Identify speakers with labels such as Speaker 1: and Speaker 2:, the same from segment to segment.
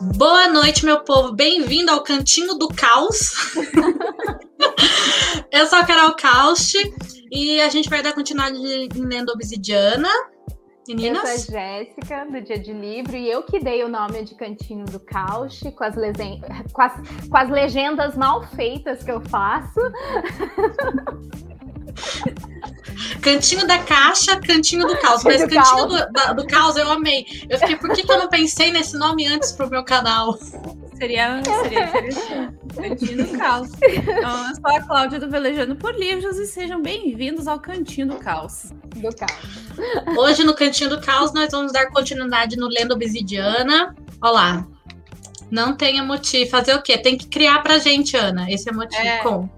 Speaker 1: Boa noite, meu povo. Bem-vindo ao Cantinho do Caos. Eu sou a Carol Causti e a gente vai dar continuidade em Lenda Obsidiana. Meninas?
Speaker 2: Eu sou a Jéssica, do Dia de Livro, e eu que dei o nome de Cantinho do Caos, com as, lesen... com, as... com as legendas mal feitas que eu faço.
Speaker 1: Cantinho da caixa, cantinho do caos. Mas do cantinho caos. Do, da, do, caos eu amei. Eu fiquei, por que, que eu não pensei nesse nome antes pro meu canal?
Speaker 3: Seria, seria interessante. Cantinho do Caos. Então, eu sou a Cláudia do Velejando por Livros e sejam bem-vindos ao Cantinho do Caos.
Speaker 2: Do Caos.
Speaker 1: Hoje, no Cantinho do Caos, nós vamos dar continuidade no Lenda Obsidiana. Olha lá. Não tenha motivo. Fazer o quê? Tem que criar pra gente, Ana. Esse é motivo. É. Com.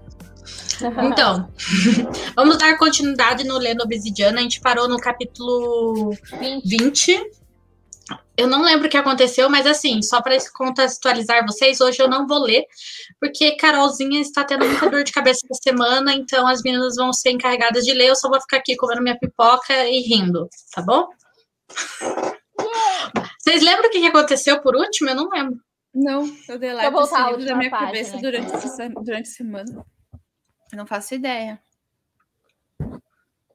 Speaker 1: Então, vamos dar continuidade no Lenda Obsidiana. A gente parou no capítulo 20. 20 eu não lembro o que aconteceu, mas assim, só para contextualizar vocês, hoje eu não vou ler, porque Carolzinha está tendo muita dor de cabeça essa semana, então as meninas vão ser encarregadas de ler, eu só vou ficar aqui comendo minha pipoca e rindo, tá bom? Vocês lembram o que aconteceu por último? Eu não lembro.
Speaker 3: Não, eu deleto esse livro da minha página. cabeça durante, essa, durante a semana. Eu não faço ideia.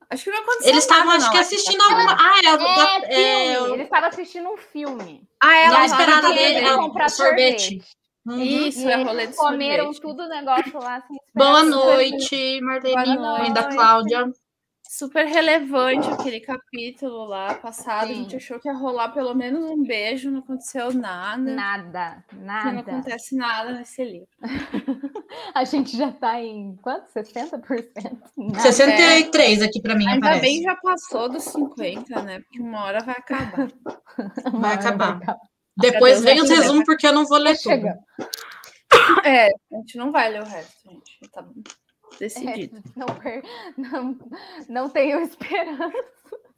Speaker 3: Acho que não aconteceu.
Speaker 1: Eles estavam, acho que, assistindo alguma. Ah,
Speaker 2: é, é, é, Eles estavam assistindo um filme.
Speaker 1: Ah, ela esperada dele é comprar
Speaker 2: sorvete. sorvete.
Speaker 3: Uhum. Isso, é rolê de
Speaker 2: comeram sorvete. tudo o negócio lá. Assim,
Speaker 1: Boa noite, Marlene, mãe da Cláudia
Speaker 3: super relevante aquele capítulo lá passado. Sim. A gente achou que ia rolar pelo menos um beijo, não aconteceu nada.
Speaker 2: Nada, nada.
Speaker 3: Não acontece nada nesse livro.
Speaker 2: a gente já tá em quanto? 60%?
Speaker 1: Nada. 63 aqui para mim.
Speaker 3: Ainda bem já passou dos 50, né? Porque uma hora vai acabar.
Speaker 1: vai acabar. Vai acabar. Depois vem os resumos, porque eu não vou ler tudo.
Speaker 3: É, a gente não vai ler o resto, gente. Tá decidido.
Speaker 2: É, não, não, não tenho esperança.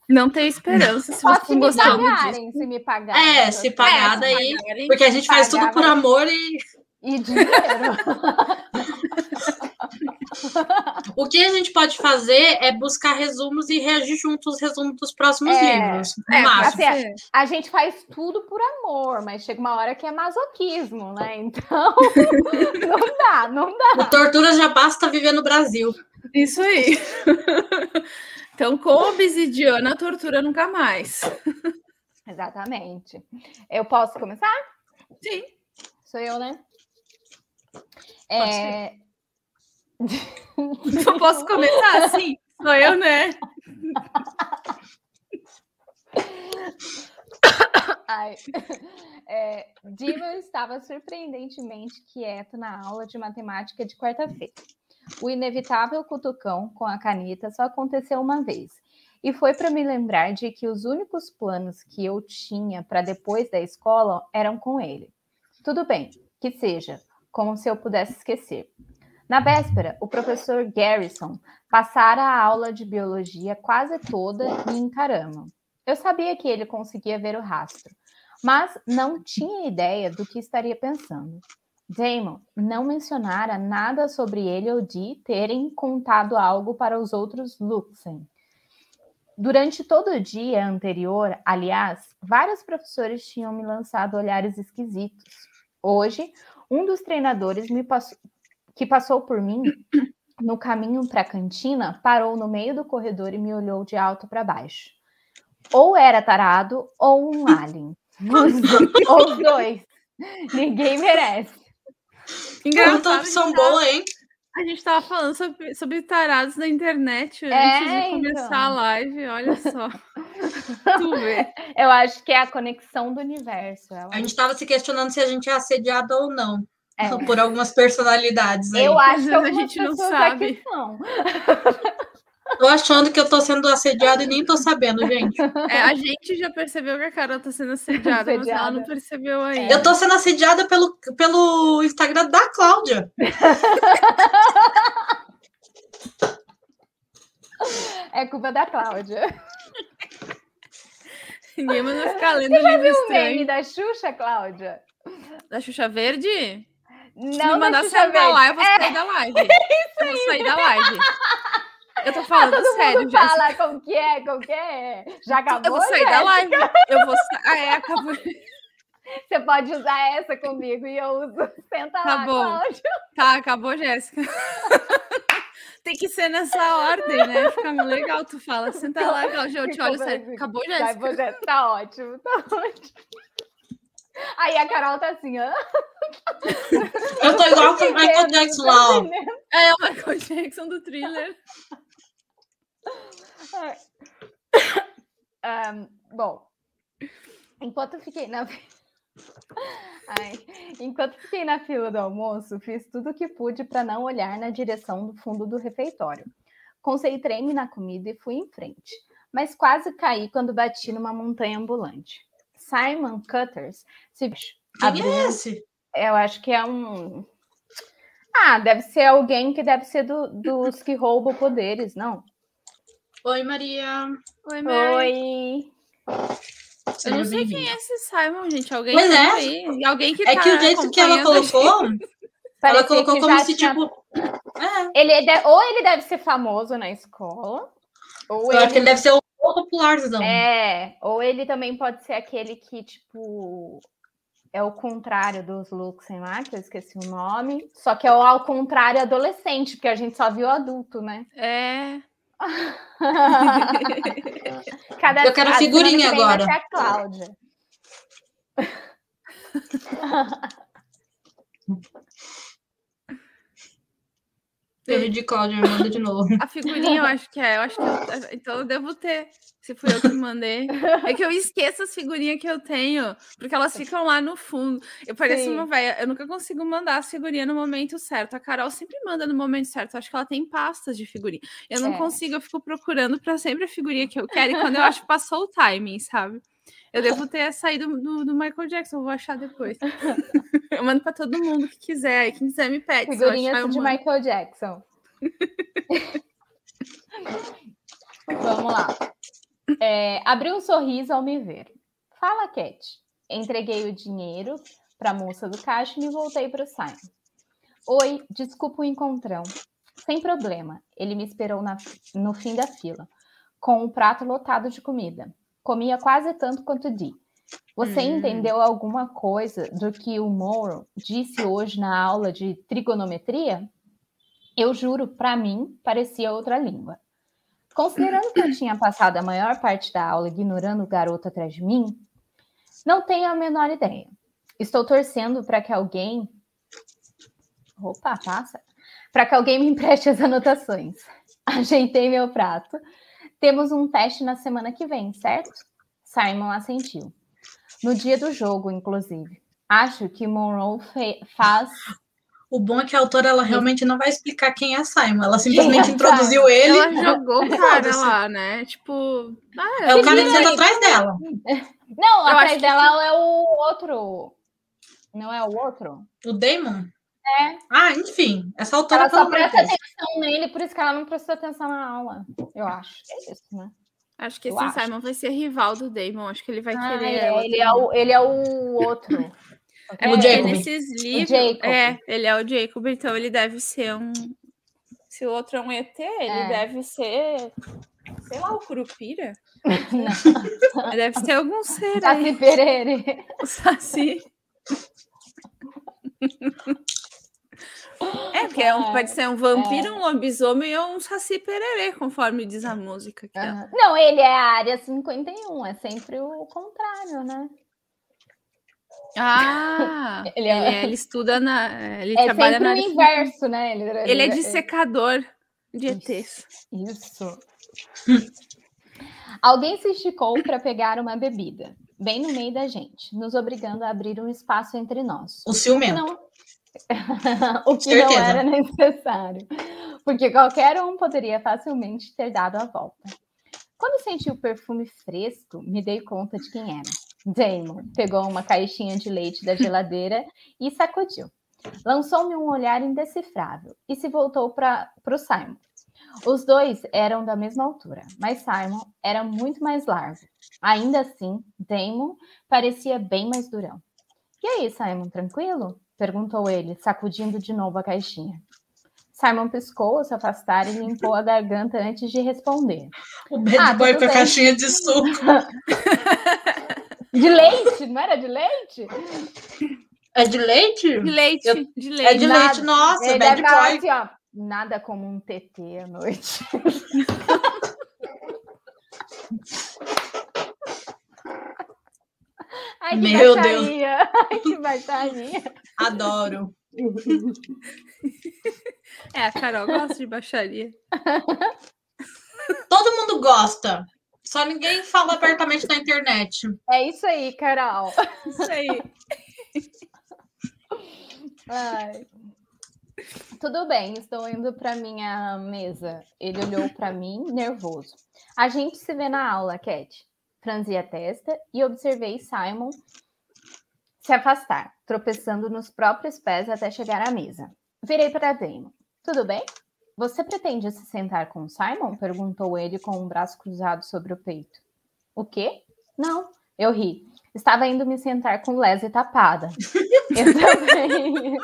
Speaker 3: Não tenho esperança.
Speaker 2: Se, Só se me pagarem, se me pagarem.
Speaker 1: É, se pagar é, daí. Se porque a gente faz tudo por amor e.
Speaker 2: E dinheiro.
Speaker 1: o que a gente pode fazer é buscar resumos e reagir junto aos resumos dos próximos é, livros.
Speaker 2: É, assim, a, a, gente faz tudo por amor, mas chega uma hora que é masoquismo, né? Então, não dá, não dá.
Speaker 1: O tortura já basta viver no Brasil.
Speaker 3: Isso aí. Então, com obsidiana, a tortura nunca mais.
Speaker 2: Exatamente. Eu posso começar?
Speaker 3: Sim.
Speaker 2: Sou eu, né? É,
Speaker 3: eu posso começar assim? Sou eu, né?
Speaker 2: Ai. É, Diva estava surpreendentemente quieto na aula de matemática de quarta-feira. O inevitável cutucão com a caneta só aconteceu uma vez. E foi para me lembrar de que os únicos planos que eu tinha para depois da escola eram com ele. Tudo bem, que seja, como se eu pudesse esquecer. Na véspera, o professor Garrison passara a aula de biologia quase toda em caramba. Eu sabia que ele conseguia ver o rastro, mas não tinha ideia do que estaria pensando. Damon não mencionara nada sobre ele ou Dee terem contado algo para os outros Luxen. Durante todo o dia anterior, aliás, vários professores tinham me lançado olhares esquisitos. Hoje, um dos treinadores me passou, que passou por mim no caminho para a cantina, parou no meio do corredor e me olhou de alto para baixo. Ou era tarado ou um alien. Os, dois. Ninguém merece.
Speaker 1: Engraçado. opção boa, hein?
Speaker 3: A gente tava falando sobre, sobre tarados na internet é, antes de começar então. a live, olha só. tu vê.
Speaker 2: Eu acho que é a conexão do universo.
Speaker 1: A gente tava se questionando se a gente é assediado ou não. É. Por algumas personalidades. Aí.
Speaker 2: Eu acho que a gente não sabe.
Speaker 1: Tô achando que eu tô sendo assediada e nem tô sabendo, gente.
Speaker 3: É, a gente já percebeu que a Carol tá sendo assediada, assediada. mas ela não percebeu ainda.
Speaker 1: Eu tô sendo assediada pelo, pelo Instagram da Cláudia.
Speaker 2: É culpa da Cláudia.
Speaker 3: Ninguém mandou ficar lendo Você já viu o meme
Speaker 2: da Xuxa, Cláudia?
Speaker 3: Da Xuxa Verde?
Speaker 2: Não,
Speaker 3: me mandar sair da live, eu vou é. sair da live. eu vou sair da live. Eu tô falando ah, sério,
Speaker 2: mundo fala como que é, como que é. Já acabou,
Speaker 3: Eu vou sair
Speaker 2: Jéssica?
Speaker 3: da live. Eu vou sair. Ah, é, acabou.
Speaker 2: Você pode usar essa comigo e eu uso. Senta
Speaker 3: tá
Speaker 2: lá,
Speaker 3: bom.
Speaker 2: Cláudio.
Speaker 3: Tá, acabou, Jéssica. Tem que ser nessa ordem, né? Fica legal, tu fala. Senta lá, Cláudio, eu te olho sério. Acabou, Jéssica.
Speaker 2: Tá ótimo, tá ótimo. Aí a Carol tá assim, ó.
Speaker 1: Eu tô igual com o Michael Jackson lá, ó.
Speaker 3: É o Michael Jackson do thriller.
Speaker 2: Um, bom, enquanto eu fiquei na. Ai, enquanto fiquei na fila do almoço, fiz tudo o que pude para não olhar na direção do fundo do refeitório. Concentrei-me na comida e fui em frente, mas quase caí quando bati numa montanha ambulante. Simon Cutters se
Speaker 1: Quem abriu... é esse?
Speaker 2: Eu acho que é um. Ah, deve ser alguém que deve ser do, dos que roubam poderes, não?
Speaker 1: Oi, Maria.
Speaker 3: Oi, Mary.
Speaker 2: Oi.
Speaker 3: Eu não sei quem é esse Simon, gente. Alguém
Speaker 1: Pois é.
Speaker 3: aí. Alguém que
Speaker 1: É
Speaker 3: tá
Speaker 1: que o jeito que ela colocou, ela colocou como se,
Speaker 2: tinha-
Speaker 1: tipo. É,
Speaker 2: Ele é de- Ou ele deve ser famoso na escola, ou
Speaker 1: eu acho que
Speaker 2: ele
Speaker 1: ele deve ser o popularzão.
Speaker 2: É, ou ele também pode ser aquele que, tipo, é o contrário dos Luxem lá, que eu esqueci o nome. Só que é o ao contrário adolescente, porque a gente só viu adulto, né?
Speaker 3: É.
Speaker 2: Cada,
Speaker 1: Eu quero
Speaker 2: a
Speaker 1: figurinha
Speaker 2: vem vai
Speaker 1: agora.
Speaker 2: ser a Cláudia.
Speaker 1: Perdi Cláudia, me manda de novo.
Speaker 3: A figurinha eu acho que é. Eu acho que eu- então eu devo ter. Se fui eu que mandei. É que eu esqueço as figurinhas que eu tenho, porque elas ficam lá no fundo. Eu pareço
Speaker 2: Sim.
Speaker 3: uma velha. Eu nunca consigo mandar as figurinhas no momento certo. A Carol sempre manda no momento certo. Eu acho que ela tem pastas de figurinha. Eu não
Speaker 2: É.
Speaker 3: consigo, eu fico procurando para sempre a figurinha que eu quero. E quando eu acho que passou o timing, sabe? Eu devo ter saído do, do Michael Jackson, vou achar depois. Eu mando para todo mundo que quiser. E quem quiser me pede.
Speaker 2: Figurinhas de
Speaker 3: mando.
Speaker 2: Michael Jackson. Vamos lá. É, abri um sorriso ao me ver. Fala, Cat. Entreguei o dinheiro para a moça do caixa e me voltei para o Simon. Oi, desculpa o encontrão. Sem problema. Ele me esperou na- no fim da fila, com o prato lotado de comida. Comia quase tanto quanto Dee. Você
Speaker 3: Hum.
Speaker 2: entendeu alguma coisa do que o Morrow disse hoje na aula de trigonometria? Eu juro, para mim, parecia outra língua. Considerando que eu tinha passado a maior parte da aula ignorando o garoto atrás de mim, não tenho a menor ideia. Estou torcendo para que alguém. Opa, passa! Para que alguém me empreste as anotações. Ajeitei meu prato. Temos um teste na semana que vem, certo? Simon assentiu. No dia do jogo, inclusive. Acho que Monroe faz
Speaker 1: O bom é que a autora ela realmente não vai explicar quem é Simon. Ela simplesmente
Speaker 2: é
Speaker 1: introduziu ele.
Speaker 3: Ela jogou o cara lá, né? Tipo. ah,
Speaker 1: É o cara que senta
Speaker 2: aí.
Speaker 1: atrás dela.
Speaker 2: Não,
Speaker 3: Eu
Speaker 2: atrás
Speaker 3: acho que
Speaker 2: dela é o outro. Não é o outro?
Speaker 1: O Damon?
Speaker 2: É.
Speaker 1: Ah, enfim. Essa autora
Speaker 2: Ela só presta
Speaker 1: Deus.
Speaker 2: atenção nele, por isso que ela não prestou atenção na aula. Eu acho. É isso, né?
Speaker 3: Acho que
Speaker 2: Eu
Speaker 3: esse
Speaker 2: acho.
Speaker 3: Simon vai ser rival do Damon. Acho que ele vai
Speaker 2: Ah,
Speaker 3: querer.
Speaker 2: é, ele, é o, ele é o outro.
Speaker 3: É,
Speaker 1: O
Speaker 3: porque
Speaker 1: Jacob.
Speaker 3: nesses livros.
Speaker 2: Jacob.
Speaker 3: É, ele é o Jacob, então ele deve ser um. Se o outro é um ET, ele
Speaker 2: É.
Speaker 3: deve ser. Sei lá, o Curupira?
Speaker 2: Não,
Speaker 3: deve ser algum ser aí.
Speaker 2: Saci Perere.
Speaker 3: O Saci. É, porque é um,
Speaker 2: Ah,
Speaker 3: pode ser um vampiro, um lobisomem ou um saci pererê, conforme diz a música.
Speaker 2: Aham. Não, ele é a área 51, é sempre o contrário, né?
Speaker 3: Ah,
Speaker 2: Ele
Speaker 3: ele,
Speaker 2: é-
Speaker 3: ele estuda na. Ele
Speaker 2: É
Speaker 3: trabalha
Speaker 2: sempre
Speaker 3: na
Speaker 2: o inverso, né? Ele,
Speaker 3: Ele é dissecador de
Speaker 2: Isso.
Speaker 3: ETs.
Speaker 2: Isso. Alguém se esticou para pegar uma bebida, bem no meio da gente, nos obrigando a abrir um espaço entre nós.
Speaker 1: O ciumento.
Speaker 2: não, o que não
Speaker 1: Certeza.
Speaker 2: era necessário, porque qualquer um poderia facilmente ter dado a volta. Quando senti o perfume fresco, me dei conta de quem era. Damon pegou uma caixinha de leite da geladeira e sacudiu. Lançou-me um olhar indecifrável e se voltou para o Simon. Os dois eram da mesma altura, mas Simon era muito mais largo. Ainda assim, Damon parecia bem mais durão. E aí, Simon, tranquilo? perguntou ele, sacudindo de novo a caixinha. Simon piscou ao se afastar e limpou a garganta antes de responder.
Speaker 1: O bad
Speaker 2: Ah,
Speaker 1: boy
Speaker 2: tudo
Speaker 1: com a caixinha de suco.
Speaker 2: De leite? Não era de leite?
Speaker 1: É de leite?
Speaker 3: De leite,
Speaker 1: Eu-
Speaker 3: de
Speaker 1: É
Speaker 3: leite.
Speaker 1: de
Speaker 2: Nada.
Speaker 1: leite, nossa,
Speaker 2: Ele
Speaker 1: bad boy.
Speaker 2: assim, ó. Nada como um TT à noite. Ai, que
Speaker 1: Meu Deus.
Speaker 2: Ai, que baixaria.
Speaker 1: Adoro.
Speaker 3: É, a Carol gosta de baixaria.
Speaker 1: Todo mundo gosta. Só ninguém fala abertamente na internet.
Speaker 2: É isso aí, Carol.
Speaker 3: Isso aí.
Speaker 2: Ai. Tudo bem, estou indo para minha mesa. Ele olhou para mim, nervoso. A gente se vê na aula, Cat. Franzi a testa e observei Simon se afastar, tropeçando nos próprios pés até chegar à mesa. Virei para Damon. Tudo bem? Você pretende se sentar com Simon? perguntou ele com um braço cruzado sobre o peito. O quê? Não, eu ri. Estava indo me sentar com Leslie tapada. Eu também.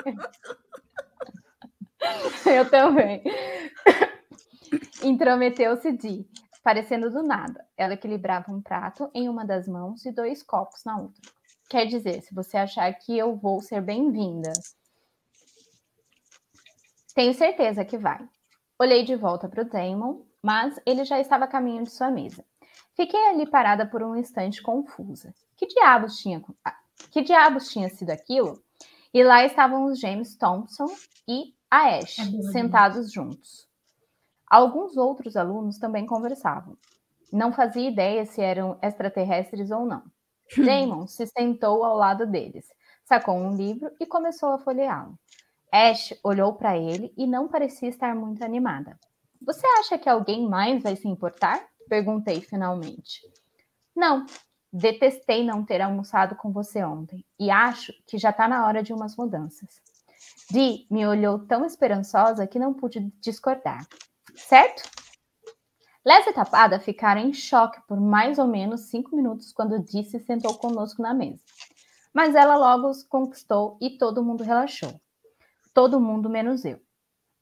Speaker 2: Eu também. Intrometeu-se Di, parecendo do nada. Ela equilibrava um prato em uma das mãos e dois copos na outra. Quer dizer, se você achar que eu vou ser bem-vinda. Tenho certeza que vai. Olhei de volta para o Damon, mas ele já estava a caminho de sua mesa. Fiquei ali parada por um instante confusa. Que diabos tinha, ah, que diabos tinha sido aquilo? E lá estavam os James Thompson e a Ash,
Speaker 1: É boa,
Speaker 2: sentados juntos. Alguns outros alunos também conversavam. Não fazia ideia se eram extraterrestres ou não. Damon se sentou ao lado deles, sacou um livro e começou a folheá-lo. Ash olhou para ele e não parecia estar muito animada. Você acha que alguém mais vai se importar? Perguntei finalmente. Não, detestei não ter almoçado com você ontem e acho que já está na hora de umas mudanças. Dee me olhou tão esperançosa que não pude discordar. Certo? Leslie e Tapada ficaram em choque por mais ou menos cinco minutos quando Dee se sentou conosco na mesa. Mas ela logo os conquistou e todo mundo relaxou. Todo mundo menos eu.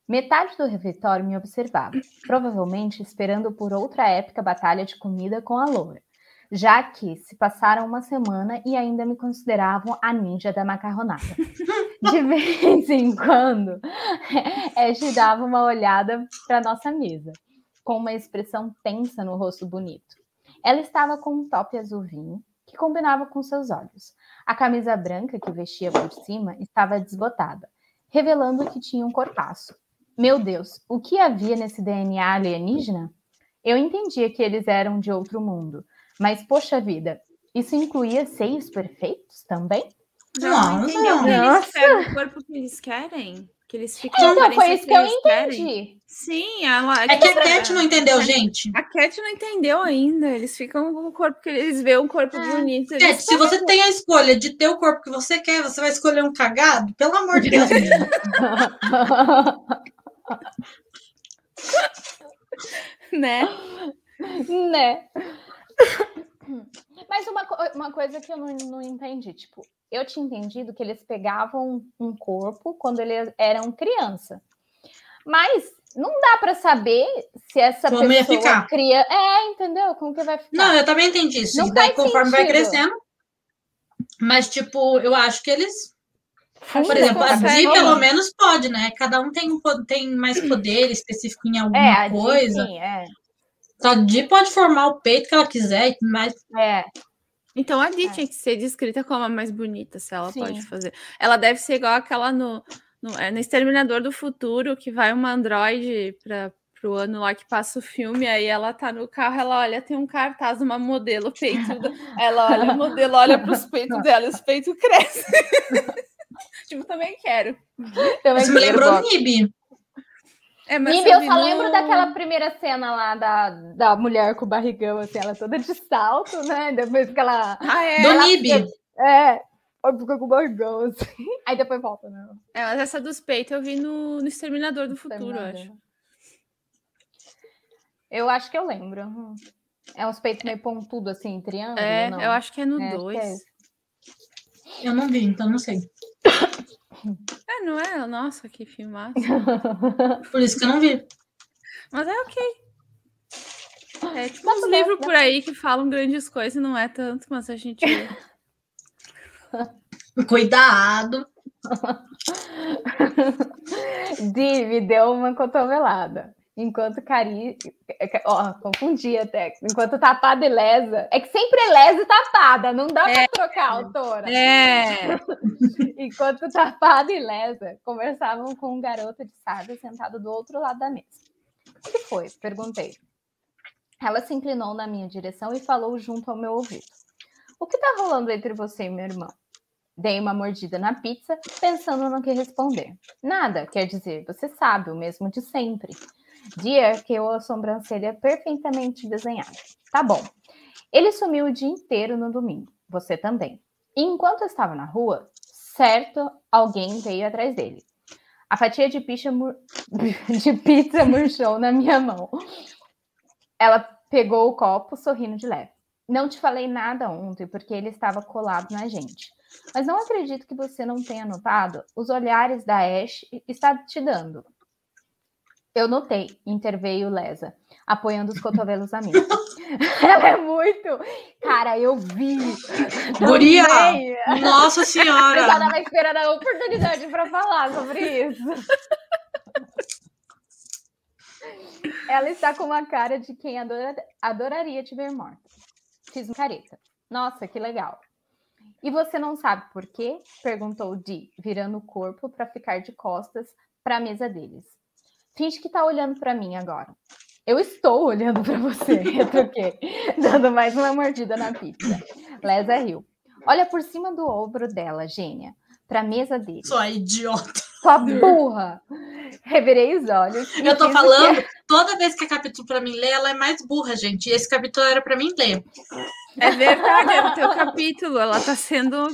Speaker 2: Metade do refeitório me observava, provavelmente esperando por outra épica batalha de comida com a loura, já que se passaram uma semana e ainda me consideravam a ninja da macarronada. De vez em quando, Ash dava uma olhada para nossa mesa, com uma expressão tensa no rosto bonito. Ela estava com um top azul vinho, que combinava com seus olhos. A camisa branca que vestia por cima estava desbotada, revelando que tinha um corpaço. Meu Deus, o que havia nesse DNA alienígena? Eu entendia que eles eram de outro mundo, mas poxa vida, isso incluía seios perfeitos também?
Speaker 3: Já
Speaker 1: Nossa.
Speaker 3: entendeu que eles
Speaker 2: Nossa.
Speaker 3: pegam o corpo que eles querem? Que eles ficam
Speaker 2: Então,
Speaker 3: aparecendo
Speaker 2: foi isso que eu
Speaker 3: eles querem?
Speaker 2: entendi.
Speaker 3: Sim, ela,
Speaker 1: É que a Cat não entendeu, gente.
Speaker 3: A Cat não entendeu ainda. Eles ficam com o corpo que eles veem um corpo bonito.
Speaker 1: Cat,
Speaker 3: Eles...
Speaker 1: se você tem a escolha de ter o corpo que você quer, você vai escolher um cagado? Pelo amor de Deus.
Speaker 3: Né?
Speaker 2: né? Mas uma, uma coisa que eu não, não entendi, tipo, eu tinha entendido que eles pegavam um corpo quando eles eram criança. Mas não dá pra saber se essa
Speaker 1: Como ia
Speaker 2: pessoa
Speaker 1: ficar.
Speaker 2: cria. É, entendeu? Como que vai ficar?
Speaker 1: Não, eu também entendi isso.
Speaker 2: Não
Speaker 1: e daí, conforme vai
Speaker 2: sentido.
Speaker 1: crescendo. Mas, tipo, eu acho que eles. Por exemplo, a
Speaker 2: consegue.
Speaker 1: Di, pelo menos, pode, né? Cada um tem, um tem mais poder específico em alguma
Speaker 2: É, a Di,
Speaker 1: coisa.
Speaker 2: sim, é.
Speaker 1: A Di pode formar o peito que ela quiser, mas
Speaker 2: É,
Speaker 3: Então a Dee
Speaker 2: É.
Speaker 3: tinha que ser descrita como a mais bonita, se ela
Speaker 2: Sim.
Speaker 3: pode fazer. Ela deve ser igual aquela no, no, é, no Exterminador do Futuro, que vai uma androide para pro ano lá que passa o filme, aí ela tá no carro, ela olha, tem um cartaz, uma modelo peituda. Ela olha o modelo, olha pros peitos dela, e os peitos crescem. tipo, também quero.
Speaker 2: também
Speaker 1: isso me lembrou
Speaker 2: voto.
Speaker 1: Nib.
Speaker 3: É, mas
Speaker 2: eu só
Speaker 3: no-
Speaker 2: lembro daquela primeira cena lá da, da mulher com o barrigão, assim, ela toda de salto, né? Depois que ela.
Speaker 3: Ah, é.
Speaker 1: Do
Speaker 2: ela
Speaker 1: Nib.
Speaker 2: fica- É, ela fica com o barrigão, assim. Aí depois volta, né?
Speaker 3: É, mas essa dos peitos eu vi no, no Exterminador do Futuro, eu acho.
Speaker 2: Eu acho que eu lembro. É uns peitos meio pontudo, assim, triângulo,
Speaker 3: É,
Speaker 2: não?
Speaker 3: eu acho que é no
Speaker 2: É, acho que
Speaker 3: 2.
Speaker 2: é
Speaker 3: É.
Speaker 1: Eu não vi, então não sei.
Speaker 3: Não é? Nossa, que filmaço.
Speaker 1: Por isso que eu não vi.
Speaker 3: Mas é ok. É tipo uns livros por aí que falam grandes coisas, não é tanto, mas a gente.
Speaker 1: Cuidado!
Speaker 2: Di me deu uma cotovelada. Enquanto Cari. Ó, confundi até. Enquanto tapada e lesa. É que sempre é lesa e tapada, não dá é. para trocar a autora.
Speaker 3: É.
Speaker 2: Enquanto tapada e lesa conversavam com um garoto de sarda sentado do outro lado da mesa. O que foi? Perguntei. Ela se inclinou na minha direção e falou junto ao meu ouvido. O que tá rolando entre você e meu irmão? Dei uma mordida na pizza, pensando no que responder. Nada, quer dizer, você sabe, o mesmo de sempre. Dia que a sobrancelha perfeitamente desenhada. Tá bom. Ele sumiu o dia inteiro no domingo. Você também. E enquanto estava na rua, certo, alguém veio atrás dele. A fatia de, picha mur... de pizza murchou na minha mão. Ela pegou o copo, sorrindo de leve. Não te falei nada ontem, porque ele estava colado na gente. Mas não acredito que você não tenha notado os olhares da Ash está te dando. Eu notei, interveio Lesa, apoiando os cotovelos na minha. Ela é muito. Cara, eu vi.
Speaker 1: Guria! Nossa Senhora!
Speaker 2: Eu estava esperando a oportunidade para falar sobre isso. Ela está com uma cara de quem adora, adoraria te ver morta. Fiz uma careta. Nossa, que legal. E você não sabe por quê? Perguntou Di, virando o corpo para ficar de costas para a mesa deles. Finge que tá olhando para mim agora. Eu estou olhando para você, retruquei, dando mais uma mordida na pizza. Lesa riu. Olha por cima do ombro dela, gênia, para a mesa dele.
Speaker 1: Sua idiota.
Speaker 2: Sua burra. Revirei os olhos.
Speaker 1: Eu tô falando, que... toda vez que é capítulo para mim ler, ela é mais burra, gente. E esse capítulo era para mim ler.
Speaker 3: É verdade, é o teu capítulo. Ela tá sendo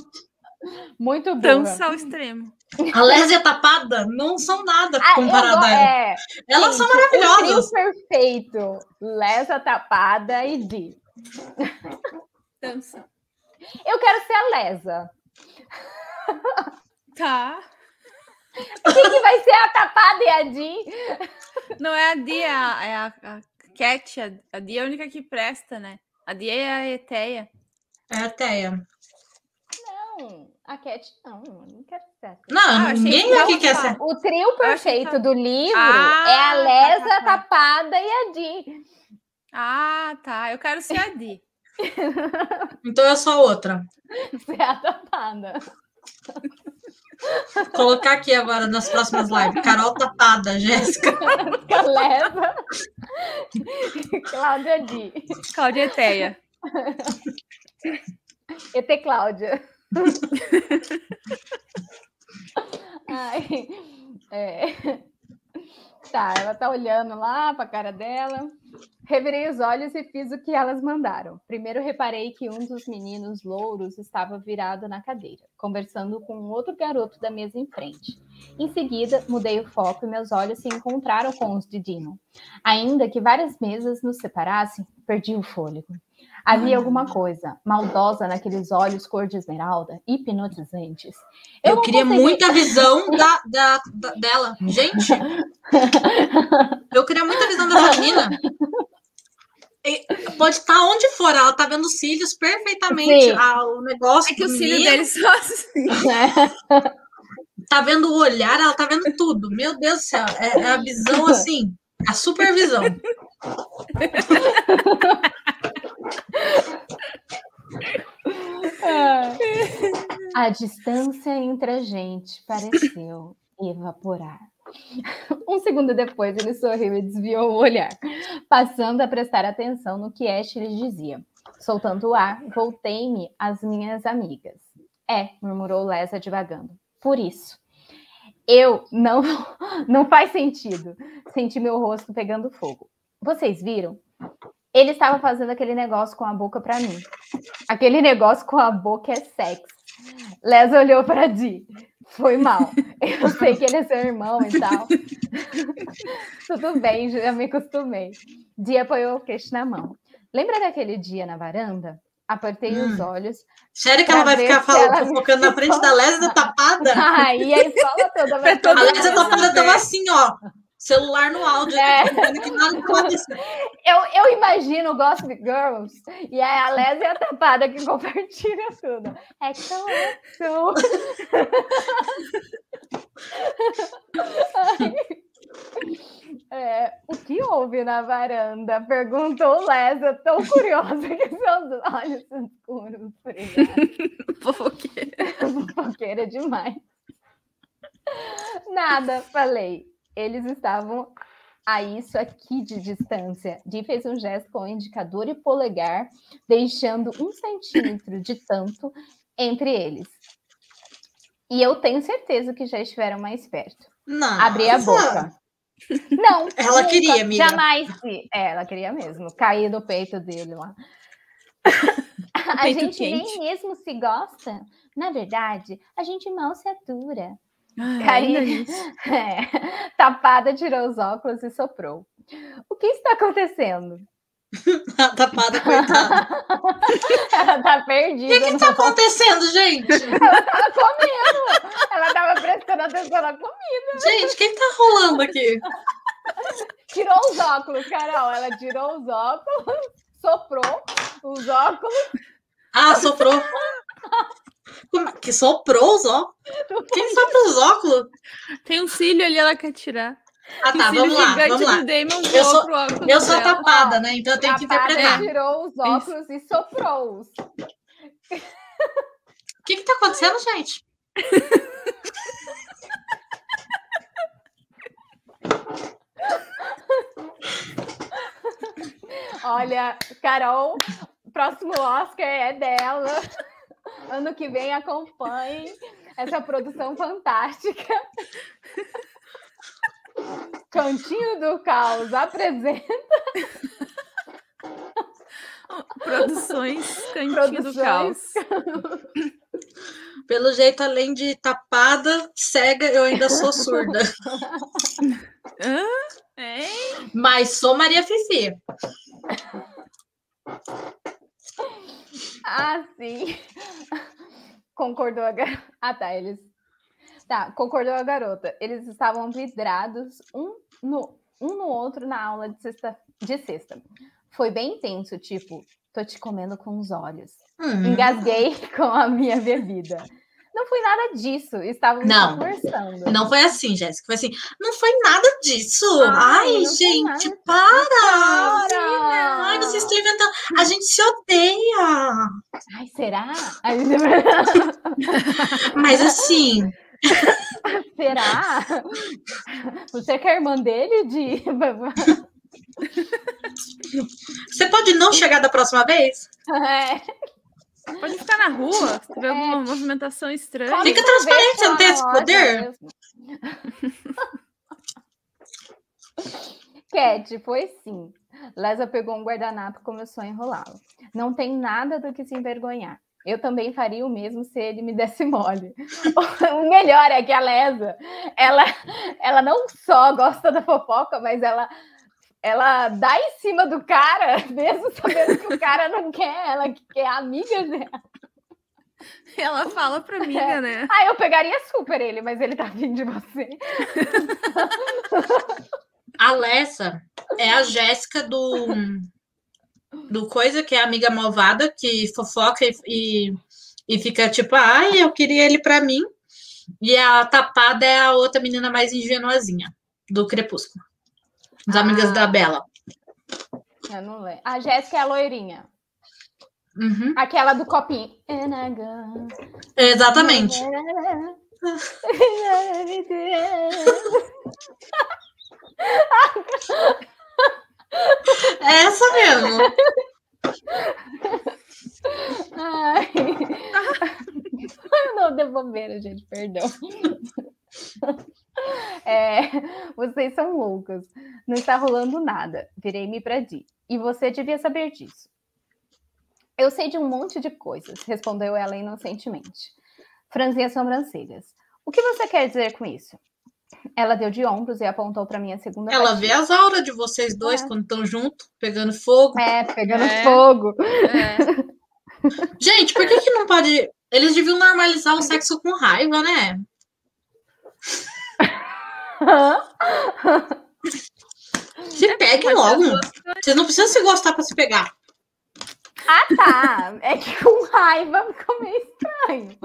Speaker 2: muito burra.
Speaker 3: Dança ao extremo.
Speaker 1: A Lésia tapada não são nada ah, comparada a ela. É. Elas Gente, são maravilhosas.
Speaker 2: O perfeito. Lésia tapada e Di.
Speaker 3: Dança.
Speaker 2: Eu quero ser a Lesa.
Speaker 3: Tá.
Speaker 2: Quem que vai ser a tapada e a Di?
Speaker 3: Não é a Di, é a, é a, a Cat. A, a Di é a única que presta, né? A Di é a Eteia.
Speaker 1: É a Eteia.
Speaker 2: Não, a Cat não, não quero ser.
Speaker 1: Não, ah, ninguém aqui quer ser.
Speaker 2: O trio perfeito do livro ah, é a Lesa, tá, tá, tá. Tapada e a Di.
Speaker 3: Ah, tá. Eu quero ser a Di.
Speaker 1: então eu sou outra.
Speaker 2: Você é a Tapada.
Speaker 1: Vou colocar aqui agora nas próximas lives. Carol Tapada, Jéssica.
Speaker 2: Lesa. Cláudia Di.
Speaker 3: Cláudia Eteia.
Speaker 2: ET Cláudia. Ai, é. Tá, ela tá olhando lá para a cara dela. Revirei os olhos e fiz o que elas mandaram. Primeiro reparei que um dos meninos louros estava virado na cadeira, conversando com um outro garoto da mesa em frente. Em seguida, mudei o foco e meus olhos se encontraram com os de Dino. Ainda que várias mesas nos separassem, perdi o fôlego. Havia alguma coisa maldosa naqueles olhos cor de esmeralda, hipnotizantes.
Speaker 1: Eu, Eu queria consegui... muita visão da, da, da, dela. Gente, eu queria muita visão dessa menina. Pode estar onde for, ela tá vendo os cílios perfeitamente. Ah, o negócio.
Speaker 3: É que o cílio dele só assim.
Speaker 1: É. Tá vendo o olhar, ela tá vendo tudo. Meu Deus do céu. É, é a visão assim, a supervisão.
Speaker 2: A distância entre a gente pareceu evaporar. Um segundo depois, ele sorriu e desviou o olhar, passando a prestar atenção no que Ash lhe dizia. Soltando o ar, voltei-me às minhas amigas. É, murmurou Lesa devagando. Por isso. Eu não. Não faz sentido. Senti meu rosto pegando fogo. Vocês viram? Ele estava fazendo aquele negócio com a boca para mim. Aquele negócio com a boca é sexo. Les olhou para Di. Foi mal. Eu sei que ele é seu irmão e tal. Tudo bem, já me acostumei. Di apoiou o queixo na mão. Lembra daquele dia na varanda? Apertei hum. os olhos.
Speaker 1: Sério que ela vai ficar falando, focando na frente da Lésia tapada?
Speaker 2: Ah, e a escola toda vai
Speaker 1: A Lésia tapada estava assim, ó. Celular no áudio.
Speaker 2: É. eu, eu imagino Gossip Girls e é a Lésia e a Tapada que compartilha tudo. É tão, é tão. É, o que houve na varanda? Perguntou Lésia, tão curiosa que seus olhos escuros
Speaker 3: Fofoqueira.
Speaker 2: Fofoqueira demais. Nada, falei. Eles estavam a isso aqui de distância. Di fez um gesto com o indicador e polegar, deixando um centímetro de tanto entre eles. E eu tenho certeza que já estiveram mais perto.
Speaker 1: Não.
Speaker 2: Abri a boca. Não.
Speaker 1: Ela nunca, queria, amiga.
Speaker 2: Jamais. É, ela queria mesmo. Cair do peito dele lá. a gente quente. nem mesmo se gosta. Na verdade, a gente mal se atura. Caí, é, tapada, tirou os óculos e soprou. O que está acontecendo?
Speaker 1: A tapada, coitada.
Speaker 2: Ela tá perdida.
Speaker 1: O que, está acontecendo, gente?
Speaker 2: Ela tava comendo. Ela tava prestando atenção na comida.
Speaker 1: Gente, o que, tá rolando aqui?
Speaker 2: Tirou os óculos, Carol. Ela tirou os óculos, soprou os óculos.
Speaker 1: Ah, soprou. Que soprou os óculos? Quem sopra os óculos?
Speaker 3: Tem um cílio ali, ela quer tirar.
Speaker 1: Ah, tá, vamos lá, vamos lá. eu sou, eu sou tapada, né? Então eu tenho que interpretar.
Speaker 2: tirou os óculos Isso. e soprou-os.
Speaker 1: O que que tá acontecendo, gente?
Speaker 2: Olha, Carol, próximo Oscar é dela. Ano que vem acompanhe essa produção fantástica. Cantinho do Caos apresenta.
Speaker 3: Produções Cantinho Produções. do Caos.
Speaker 1: Pelo jeito, além de tapada, cega, eu ainda sou surda.
Speaker 3: Hã?
Speaker 1: Mas sou Maria Fifi.
Speaker 2: Ah, sim. Concordou a garota. Ah, tá. Eles. Tá, concordou a garota. Eles estavam vidrados um no, um no outro na aula de sexta, de sexta. Foi bem intenso, tipo, tô te comendo com os olhos. Uhum. Engasguei com a minha bebida. Não foi nada disso. Estávamos não, conversando.
Speaker 1: Não foi assim, Jéssica. Foi assim. Não foi nada disso. Ai, Ai gente, para! para! Ai, vocês estão inventando. A gente se odeia.
Speaker 2: Ai, será?
Speaker 1: Mas assim.
Speaker 2: será? Você que é irmã dele, de.
Speaker 1: Você pode não chegar da próxima vez?
Speaker 2: É.
Speaker 3: Pode ficar na rua, se tiver é. alguma movimentação estranha.
Speaker 1: Fica transparente, você não tem esse poder?
Speaker 2: Cat, foi sim. Lesa pegou um guardanapo e começou a enrolá-lo. Não tem nada do que se envergonhar. Eu também faria o mesmo se ele me desse mole. o melhor é que a Lesa, ela, ela não só gosta da fofoca, mas ela ela dá em cima do cara, mesmo sabendo que o cara não quer, ela quer amiga dela.
Speaker 3: Ela fala pra amiga, é. né?
Speaker 2: Ah, eu pegaria super ele, mas ele tá vindo de você.
Speaker 1: A Lessa é a Jéssica do do coisa que é a amiga malvada que fofoca e, e, e fica tipo, ai, eu queria ele pra mim. E a tapada é a outra menina mais ingenuazinha do Crepúsculo. As ah. amigas da Bela.
Speaker 2: Eu não lembro. A Jéssica é a loirinha.
Speaker 1: Uhum.
Speaker 2: Aquela do copinho.
Speaker 1: Exatamente. É essa mesmo.
Speaker 2: Ai. Não, devolveram, gente, perdão. É, vocês são loucas. Não está rolando nada. Virei-me para Di. E você devia saber disso. Eu sei de um monte de coisas, respondeu ela inocentemente. Franzi as sobrancelhas. O que você quer dizer com isso? Ela deu de ombros e apontou para minha segunda.
Speaker 1: Ela partida. vê as auras de vocês dois é. quando estão juntos, pegando fogo.
Speaker 2: É, pegando é. fogo. É.
Speaker 1: Gente, por que, que não pode. Eles deviam normalizar o sexo com raiva, né? Se pegue logo. Vocês não precisam se gostar pra se pegar.
Speaker 2: Ah, tá. É que com raiva ficou meio estranho.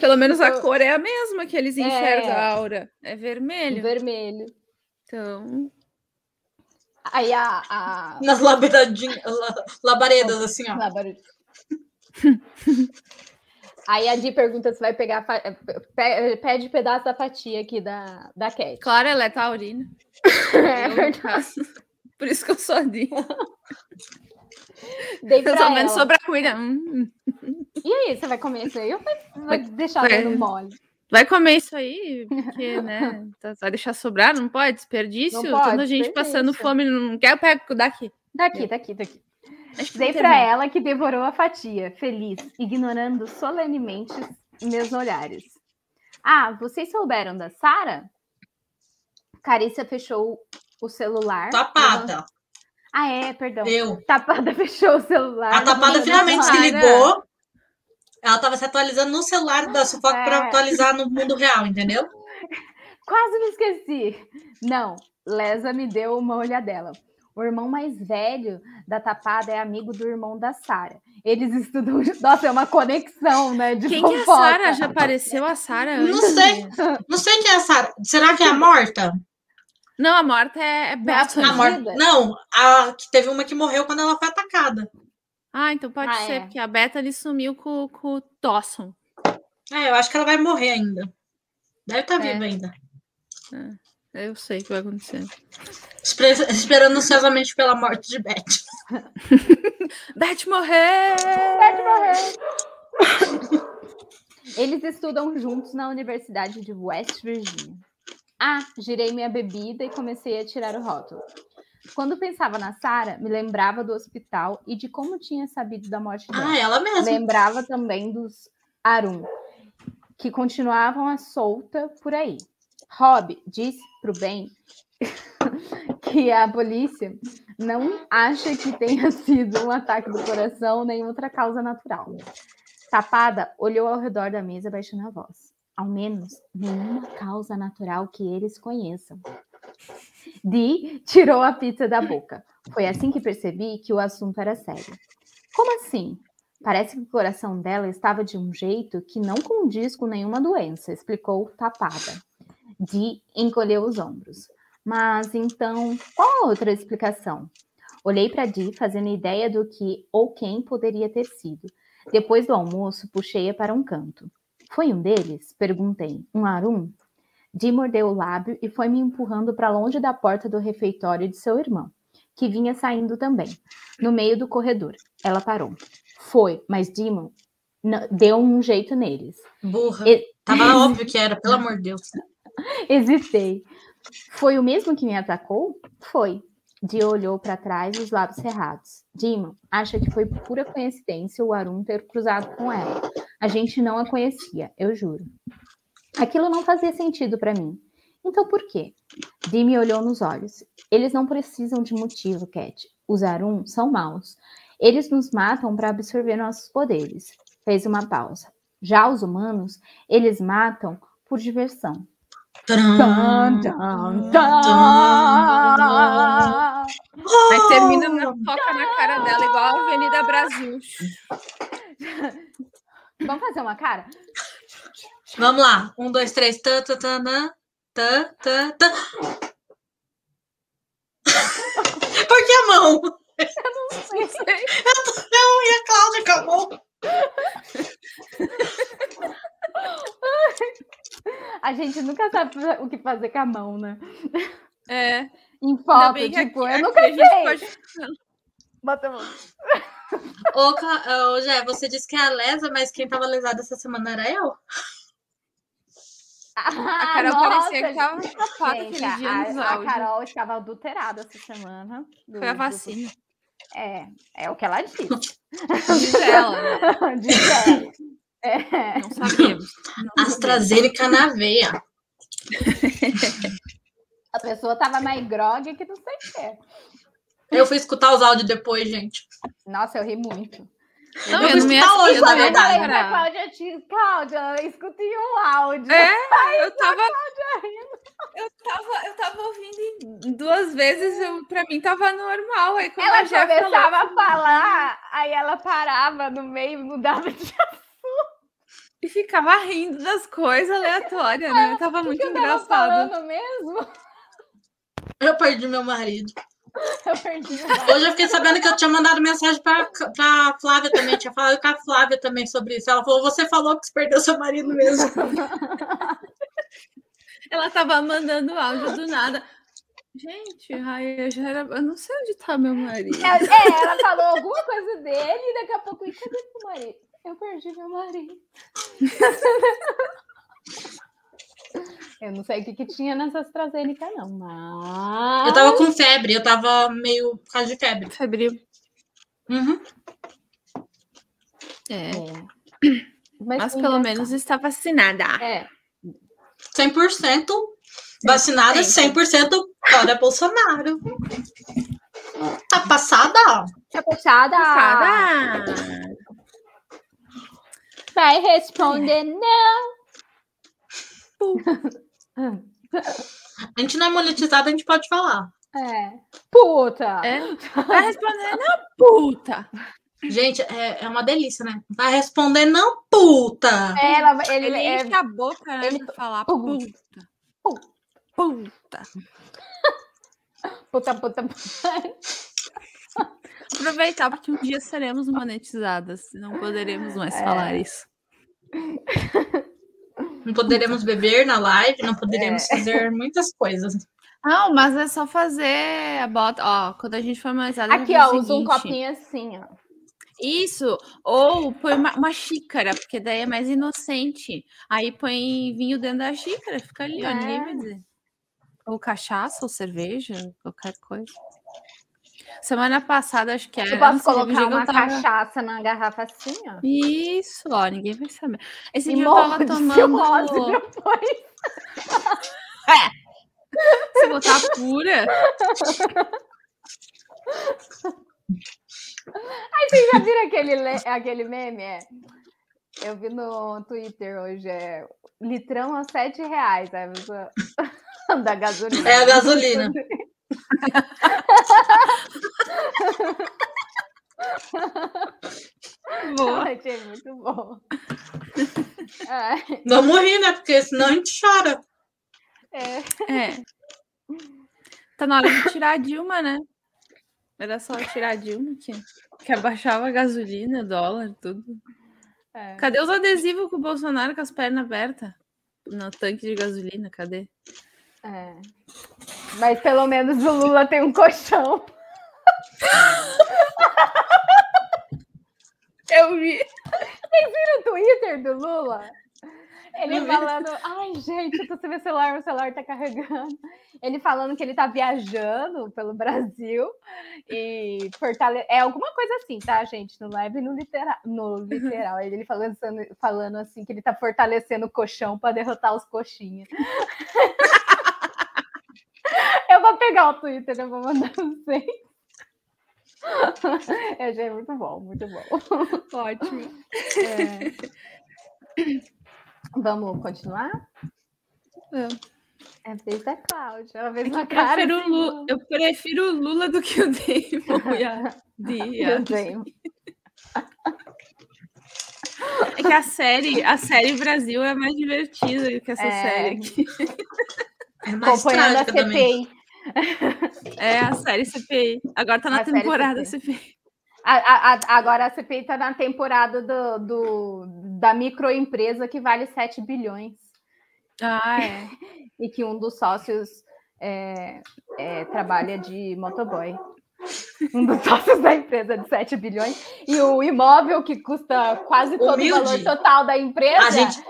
Speaker 3: Pelo menos a cor é a mesma que eles enxergam é. a aura. É vermelho.
Speaker 2: Vermelho.
Speaker 3: Então.
Speaker 2: Aí a. a...
Speaker 1: Nas labaredinhas, labaredas, assim, ó. Labaredas.
Speaker 2: Aí a Di pergunta se vai pegar. Pede pedaço da fatia aqui da, da Cat.
Speaker 3: Claro, ela é taurina.
Speaker 2: é verdade.
Speaker 3: Por isso que eu sou a Di.
Speaker 2: Dei pra
Speaker 3: Pelo menos sobra cuida. Hum.
Speaker 2: E aí, você vai comer isso aí ou vai, vai deixar vai, no mole?
Speaker 3: Vai comer isso aí, porque, né? Tá, vai deixar sobrar, não pode? Desperdício? Não pode, Toda a gente passando fome, não quer, eu pego daqui.
Speaker 2: Daqui, daqui, daqui. Dei para ela que devorou a fatia, feliz, ignorando solenemente meus olhares. Ah, vocês souberam da Sara? Carícia fechou o celular.
Speaker 1: Tapada.
Speaker 2: Ah, é, perdão.
Speaker 1: Eu.
Speaker 2: Tapada fechou o celular.
Speaker 1: A Tapada finalmente se ligou. Ela estava se atualizando no celular da Sufoco é. para atualizar no mundo real, entendeu?
Speaker 2: Quase me esqueci. Não, Lesa me deu uma olhadela. O irmão mais velho da Tapada é amigo do irmão da Sara. Eles estudam. Nossa, é uma conexão, né? De
Speaker 3: quem fofoca. é a Sara? Já apareceu a Sara?
Speaker 1: Não sei. Não sei quem é a Sara. Será que é a morta?
Speaker 3: Não, a morta é, é Bethany.
Speaker 1: A morta... Não, a que teve uma que morreu quando ela foi atacada.
Speaker 3: Ah, então pode ah, ser, é. porque a Bethany sumiu com, com o Dawson.
Speaker 1: É, eu acho que ela vai morrer ainda. Deve estar tá é. viva ainda.
Speaker 3: É, eu sei o que vai acontecer.
Speaker 1: Esperando ansiosamente pela morte de Beth.
Speaker 3: Beth morrer!
Speaker 2: Beth morrer! Eles estudam juntos na Universidade de West Virginia. Ah, girei minha bebida e comecei a tirar o rótulo. Quando pensava na Sara, me lembrava do hospital e de como tinha sabido da morte dela.
Speaker 1: Ah, ela mesma.
Speaker 2: Lembrava também dos Arum, que continuavam a solta por aí. Rob disse pro Ben que a polícia não acha que tenha sido um ataque do coração nem outra causa natural. Tapada olhou ao redor da mesa, baixando a voz. Ao menos nenhuma causa natural que eles conheçam. Di tirou a pizza da boca. Foi assim que percebi que o assunto era sério. Como assim? Parece que o coração dela estava de um jeito que não condiz com nenhuma doença, explicou tapada. Di encolheu os ombros. Mas então, qual a outra explicação? Olhei para Di, fazendo ideia do que ou quem poderia ter sido. Depois do almoço, puxei-a para um canto. Foi um deles? Perguntei. Um arum? Di mordeu o lábio e foi me empurrando para longe da porta do refeitório de seu irmão, que vinha saindo também, no meio do corredor. Ela parou. Foi, mas Dimon deu um jeito neles.
Speaker 1: Burra. E... Tava óbvio que era, pelo amor de Deus.
Speaker 2: Hesitei. Foi o mesmo que me atacou? Foi. Di olhou para trás, os lábios cerrados. Dimon acha que foi pura coincidência o Arun ter cruzado com ela. A gente não a conhecia, eu juro. Aquilo não fazia sentido para mim. Então por quê? Me olhou nos olhos. Eles não precisam de motivo, Cat. Os Arun são maus. Eles nos matam para absorver nossos poderes. Fez uma pausa. Já os humanos, eles matam por diversão. Dun, dun, dun,
Speaker 3: Aí termina na foca na cara dela, igual a Avenida Brasil.
Speaker 2: Vamos fazer uma cara?
Speaker 1: Vamos lá. Um, dois, três. Tã, tã, tã, tã, tã, tã. Por que a mão?
Speaker 2: Eu não sei.
Speaker 1: Eu, eu e a Cláudia com a mão.
Speaker 2: A gente nunca sabe o que fazer com a mão, né?
Speaker 3: É.
Speaker 2: Em foto, tipo, aqui, eu nunca sei. Pode... Bota a mão.
Speaker 1: Ô, ô, Jé, você disse que é a lesa, mas quem tava lesada essa semana era eu.
Speaker 2: Ah, a Carol nossa, parecia que tava chapada aquele dia a, a Carol estava adulterada essa semana.
Speaker 3: Do, Foi a vacina.
Speaker 2: Do... É, é o que ela disse.
Speaker 3: Diz ela?
Speaker 2: Diz ela. É.
Speaker 3: Não sabemos.
Speaker 1: Não AstraZeneca na veia.
Speaker 2: A pessoa tava mais grog que não sei o que.
Speaker 1: Eu fui escutar os áudios depois, gente.
Speaker 2: Nossa, eu ri muito.
Speaker 1: Não, eu, eu não me hoje, na verdade. Eu
Speaker 2: pra Cláudia, Cláudia, escutei um áudio.
Speaker 3: É, Aí eu tava... Eu tava, eu tava ouvindo duas vezes, eu, pra mim tava normal. Aí quando
Speaker 2: ela
Speaker 3: a
Speaker 2: começava falou, a falar, aí ela parava no meio e mudava de assunto.
Speaker 3: E ficava rindo das coisas aleatórias, né? Tava muito eu engraçado. Tava
Speaker 2: falando mesmo?
Speaker 1: Eu perdi meu marido. Eu perdi Hoje eu fiquei sabendo que eu tinha mandado mensagem para a Flávia também. Tinha falado com a Flávia também sobre isso. Ela falou: Você falou que você perdeu seu marido mesmo.
Speaker 3: Ela estava mandando áudio do nada. Gente, ai, eu já era. Eu não sei onde está meu marido.
Speaker 2: É, é, ela falou alguma coisa dele e daqui a pouco, e cadê seu marido? Eu perdi meu marido. Eu não sei o que, que tinha nessa AstraZeneca, não, mas.
Speaker 1: Eu tava com febre, eu tava meio por causa de febre.
Speaker 3: Febril.
Speaker 1: Uhum.
Speaker 3: É. é. Mas, mas pelo menos está vacinada.
Speaker 2: É.
Speaker 1: 100% vacinada, 100% para Bolsonaro. Tá passada?
Speaker 2: Tá passada?
Speaker 3: Passada.
Speaker 2: Vai responder não.
Speaker 1: A gente não é monetizado, a gente pode falar.
Speaker 2: É. Puta!
Speaker 3: É. Vai responder, não, puta!
Speaker 1: Gente, é, é uma delícia, né? Vai responder, não, puta!
Speaker 2: É, ela, ele,
Speaker 3: ele
Speaker 2: é...
Speaker 3: enche a boca né, ele... pra falar puta. Puta. Puta.
Speaker 2: Puta, puta, puta.
Speaker 3: Aproveitar, porque um dia seremos monetizadas. Não poderemos mais é. falar isso.
Speaker 1: Não poderemos beber na live, não poderemos é. fazer muitas coisas.
Speaker 3: Não, mas é só fazer a bota. Ó, quando a gente for mais
Speaker 2: Aqui, ó, usa um copinho assim, ó.
Speaker 3: Isso, ou põe uma, uma, xícara, porque daí é mais inocente. Aí põe vinho dentro da xícara, fica ali, é. ó, ninguém vai dizer. Ou cachaça, ou cerveja, qualquer coisa. Semana passada, acho que era.
Speaker 2: Eu posso colocar uma tava... cachaça na garrafa assim, ó.
Speaker 3: Isso, ó, ninguém vai saber. Esse e dia eu tava tomando. depois. é. Se botar pura.
Speaker 2: Aí vocês já viram aquele, aquele meme? É? Eu vi no Twitter hoje, é litrão a sete reais. Aí, da gasolina.
Speaker 1: É a gasolina.
Speaker 2: Boa. Achei muito bom.
Speaker 1: É. Vamos rir, né? Porque senão a gente chora.
Speaker 2: É.
Speaker 3: é. Tá na hora de tirar a Dilma, né? Era só tirar a Dilma que, que abaixava a gasolina, dólar, tudo. É. Cadê os adesivos com o Bolsonaro com as pernas abertas? No tanque de gasolina, cadê?
Speaker 2: É. Mas pelo menos o Lula tem um colchão.
Speaker 3: Eu vi.
Speaker 2: Vocês viram o Twitter do Lula? Ele falando, ai gente, eu tô sem meu celular, meu celular tá carregando. Ele falando que ele tá viajando pelo Brasil e fortale... é alguma coisa assim, tá, gente? No live no literal, no literal. Ele falando, falando assim que ele tá fortalecendo o colchão para derrotar os coxinhas. Eu vou pegar o Twitter, eu vou mandar vocês. Eu achei muito bom, muito bom.
Speaker 3: Ótimo.
Speaker 2: É... Vamos continuar?
Speaker 3: É.
Speaker 2: É a vez da Cláudia. Ela fez uma cara.
Speaker 3: Prefiro assim, Lula, eu prefiro o Lula do que o Damon e a Dia. É que a série, a série Brasil é mais divertida do que essa é... série aqui.
Speaker 1: É mais Acompanhando a CPI. Também.
Speaker 3: É a série CPI. Agora tá na a temporada CPI. CPI.
Speaker 2: A, a, agora a CPI tá na temporada do, do, da microempresa que vale 7 bilhões.
Speaker 3: Ah, é.
Speaker 2: e que um dos sócios é, é, trabalha de motoboy. Um dos sócios da empresa de 7 bilhões. E o imóvel que custa quase todo Humilde. o valor total da empresa.
Speaker 1: A gente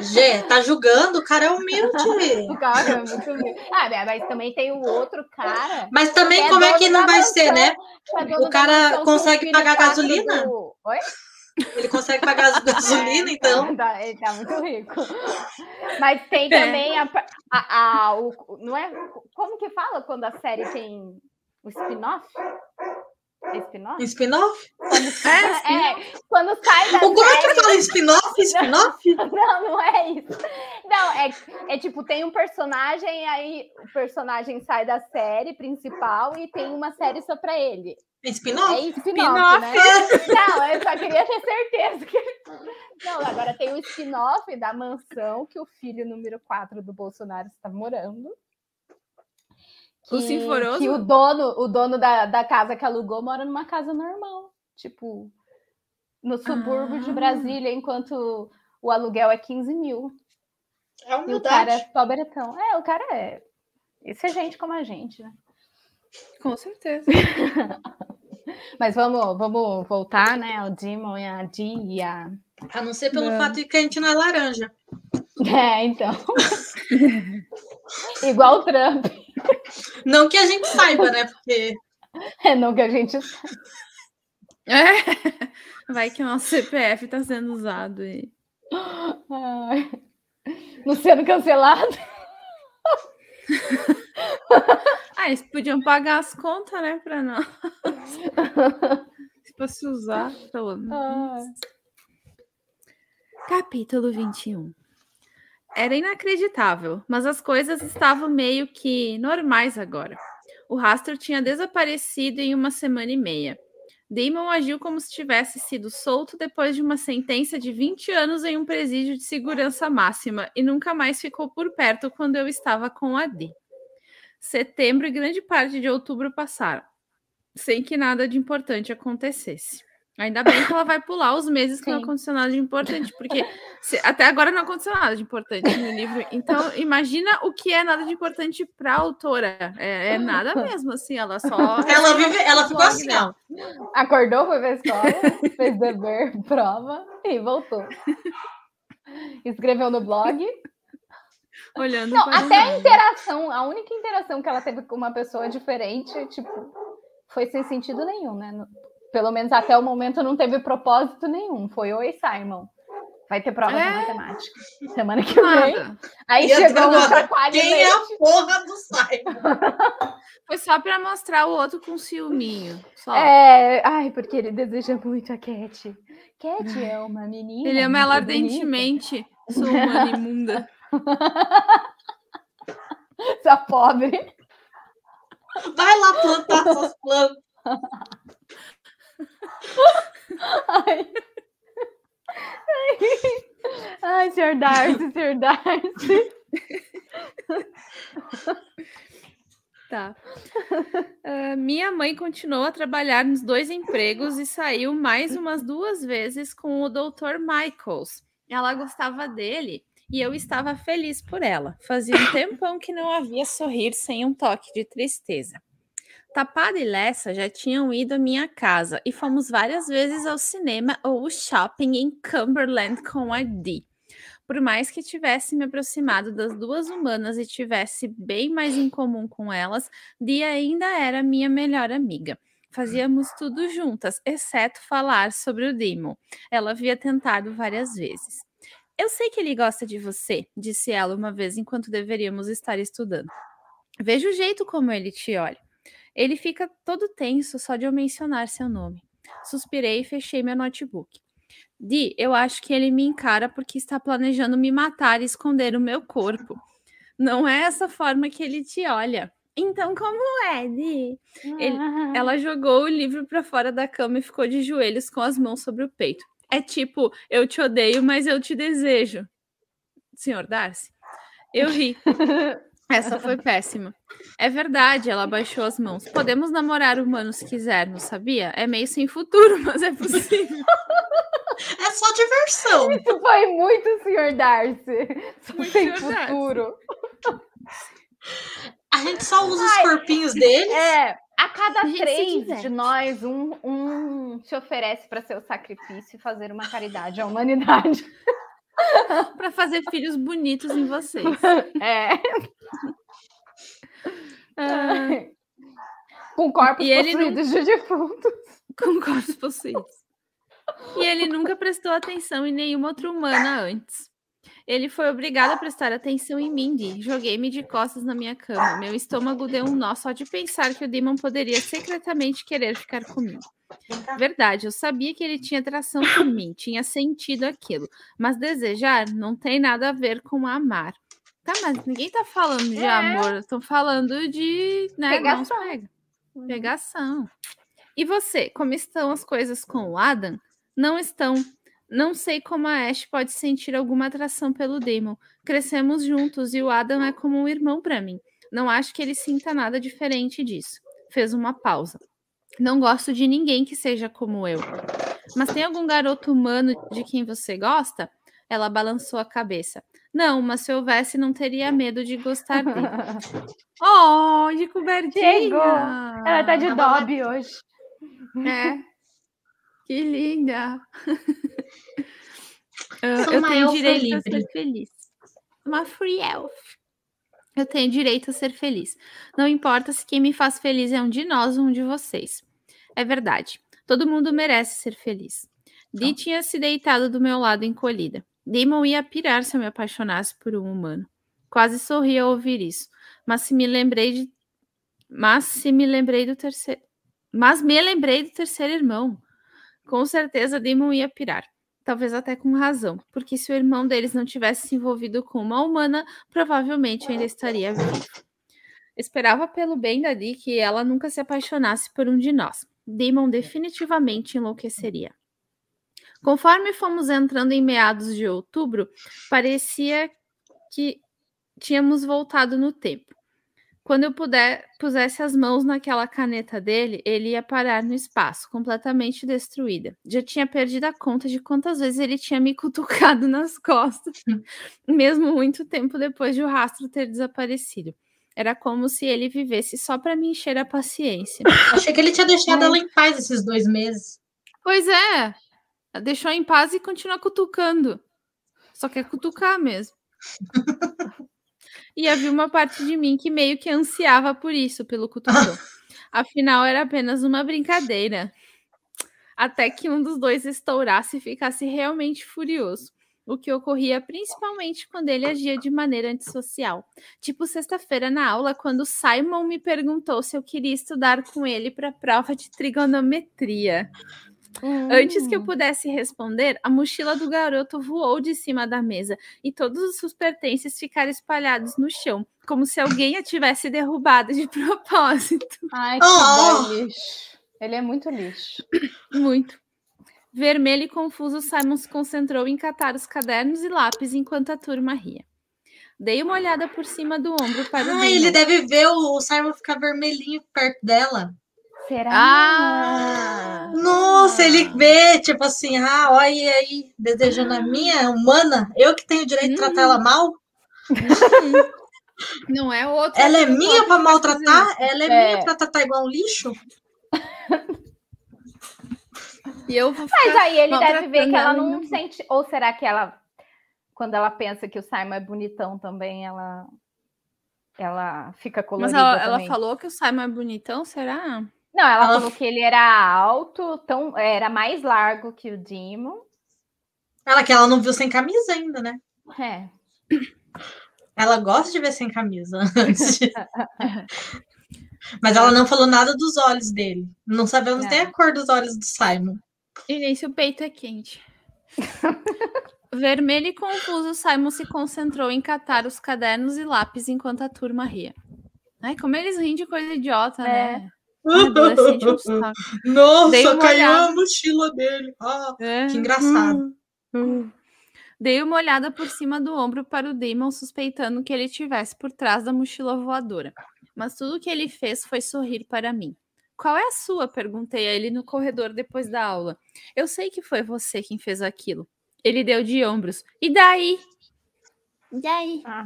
Speaker 1: Gê, tá julgando, o cara é humilde.
Speaker 2: o cara é muito humilde. Ah, mas também tem o outro cara.
Speaker 1: Mas também é como é que não vai ser, né? É o cara consegue pagar gasolina? Do... Oi? Ele consegue pagar a gasolina, então.
Speaker 2: Tá, ele tá muito rico. Mas tem é. também a, a, a, o, não é como que fala quando a série tem o spin-off? Spin-off?
Speaker 1: Spin-off?
Speaker 2: É, é, quando sai da
Speaker 1: O Gorka fala spin-off? Spin-off?
Speaker 2: Não, não é isso. Não, é, é tipo, tem um personagem, aí o personagem sai da série principal e tem uma série só pra ele.
Speaker 1: É spin-off?
Speaker 2: É spin-off, né? Não, eu só queria ter certeza que... Não, agora tem o spin-off da mansão que o filho número 4 do Bolsonaro está morando.
Speaker 3: O Sinforoso?
Speaker 2: Que o dono, o dono da, da casa que alugou mora numa casa normal. Tipo, no subúrbio
Speaker 3: Ah.
Speaker 2: de Brasília, enquanto o aluguel é 15 mil.
Speaker 1: É
Speaker 2: E o cara é pobretão. É, o cara é. Isso é gente como a gente, né?
Speaker 3: Com certeza.
Speaker 2: Mas vamos, vamos voltar, né? Ao Demon e a e a.
Speaker 1: A não ser pelo
Speaker 3: Não.
Speaker 1: fato de que a gente não é laranja.
Speaker 2: É, então. Igual o Trump.
Speaker 1: Não que a gente saiba, né? Porque
Speaker 2: É não que a gente
Speaker 3: É. Vai que o nosso CPF tá sendo usado aí.
Speaker 2: Ai. Não sendo cancelado.
Speaker 3: Ah, eles podiam pagar as contas, né, pra nós. Se fosse usar, pelo menos.
Speaker 2: Ai.
Speaker 3: Capítulo 21. Era inacreditável, mas as coisas estavam meio que normais agora. O rastro tinha desaparecido em uma semana e meia. Damon agiu como se tivesse sido solto depois de uma sentença de 20 anos em um presídio de segurança máxima e nunca mais ficou por perto quando eu estava com a D. Setembro e grande parte de outubro passaram, sem que nada de importante acontecesse. Ainda bem que ela vai pular os meses que não
Speaker 2: Sim.
Speaker 3: aconteceu nada de importante, porque se- até agora não aconteceu nada de importante no livro. Então, imagina o que é nada de importante para a autora. É, é nada mesmo, assim, ela só.
Speaker 1: ela, vive, ela ficou
Speaker 3: blog
Speaker 1: assim, ó.
Speaker 2: Acordou, foi pra escola, fez dever, prova e voltou. Escreveu no blog.
Speaker 3: olhando
Speaker 2: Não,
Speaker 3: para
Speaker 2: até a interação, a única interação que ela teve com uma pessoa diferente, tipo, foi sem sentido nenhum, né? No- Pelo menos até o momento não teve propósito nenhum. Foi oi, Simon. Vai ter prova de
Speaker 3: É.
Speaker 2: matemática. Semana que vem.
Speaker 3: Nada.
Speaker 2: Aí
Speaker 1: E
Speaker 2: chegou chacoalho
Speaker 1: Quem é
Speaker 2: leite.
Speaker 1: a porra do Simon?
Speaker 3: Foi só para mostrar o outro com ciúminho. Só.
Speaker 2: É, ai, porque ele deseja muito a Cat. Cat é uma menina.
Speaker 3: Ele ama ela
Speaker 2: muito bonita.
Speaker 3: ardentemente. Sou humana imunda.
Speaker 2: Essa pobre.
Speaker 1: Vai lá plantar suas plantas.
Speaker 2: Ai. Ai, senhor Darcy, senhor Darcy.
Speaker 3: Tá. Ah, minha mãe continuou a trabalhar nos dois empregos e saiu mais umas duas vezes com o Dr. Michaels. Ela gostava dele e eu estava feliz por ela. Fazia um tempão que não havia sorrir sem um toque de tristeza. Tapada e Lessa já tinham ido à minha casa e fomos várias vezes ao cinema ou ao shopping em Cumberland com a Dee. Por mais que tivesse me aproximado das duas humanas e tivesse bem mais em comum com elas, Dia ainda era minha melhor amiga. Fazíamos tudo juntas, exceto falar sobre o Demon. Ela havia tentado várias vezes. Eu sei que ele gosta de você, disse ela uma vez enquanto deveríamos estar estudando. Veja o jeito como ele te olha. Ele fica todo tenso só de eu mencionar seu nome. Suspirei e fechei meu notebook. Di, eu acho que ele me encara porque está planejando me matar e esconder o meu corpo. Não é essa forma que ele te olha. Então, como é, Di? Ele- Ela jogou o livro para fora da cama e ficou de joelhos com as mãos sobre o peito. É tipo, eu te odeio, mas eu te desejo. Senhor Darcy? Eu ri. Essa foi péssima. É verdade, ela baixou as mãos. Podemos namorar humanos se quisermos, sabia? É meio sem futuro, mas é possível.
Speaker 1: É só diversão.
Speaker 2: Isso foi muito, senhor Darcy.
Speaker 3: Muito
Speaker 2: Sem
Speaker 3: senhor Darcy.
Speaker 2: futuro.
Speaker 1: A gente só usa os
Speaker 2: Ai.
Speaker 1: corpinhos dele.
Speaker 2: É, a cada três de nós, um, um se oferece para ser o sacrifício e fazer uma caridade à humanidade.
Speaker 3: Para fazer filhos bonitos em vocês.
Speaker 2: É.
Speaker 3: Ah,
Speaker 2: Com corpos
Speaker 3: E ele
Speaker 2: possuídos de defuntos.
Speaker 3: com corpos possuídos. E ele nunca prestou atenção em nenhuma outra humana antes. Ele foi obrigado a prestar atenção em Mindy. Joguei-me de costas na minha cama. Meu estômago deu um nó só de pensar que o Demon poderia secretamente querer ficar comigo. Verdade, eu sabia que ele tinha atração por mim, tinha sentido aquilo. Mas desejar não tem nada a ver com amar. Tá, mas ninguém tá falando de é. amor, estão falando de. Né,
Speaker 2: Pegação. Pega.
Speaker 3: Uhum. Pegação. E você, como estão as coisas com o Adam? Não estão. Não sei como a Ash pode sentir alguma atração pelo Demon. Crescemos juntos e o Adam é como um irmão para mim. Não acho que ele sinta nada diferente disso. Fez uma pausa. Não gosto de ninguém que seja como eu. Mas tem algum garoto humano de quem você gosta? Ela balançou a cabeça. Não, mas se houvesse, não teria medo de gostar dele. oh, de cobertinha! Chegou.
Speaker 2: Ela tá de Dobby hoje.
Speaker 3: É. Que linda! eu, eu tenho direito livre. a ser feliz. Uma free elf. Eu tenho direito a ser feliz. Não importa se quem me faz feliz é um de nós ou um de vocês. É verdade. Todo mundo merece ser feliz. Dee tá. tinha se deitado do meu lado encolhida. Damon ia pirar se eu me apaixonasse por um humano. Quase sorri ao ouvir isso. Mas se me lembrei de. Mas se me lembrei do terceiro. Mas me lembrei do terceiro irmão. Com certeza Damon ia pirar. Talvez até com razão, porque se o irmão deles não tivesse se envolvido com uma humana, provavelmente ainda estaria vivo. Esperava pelo bem da Dee que ela nunca se apaixonasse por um de nós. Damon definitivamente enlouqueceria. Conforme fomos entrando em meados de outubro, parecia que tínhamos voltado no tempo. Quando eu puder, pusesse as mãos naquela caneta dele, ele ia parar no espaço, completamente destruída. Já tinha perdido a conta de quantas vezes ele tinha me cutucado nas costas, mesmo muito tempo depois de o rastro ter desaparecido. Era como se ele vivesse só para me encher a paciência.
Speaker 1: Achei que ele tinha deixado ela em paz esses dois meses.
Speaker 3: Pois é, deixou em paz e continua cutucando. Só quer cutucar mesmo. E havia uma parte de mim que meio que ansiava por isso, pelo cutucão. Afinal, era apenas uma brincadeira. Até que um dos dois estourasse e ficasse realmente furioso. O que ocorria principalmente quando ele agia de maneira antissocial. Tipo sexta-feira na aula, quando Simon me perguntou se eu queria estudar com ele para a prova de trigonometria. Antes que eu hum. pudesse responder, a mochila do garoto voou de cima da mesa e todos os seus pertences ficaram espalhados no chão, como se alguém a tivesse derrubado de propósito.
Speaker 2: Ai, que oh! lixo. Ele é muito lixo.
Speaker 3: Muito. Vermelho e confuso, Simon se concentrou em catar os cadernos e lápis enquanto a turma ria. Dei uma olhada por cima do ombro para
Speaker 1: ah, o ele deve ver o Simon ficar vermelhinho perto dela.
Speaker 2: Será?
Speaker 3: Ah!
Speaker 1: Nossa, ele vê, tipo assim, ah, olha aí, desejando a minha humana, eu que tenho o direito de tratar ela mal?
Speaker 3: Não é outro.
Speaker 1: Ela é minha para maltratar? Ela é, é. minha para tratar igual um lixo?
Speaker 3: E eu
Speaker 2: Mas aí ele deve ver que ela não sente. Ou será que ela, quando ela pensa que o Simon é bonitão também, ela, ela fica colorida?
Speaker 3: Mas ela,
Speaker 2: ela
Speaker 3: falou que o Simon é bonitão, será?
Speaker 2: Não, ela, ela, falou que ele era alto, tão, era mais largo que o Dimo.
Speaker 1: Ela que ela não viu sem camisa ainda, né?
Speaker 2: É.
Speaker 1: Ela gosta de ver sem camisa Mas ela não falou nada dos olhos dele. Não sabemos nem a cor dos olhos do Simon.
Speaker 3: E nem se o peito é quente. Vermelho e confuso, Simon se concentrou em catar os cadernos e lápis enquanto a turma ria. Ai, como eles riem de coisa idiota, é. né?
Speaker 1: Nossa, caiu olhada. a mochila dele. Ah, é. Que engraçado.
Speaker 3: Dei uma olhada por cima do ombro para o Damon, suspeitando que ele estivesse por trás da mochila voadora. Mas tudo que ele fez foi sorrir para mim. Qual é a sua? Perguntei a ele no corredor depois da aula. Eu sei que foi você quem fez aquilo. Ele deu de ombros. E daí?
Speaker 2: E daí?
Speaker 1: Ah.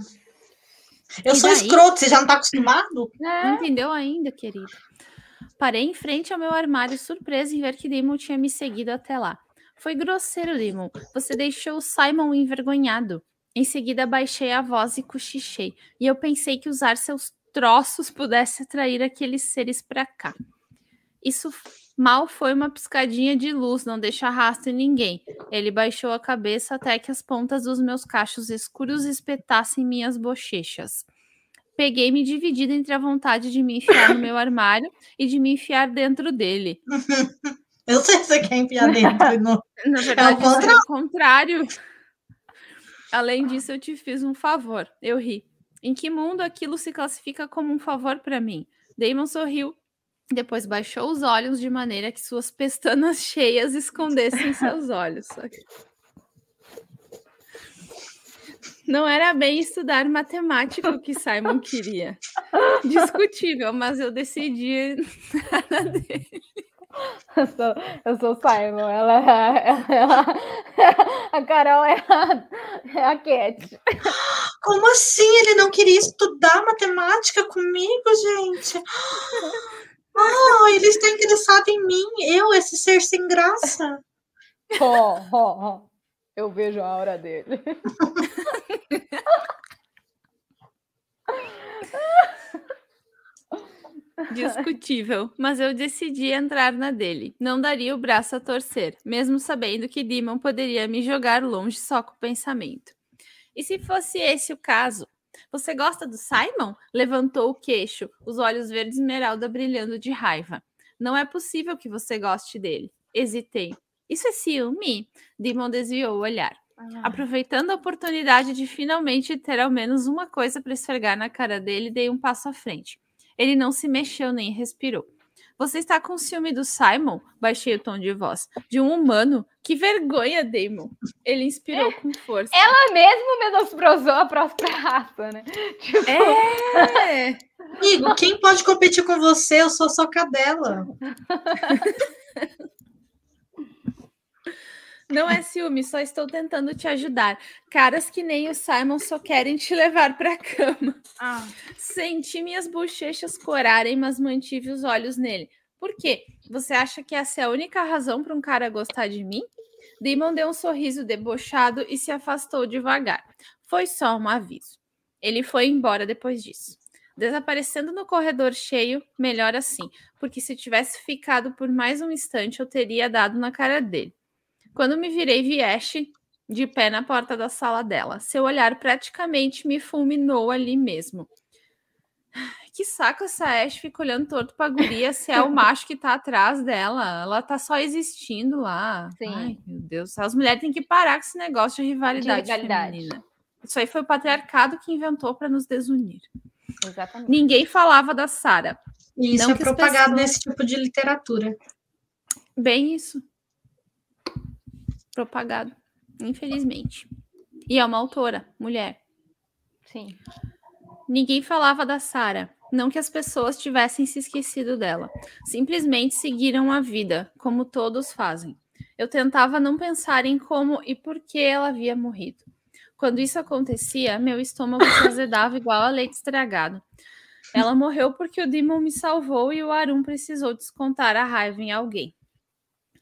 Speaker 1: Eu e sou daí? escroto, você já não tá acostumado?
Speaker 3: É. Não entendeu ainda, querido. Parei em frente ao meu armário, surpresa em ver que Damon tinha me seguido até lá. Foi grosseiro, Damon. Você deixou o Simon envergonhado. Em seguida, baixei a voz e cochichei. E eu pensei que usar seus troços pudesse atrair aqueles seres para cá. Isso mal foi uma piscadinha de luz, não deixa rastro em ninguém. Ele baixou a cabeça até que as pontas dos meus cachos escuros espetassem minhas bochechas. Peguei-me dividida entre a vontade de me enfiar no meu armário e de me enfiar dentro dele.
Speaker 1: Eu sei se você quer enfiar dentro. No...
Speaker 3: Na verdade, é o, o contrário. Além disso, eu te fiz um favor. Eu ri. Em que mundo aquilo se classifica como um favor para mim? Damon sorriu, depois baixou os olhos de maneira que suas pestanas cheias escondessem seus olhos. Não era bem estudar matemática o que Simon queria. Discutível, mas eu decidi nada dele.
Speaker 2: Eu sou, eu sou Simon, ela, ela, ela, a Carol é a, é a Cat.
Speaker 1: Como assim? Ele não queria estudar matemática comigo, gente? Ah, ele está interessado em mim, eu, esse ser sem graça.
Speaker 2: Ó, ó, ó. Eu vejo a hora dele.
Speaker 3: Discutível, mas eu decidi entrar na dele. Não daria o braço a torcer, mesmo sabendo que Demon poderia me jogar longe só com o pensamento. E se fosse esse o caso? Você gosta do Simon? Levantou o queixo, os olhos verdes esmeralda brilhando de raiva. Não é possível que você goste dele. Hesitei. Isso é ciúme? Demon desviou o olhar. Ah. Aproveitando a oportunidade de finalmente ter ao menos uma coisa para esfregar na cara dele, dei um passo à frente. Ele não se mexeu nem respirou. Você está com ciúme do Simon? Baixei o tom de voz. De um humano? Que vergonha, Damon. Ele inspirou é, com força.
Speaker 2: Ela mesmo menosprezou a própria raça, né?
Speaker 3: Tipo... É!
Speaker 1: Amigo, quem pode competir com você? Eu sou só cadela.
Speaker 3: Não é ciúme, só estou tentando te ajudar. Caras que nem o Simon só querem te levar para a cama. Ah. Senti minhas bochechas corarem, mas mantive os olhos nele. Por quê? Você acha que essa é a única razão para um cara gostar de mim? Damon deu um sorriso debochado e se afastou devagar. Foi só um aviso. Ele foi embora depois disso. Desaparecendo no corredor cheio, melhor assim, porque se tivesse ficado por mais um instante, eu teria dado na cara dele. Quando me virei, vi Ashe de pé na porta da sala dela. Seu olhar praticamente me fulminou ali mesmo. Que saco essa Ashe fica olhando torto pra guria se é o macho que tá atrás dela. Ela tá só existindo lá. Sim. Ai, meu Deus. As mulheres têm que parar com esse negócio de rivalidade, de rivalidade. feminina. Isso aí foi o patriarcado que inventou para nos desunir. Exatamente. Ninguém falava da Sara.
Speaker 1: Isso Não é propagado pessoas... nesse tipo de literatura.
Speaker 3: Bem isso propagado, infelizmente. E é uma autora, mulher.
Speaker 2: Sim.
Speaker 3: Ninguém falava da Sara, não que as pessoas tivessem se esquecido dela. Simplesmente seguiram a vida, como todos fazem. Eu tentava não pensar em como e por que ela havia morrido. Quando isso acontecia, meu estômago se azedava igual a leite estragado. Ela morreu porque o Demon me salvou e o Arum precisou descontar a raiva em alguém.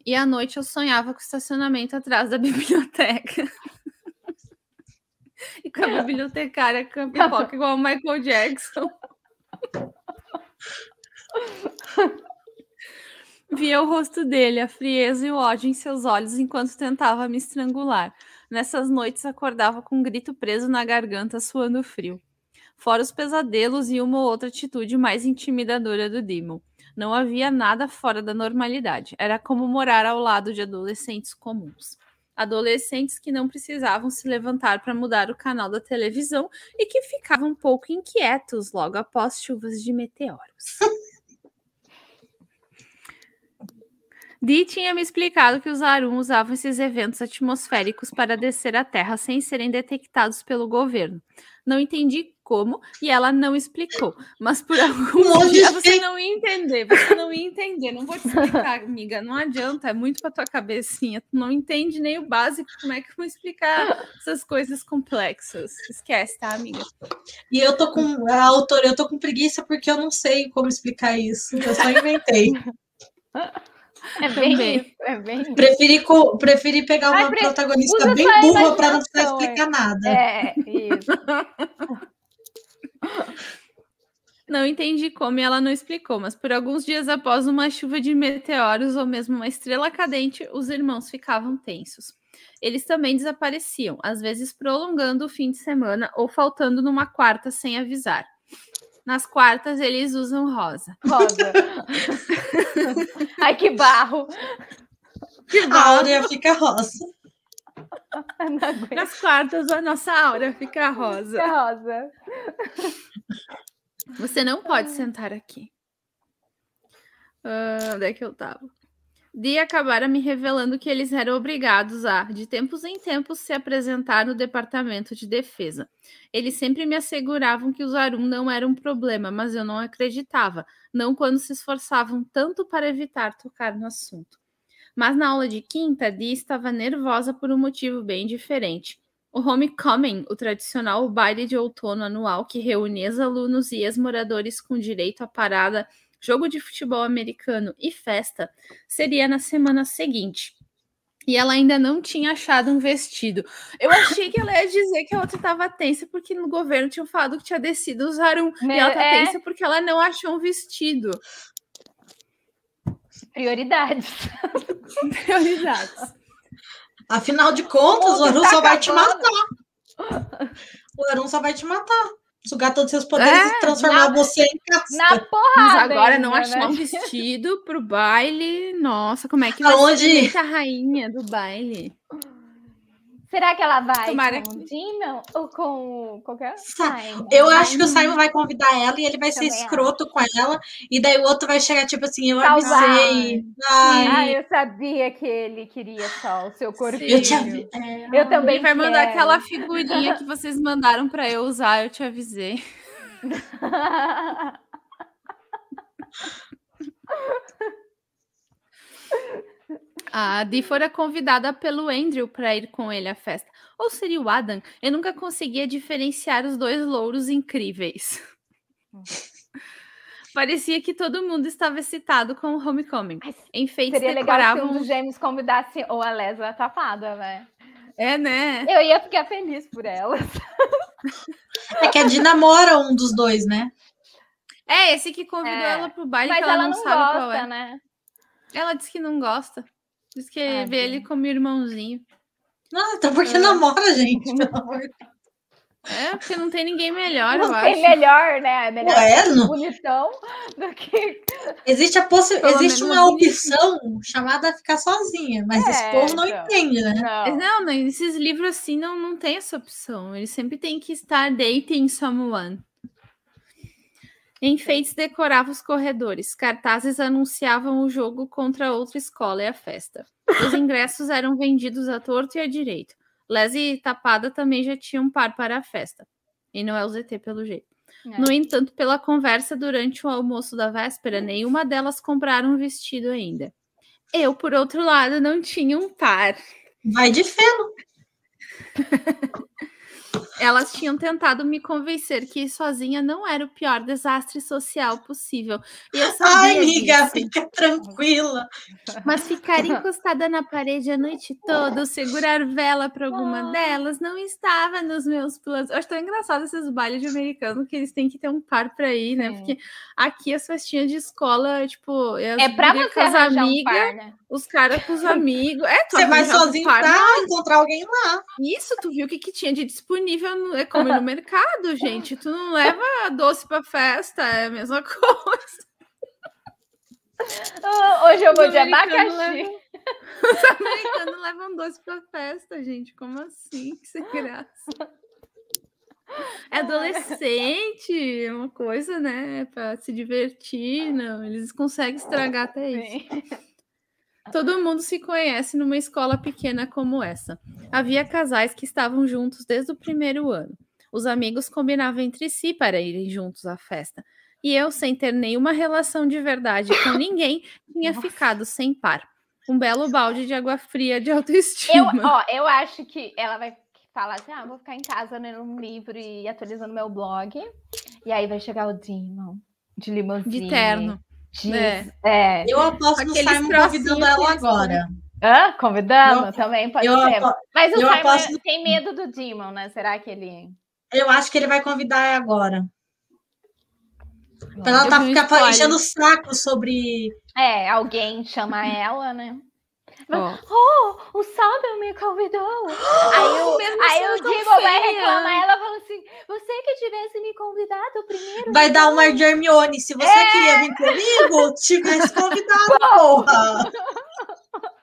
Speaker 3: E à noite eu sonhava com o estacionamento atrás da biblioteca. e com a bibliotecária com a pipoca igual o Michael Jackson. Via o rosto dele, a frieza e o ódio em seus olhos enquanto tentava me estrangular. Nessas noites acordava com um grito preso na garganta, suando frio. Fora os pesadelos e uma ou outra atitude mais intimidadora do Demon. Não havia nada fora da normalidade. Era como morar ao lado de adolescentes comuns. Adolescentes que não precisavam se levantar para mudar o canal da televisão e que ficavam um pouco inquietos logo após chuvas de meteoros. Dee tinha me explicado que os Arum usavam esses eventos atmosféricos para descer à Terra sem serem detectados pelo governo. Não entendi como e ela não explicou. Mas por algum dia você não ia entender, você não ia entender. Não vou te explicar, amiga. Não adianta, é muito para tua cabecinha. Tu não entende nem o básico. Como é que eu vou explicar essas coisas complexas? Esquece, tá, amiga?
Speaker 1: E eu tô com a autora, eu tô com preguiça porque eu não sei como explicar isso. Eu só inventei.
Speaker 2: É bem, é bem.
Speaker 1: Preferi, preferi pegar uma Ai, protagonista bem burra para não precisar explicar nada.
Speaker 2: É, isso.
Speaker 3: Não entendi como e ela não explicou, mas por alguns dias após uma chuva de meteoros ou mesmo uma estrela cadente, os irmãos ficavam tensos. Eles também desapareciam, às vezes prolongando o fim de semana ou faltando numa quarta sem avisar. Nas quartas eles usam rosa.
Speaker 2: Rosa. Ai, que barro.
Speaker 1: Que barro. A áurea fica rosa.
Speaker 3: Nas quartas a nossa aura fica rosa.
Speaker 2: Fica rosa.
Speaker 3: Você não pode sentar aqui. Uh, onde é que eu tava? Dee acabara me revelando que eles eram obrigados a, de tempos em tempos, se apresentar no Departamento de Defesa. Eles sempre me asseguravam que os Arum não era um problema, mas eu não acreditava, não quando se esforçavam tanto para evitar tocar no assunto. Mas na aula de quinta, Dee estava nervosa por um motivo bem diferente. O Homecoming, o tradicional baile de outono anual que reúne ex-alunos e ex-moradores com direito à parada, jogo de futebol americano e festa, seria na semana seguinte. E ela ainda não tinha achado um vestido. Eu achei que ela ia dizer que a outra estava tensa porque no governo tinham falado que tinha descido usar um. e ela tá é... tensa porque ela não achou um vestido.
Speaker 2: Prioridades.
Speaker 3: Prioridades.
Speaker 1: Afinal de contas, o, o Arun tá só vai te matar. O Arun só vai te matar. Sugar todos os seus poderes é, e transformar na, você em casca.
Speaker 2: Na porrada.
Speaker 3: Mas agora ainda, não achar né? um vestido pro baile. Nossa, como é que
Speaker 1: Aonde...
Speaker 3: vai ser a rainha do baile?
Speaker 2: Será que ela vai Tomara com que... o Demon ou com qualquer
Speaker 1: Simon? Eu acho que o Simon vai convidar ela e ele vai Também ser escroto acho. com ela. E daí o outro vai chegar tipo assim, eu Salvar. avisei.
Speaker 2: Ai. Ah, eu sabia que ele queria só o seu corpinho.
Speaker 1: Eu, te avi... é,
Speaker 2: eu também
Speaker 3: Ele vai quero. mandar aquela figurinha que vocês mandaram para eu usar, eu te avisei. A Dee fora convidada pelo Andrew para ir com ele à festa. Ou seria o Adam? Eu nunca conseguia diferenciar os dois louros incríveis. Parecia que todo mundo estava excitado com o Homecoming. Enfeites
Speaker 2: seria
Speaker 3: decoravam...
Speaker 2: legal se um dos gêmeos convidasse ou a Les ou a Tapada, né?
Speaker 3: É, né?
Speaker 2: Eu ia ficar feliz por elas.
Speaker 1: É que a Dina namora um dos dois, né?
Speaker 3: É, esse que convidou é. ela pro baile, Mas que ela, ela não, não, sabe
Speaker 2: gosta,
Speaker 3: qual é.
Speaker 2: Né?
Speaker 3: Ela disse que não gosta. Diz que ah, vê ele como irmãozinho.
Speaker 1: Não, então porque é. namora, gente, pelo amor
Speaker 3: É, porque não tem ninguém melhor,
Speaker 2: não
Speaker 3: eu
Speaker 2: tem
Speaker 3: acho.
Speaker 2: melhor, né? É melhor
Speaker 1: é, não...
Speaker 2: bonitão do que.
Speaker 1: Existe, a possi... Existe uma opção chamada ficar sozinha, mas é, esse povo não então. entende, né?
Speaker 3: Não. não, não, esses livros assim não, não tem essa opção. Eles sempre têm que estar dating someone. Enfeites decoravam os corredores, cartazes anunciavam o jogo contra outra escola e a festa. Os ingressos eram vendidos à torto e à direito. Leslie e Tapada também já tinham par para a festa. E não é o ZT pelo jeito. É. No entanto, pela conversa durante o almoço da véspera, nenhuma delas compraram um vestido ainda. Eu, por outro lado, não tinha um par.
Speaker 1: Vai de feno.
Speaker 3: Elas tinham tentado me convencer que sozinha não era o pior desastre social possível. E eu sabia
Speaker 1: Ai, amiga,
Speaker 3: disso.
Speaker 1: fica tranquila.
Speaker 3: Mas ficar encostada na parede a noite toda, segurar vela para alguma ah. delas, não estava nos meus planos. Eu acho tão engraçado esses bailes de americano que eles têm que ter um par para ir, né? Porque aqui as festinhas de escola, tipo,
Speaker 2: é para você com as amigas, um né?
Speaker 3: os caras com os amigos. É,
Speaker 1: você vai sozinho para encontrar alguém lá.
Speaker 3: Isso, tu viu o que, que tinha de disponível no, é como no mercado, gente. Tu não leva doce para festa, é a mesma coisa.
Speaker 2: Hoje eu vou de abacaxi. Leva...
Speaker 3: Os americanos levam doce para festa, gente. Como assim? Que sem graça. É adolescente, é uma coisa, né? Para se divertir, não. Eles conseguem estragar até isso. Todo mundo se conhece numa escola pequena como essa. Havia casais que estavam juntos desde o primeiro ano. Os amigos combinavam entre si para irem juntos à festa. E eu, sem ter nenhuma relação de verdade com ninguém, tinha Nossa. ficado sem par. Um belo balde de água fria de autoestima.
Speaker 2: Eu, ó, eu acho que ela vai falar assim: ah, vou ficar em casa lendo um livro e atualizando meu blog. E aí vai chegar o Demon de limousine.
Speaker 3: De terno.
Speaker 2: É. é.
Speaker 1: Eu aposto no Simon convidando ela agora.
Speaker 2: Hã? Convidando? Eu, Também pode ser. Mas o Simon aposto... tem medo do Demon, né? Será que ele.
Speaker 1: Eu acho que ele vai convidar agora. Pra ela tá, ficar enchendo o saco sobre.
Speaker 2: É, alguém chama ela, né?
Speaker 3: Ó.
Speaker 2: Oh, o Sábio me convidou. aí eu,
Speaker 3: mesmo
Speaker 2: aí o Digo vai reclamar. Ela assim: Você que tivesse me convidado primeiro.
Speaker 1: Vai dar uma de Hermione. Se você queria vir comigo, tivesse convidado, porra.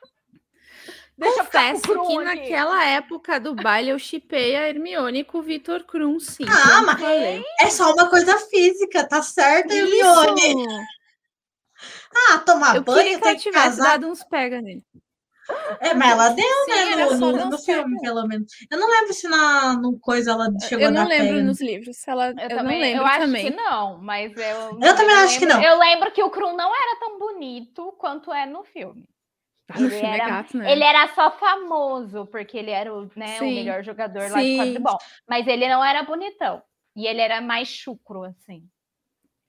Speaker 2: Deixa eu
Speaker 3: Confesso que
Speaker 2: aqui.
Speaker 3: naquela época do baile eu chipei a Hermione com o Vitor Krum, sim.
Speaker 1: Ah, mas
Speaker 3: falei.
Speaker 1: É só uma coisa física, tá certo, Hermione? Ah, tomar
Speaker 3: Eu
Speaker 1: banho,
Speaker 3: queria que
Speaker 1: tem que
Speaker 3: tivesse
Speaker 1: casar.
Speaker 3: dado uns pega nele.
Speaker 1: É, mas ela deu,
Speaker 3: Sim,
Speaker 1: né, no, no, no filme, pelo menos. Eu não lembro se na no coisa ela chegou
Speaker 3: Eu
Speaker 1: a
Speaker 3: não lembro
Speaker 1: pega.
Speaker 3: nos livros. Se ela... Eu,
Speaker 2: Eu,
Speaker 3: não
Speaker 2: também,
Speaker 3: lembro
Speaker 2: eu acho
Speaker 3: também.
Speaker 2: que não, mas eu.
Speaker 1: Eu também acho que não.
Speaker 2: Eu lembro que o Krum não era tão bonito quanto é no filme.
Speaker 3: Ah, no
Speaker 2: Ele
Speaker 3: filme
Speaker 2: era-
Speaker 3: é gato, né?
Speaker 2: Ele era só famoso, porque ele era o, né, o
Speaker 3: Sim.
Speaker 2: melhor jogador lá de
Speaker 3: Sim.
Speaker 2: quadribol. Mas ele não era bonitão. E ele era mais chucro, assim.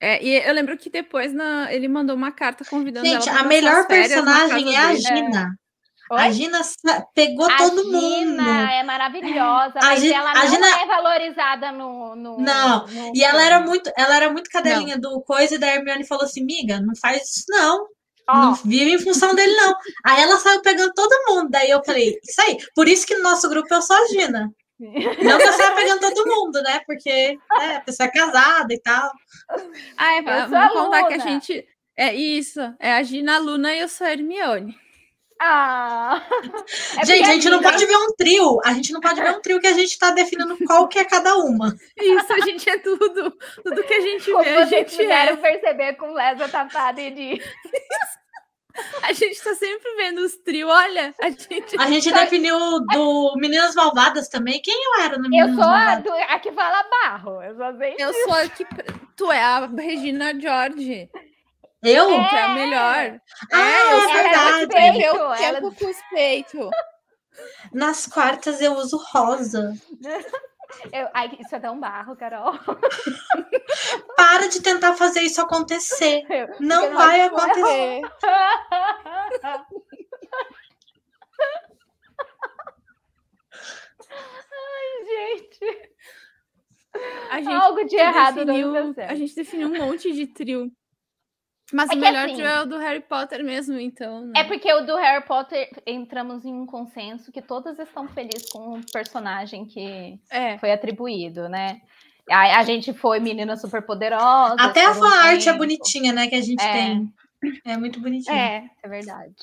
Speaker 3: É, e eu lembro que depois na- ele mandou uma carta convidando
Speaker 1: Gente,
Speaker 3: ela
Speaker 1: a
Speaker 3: pra
Speaker 1: melhor
Speaker 3: na
Speaker 1: personagem é a. Gina.
Speaker 2: Oi?
Speaker 1: A Gina pegou
Speaker 2: a
Speaker 1: todo
Speaker 2: Gina
Speaker 1: mundo.
Speaker 2: é maravilhosa,
Speaker 1: A
Speaker 2: mas
Speaker 1: Gi-
Speaker 2: ela
Speaker 1: a
Speaker 2: não
Speaker 1: Gina-
Speaker 2: é valorizada no. no
Speaker 1: Não,
Speaker 2: no
Speaker 1: E ela era muito, ela era muito cadelinha do coisa, e da Hermione falou assim: miga, não faz isso, não.
Speaker 2: Ó,
Speaker 1: Não vive em função dele, não. Aí ela saiu pegando todo mundo. Daí eu falei, isso aí. Por isso que no nosso grupo eu sou a Gina. Não que eu saia pegando todo mundo, né? Porque é, a pessoa é casada e tal.
Speaker 3: Ah, é,
Speaker 2: Eu
Speaker 3: vamos
Speaker 2: sou a
Speaker 3: contar que a gente. É isso. É a Gina Luna e eu sou a Hermione.
Speaker 2: Ah! É
Speaker 1: gente, a gente não pode ver um trio. A gente não pode ver um trio que a gente tá definindo qual que é cada uma.
Speaker 3: Isso, a gente é tudo. Tudo que a gente
Speaker 2: Como
Speaker 3: vê, a gente
Speaker 2: puderam
Speaker 3: é.
Speaker 2: perceber com Lesa Tapada e de.
Speaker 3: A gente tá sempre vendo os trios. Olha, a gente.
Speaker 1: A gente definiu do Meninas Malvadas também. Quem eu era no
Speaker 2: Eu
Speaker 1: Meninas
Speaker 2: sou a,
Speaker 1: Malvadas?
Speaker 2: do, a que fala barro. Eu.
Speaker 3: Eu sou a que. Tu é a Regina George.
Speaker 1: Eu?
Speaker 3: Tu é a melhor.
Speaker 1: Ah,
Speaker 3: é, eu
Speaker 1: é
Speaker 3: sou
Speaker 1: verdade.
Speaker 3: a que prevê o
Speaker 2: Ela-
Speaker 3: tempo com os peitos.
Speaker 1: Nas quartas eu uso rosa.
Speaker 2: Eu- ai, isso é tão barro, Carol.
Speaker 1: Para de tentar fazer isso acontecer.
Speaker 2: Eu-
Speaker 1: Não
Speaker 2: porque
Speaker 1: vai acontecer.
Speaker 2: Ai, gente.
Speaker 3: A gente
Speaker 2: Algo de errado não
Speaker 3: definiu. A gente definiu um monte de trio. Mas
Speaker 2: É
Speaker 3: o melhor
Speaker 2: assim-
Speaker 3: trio é o do Harry Potter mesmo, então. né?
Speaker 2: É porque o do Harry Potter entramos em um consenso que todas estão felizes com o personagem que
Speaker 3: É.
Speaker 2: foi atribuído, né? A, a gente foi menina super poderosa.
Speaker 1: Até a fanart é
Speaker 2: tempo.
Speaker 1: bonitinha, né? Que a gente
Speaker 2: É.
Speaker 1: tem. É muito bonitinha.
Speaker 2: É, é verdade.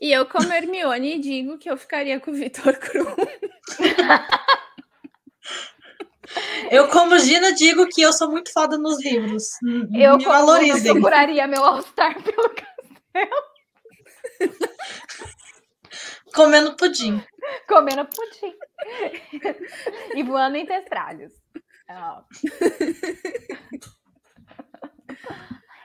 Speaker 3: E eu, como Hermione, digo que eu ficaria com o Vitor Krum.
Speaker 1: Eu, como Gina, digo que eu sou muito foda nos livros.
Speaker 2: Eu,
Speaker 1: Me valorizem.
Speaker 2: procuraria meu All-Star pelo castelo,
Speaker 1: Comendo pudim.
Speaker 2: comendo pudim. e voando em testralhos. Ó.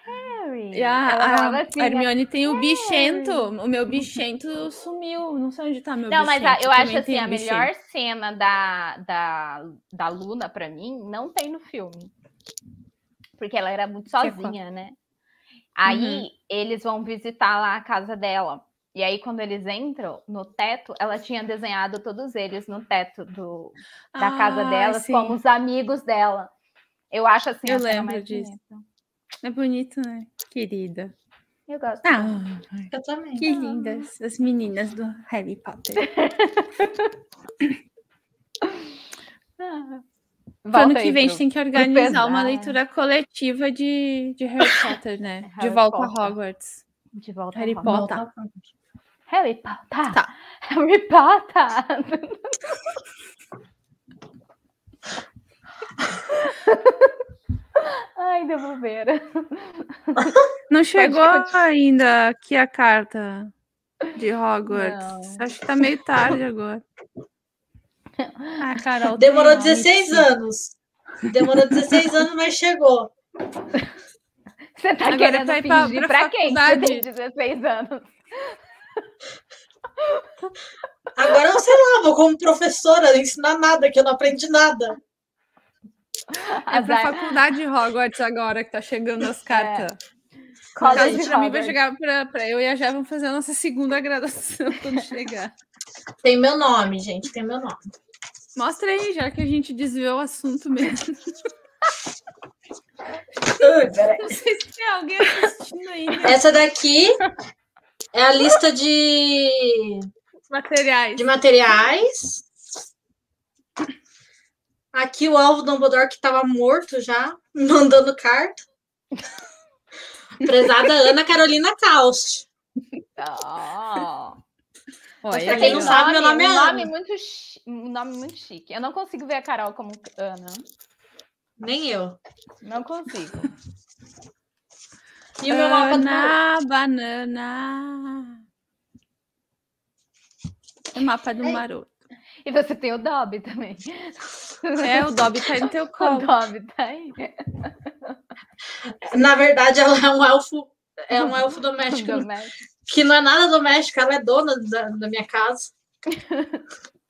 Speaker 2: Harry.
Speaker 3: E a, a-
Speaker 2: assim,
Speaker 3: a Hermione tem o
Speaker 2: Harry.
Speaker 3: bichento. O meu bichento sumiu. Não sei onde tá meu
Speaker 2: Não, mas a-
Speaker 3: bichento.
Speaker 2: eu acho assim, a
Speaker 3: um
Speaker 2: melhor
Speaker 3: bichento.
Speaker 2: cena da, da, da Luna, pra mim, não tem no filme. Porque ela era muito
Speaker 3: é
Speaker 2: sozinha, né? Aí
Speaker 3: Uhum.
Speaker 2: eles vão visitar lá a casa dela. E aí, quando eles entram no teto, ela tinha desenhado todos eles no teto do, da casa
Speaker 3: Ah,
Speaker 2: delas
Speaker 3: sim.
Speaker 2: como os amigos dela. Eu acho assim,
Speaker 3: Eu
Speaker 2: a cena
Speaker 3: lembro
Speaker 2: mais
Speaker 3: disso.
Speaker 2: bonita.
Speaker 3: É bonito, né? Querida.
Speaker 2: Eu gosto.
Speaker 3: Ah,
Speaker 1: Eu também.
Speaker 3: que lindas as meninas do Harry Potter.
Speaker 2: Ah. Volta
Speaker 3: ano que vem a
Speaker 2: pro-
Speaker 3: gente tem que organizar uma
Speaker 2: pesar.
Speaker 3: leitura coletiva de, de Harry Potter, né? de
Speaker 2: Harry
Speaker 3: volta
Speaker 2: Potter.
Speaker 3: a Hogwarts.
Speaker 2: De volta
Speaker 3: Harry
Speaker 2: ao
Speaker 3: Potter. Potter.
Speaker 2: Harry Potter.
Speaker 3: Tá.
Speaker 2: Harry Potter. Ai, devolveram.
Speaker 3: Não chegou ainda aqui a carta de Hogwarts.
Speaker 2: Não.
Speaker 3: Acho que tá meio tarde agora. Ah, Carol.
Speaker 1: Demorou
Speaker 3: tem nome,
Speaker 1: 16
Speaker 3: sim.
Speaker 1: anos. Demorou 16 anos, mas chegou.
Speaker 2: Você tá
Speaker 3: Agora
Speaker 2: querendo
Speaker 3: vai pra-
Speaker 2: fingir
Speaker 3: pra
Speaker 2: pra, quem? que Você tem 16 anos.
Speaker 1: Agora eu sei lá, vou como professora ensinar nada, que eu não aprendi nada.
Speaker 3: É pra faculdade de Hogwarts agora que tá chegando as cartas. No
Speaker 2: College
Speaker 3: caso, pra mim vai chegar pra, pra eu e a Jé vamos fazer a nossa segunda graduação quando chegar.
Speaker 1: Tem meu nome, gente, tem meu nome.
Speaker 3: Mostra aí, já que a gente desviou o assunto mesmo. Não sei se tem alguém assistindo ainda.
Speaker 1: Essa daqui é a lista de
Speaker 3: materiais.
Speaker 1: De materiais. Aqui o alvo Dumbledore que estava morto já, mandando carta. Prezada Ana Carolina Caust.
Speaker 2: Oh.
Speaker 1: Mas pra quem não sabe, meu nome é Ana.
Speaker 2: Nome muito, um nome muito chique. Eu não consigo ver a Carol como Ana.
Speaker 1: Nem eu.
Speaker 2: Não consigo.
Speaker 3: E o meu mapa do... banana. O mapa do maroto.
Speaker 2: E você tem o Dobby também.
Speaker 3: É, o Dobby tá no teu colo.
Speaker 2: O Dobby tá aí.
Speaker 1: Na verdade, ela é um elfo, é um elfo doméstico. doméstico. Que não é nada doméstico, ela é dona da, da minha casa.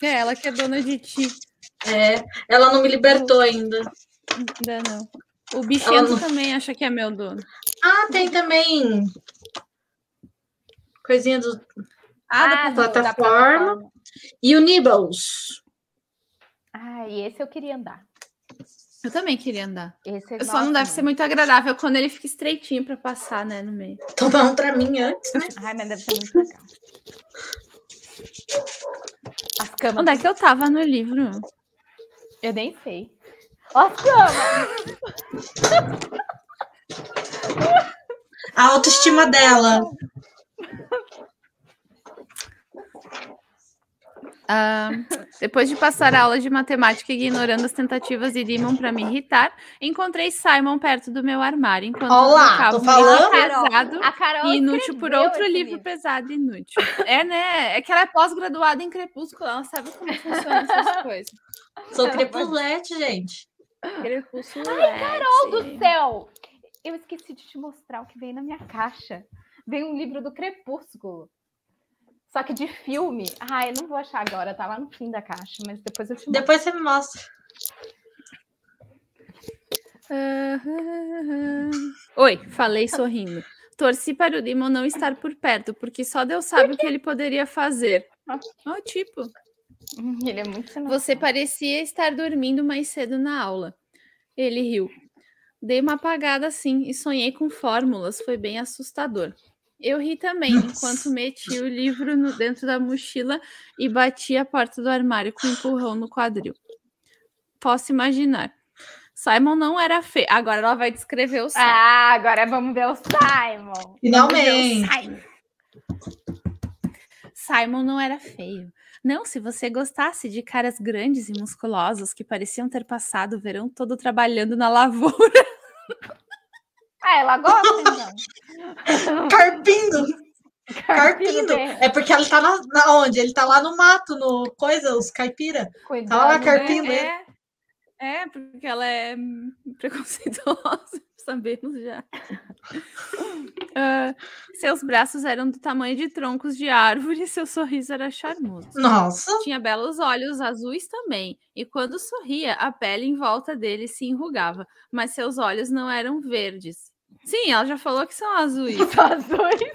Speaker 3: É, ela que é dona de ti.
Speaker 1: É, ela não me libertou ainda.
Speaker 3: Ainda não. O bichinho não... também acha que é meu dono.
Speaker 1: Ah, tem também. Coisinha do. Ah, da, ah, plataforma. da plataforma. E o Nibbles.
Speaker 2: Ah, e esse eu queria andar.
Speaker 3: Eu também queria andar. Esse é Só não deve ser muito agradável quando ele fica estreitinho para passar, né, no meio.
Speaker 1: Tomar um pra mim antes, né?
Speaker 2: Ai, mas deve ser muito legal.
Speaker 3: As camas. Onde é que eu tava no livro?
Speaker 2: Eu nem sei. As camas!
Speaker 1: A autoestima dela.
Speaker 3: Uh, depois de passar a aula de matemática ignorando as tentativas de Dimon para me irritar, encontrei Simon perto do meu armário, enquanto
Speaker 1: Olá, tô falando?
Speaker 3: pesado e inútil por outro livro, livro, pesado e inútil. É, né? É que ela é pós-graduada em Crepúsculo, ela sabe como funcionam essas coisas.
Speaker 1: Sou crepulete, gente.
Speaker 3: Crepúsculo.
Speaker 2: Ai, Carol do céu! Eu esqueci de te mostrar o que veio na minha caixa. Veio um livro do Crepúsculo. Só que de filme, ah, eu não vou achar agora, tá lá no fim da caixa, mas depois eu te
Speaker 1: mostro. Depois você me mostra.
Speaker 3: Oi, falei sorrindo. Torci para o Demon não estar por perto, porque só Deus sabe o que ele poderia fazer. Oh, tipo.
Speaker 2: Ele é muito
Speaker 3: Você parecia estar dormindo mais cedo na aula. Ele riu. Dei uma apagada assim e sonhei com fórmulas. Foi bem assustador. Eu ri também, Nossa. enquanto meti o livro no, dentro da mochila e bati a porta do armário com um empurrão no quadril. Posso imaginar. Simon não era feio. Agora ela vai descrever o
Speaker 2: Simon. Ah, agora vamos ver o Simon.
Speaker 1: Finalmente.
Speaker 3: Simon. Simon não era feio. Não, se você gostasse de caras grandes e musculosos que pareciam ter passado o verão todo trabalhando na lavoura.
Speaker 2: Ah, ela gosta, então.
Speaker 1: Carpindo. Carpindo. É porque ele tá na, na, onde? Ele tá lá no mato, no coisa, os caipira. Cuidado, tá lá carpindo.
Speaker 3: Né? É, é, porque ela é preconceituosa, sabemos já. Uh, seus braços eram do tamanho de troncos de árvore e seu sorriso era charmoso.
Speaker 1: Nossa!
Speaker 3: Tinha belos olhos azuis também, e quando sorria, a pele em volta dele se enrugava, mas seus olhos não eram verdes. Sim, ela já falou que são azuis.
Speaker 2: São azuis.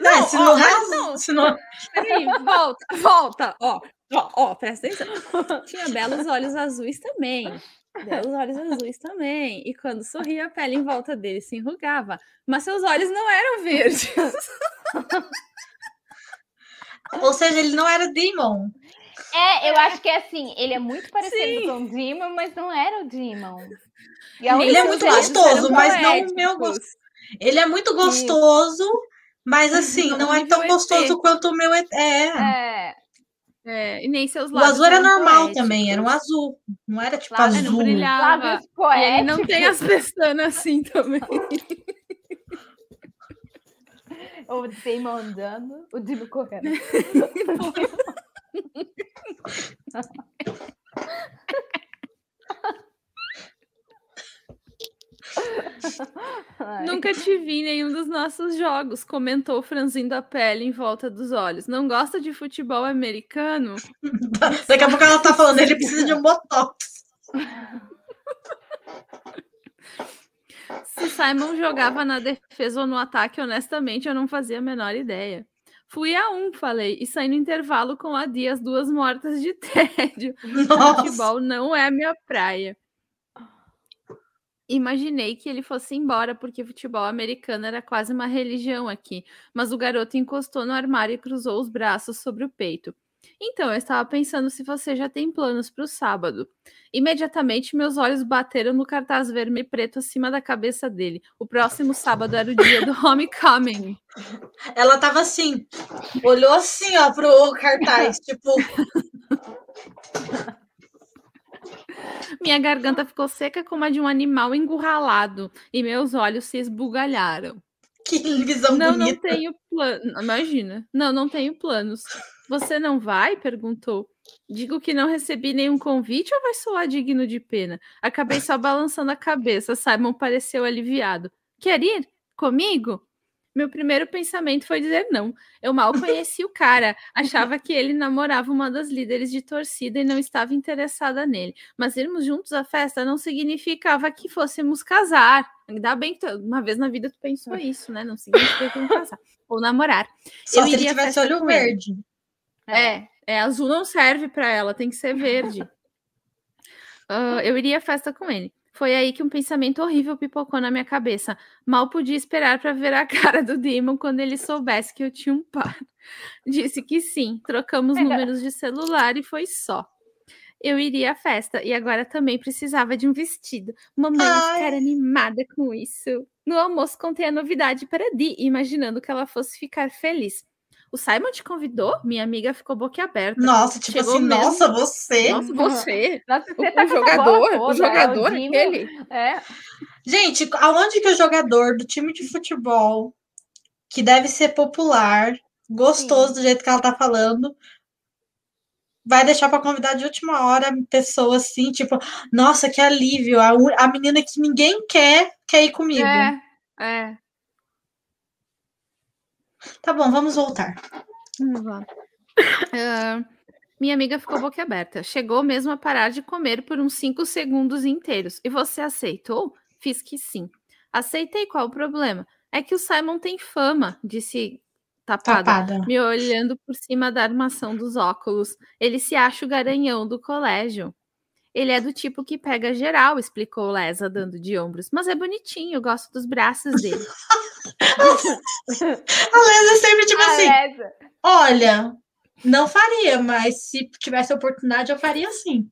Speaker 1: Não, não, se, não, ó, não, se não.
Speaker 3: Peraí, volta, volta, ó, ó, ó, presta atenção. Tinha belos olhos azuis também. Belos olhos azuis também. E quando sorria, a pele em volta dele se enrugava. Mas seus olhos não eram verdes.
Speaker 1: Ou seja, ele não era Demon.
Speaker 2: É, eu acho que é assim, ele é muito parecido Sim. com o Demon, mas não era o Demon. Ele
Speaker 1: é muito gostoso, mas não o meu gosto. Ele é muito gostoso, mas assim, não, não é tão gostoso quanto o meu é.
Speaker 3: É. é. e nem seus
Speaker 1: O azul era normal poéticos. também, era um azul. Não era tipo azul. Não
Speaker 3: brilhava. E ele não tem as pestanas assim também.
Speaker 2: o Damon andando, o Dino correndo.
Speaker 3: Nunca te vi em nenhum dos nossos jogos, comentou franzindo a pele em volta dos olhos. Não gosta de futebol americano?
Speaker 1: Daqui a pouco ela tá falando, ele precisa de um botox.
Speaker 3: Se Simon jogava na defesa ou no ataque, honestamente, eu não fazia a menor ideia. Fui a um, falei, e saí no intervalo com a Dia, as duas mortas de tédio. Nossa. Futebol não é minha praia. Imaginei que ele fosse embora porque futebol americano era quase uma religião aqui, mas o garoto encostou no armário e cruzou os braços sobre o peito. Então, eu estava pensando se você já tem planos para o sábado. Imediatamente, meus olhos bateram no cartaz vermelho e preto acima da cabeça dele. O próximo sábado era o dia do homecoming.
Speaker 1: Ela tava assim, olhou assim, ó, pro cartaz, tipo.
Speaker 3: Minha garganta ficou seca como a de um animal engurralado e meus olhos se esbugalharam.
Speaker 1: Que visão
Speaker 3: não,
Speaker 1: bonita.
Speaker 3: Não, tenho plano. Imagina. Não, não tenho planos. Você não vai? perguntou. Digo que não recebi nenhum convite ou vai soar digno de pena? Acabei só balançando a cabeça. Simon pareceu aliviado. Quer ir? Comigo? Meu primeiro pensamento foi dizer não. Eu mal conheci o cara, achava que ele namorava uma das líderes de torcida e não estava interessada nele. Mas irmos juntos à festa não significava que fôssemos casar. Ainda bem que uma vez na vida tu pensou isso, né? Não significa que casar ou namorar.
Speaker 1: Só eu se ele tivesse olho verde.
Speaker 3: É, é azul não serve para ela, tem que ser verde. Uh, eu iria à festa com ele. Foi aí que um pensamento horrível pipocou na minha cabeça. Mal podia esperar para ver a cara do Demon quando ele soubesse que eu tinha um par. Disse que sim, trocamos números de celular e foi só. Eu iria à festa e agora também precisava de um vestido. Mamãe Ai. ficar animada com isso. No almoço contei a novidade para Di, imaginando que ela fosse ficar feliz. O Simon te convidou? Minha amiga ficou boquiaberta.
Speaker 1: Nossa, tipo Chegou assim, mesmo... nossa, você.
Speaker 3: Nossa, você.
Speaker 2: Nossa, você
Speaker 3: o,
Speaker 2: tá
Speaker 3: o jogador,
Speaker 2: toda,
Speaker 3: o jogador,
Speaker 2: é,
Speaker 3: aquele.
Speaker 2: É.
Speaker 1: Gente, aonde que o jogador do time de futebol, que deve ser popular, gostoso Sim. do jeito que ela tá falando, vai deixar para convidar de última hora pessoa assim, tipo, nossa, que alívio, a, a menina que ninguém quer quer ir comigo.
Speaker 3: É, é.
Speaker 1: Tá bom, vamos voltar.
Speaker 3: Vamos lá. Uh, minha amiga ficou boquiaberta. Chegou mesmo a parar de comer por uns cinco segundos inteiros. E você aceitou? Fiz que sim. Aceitei, qual o problema? É que o Simon tem fama, disse tapada, tapada, me olhando por cima da armação dos óculos. Ele se acha o garanhão do colégio. Ele é do tipo que pega geral, explicou Lesa, dando de ombros. Mas é bonitinho, eu gosto dos braços dele.
Speaker 1: a Lesa sempre tipo a assim: Lesa. Olha, não faria, mas se tivesse oportunidade, eu faria sim.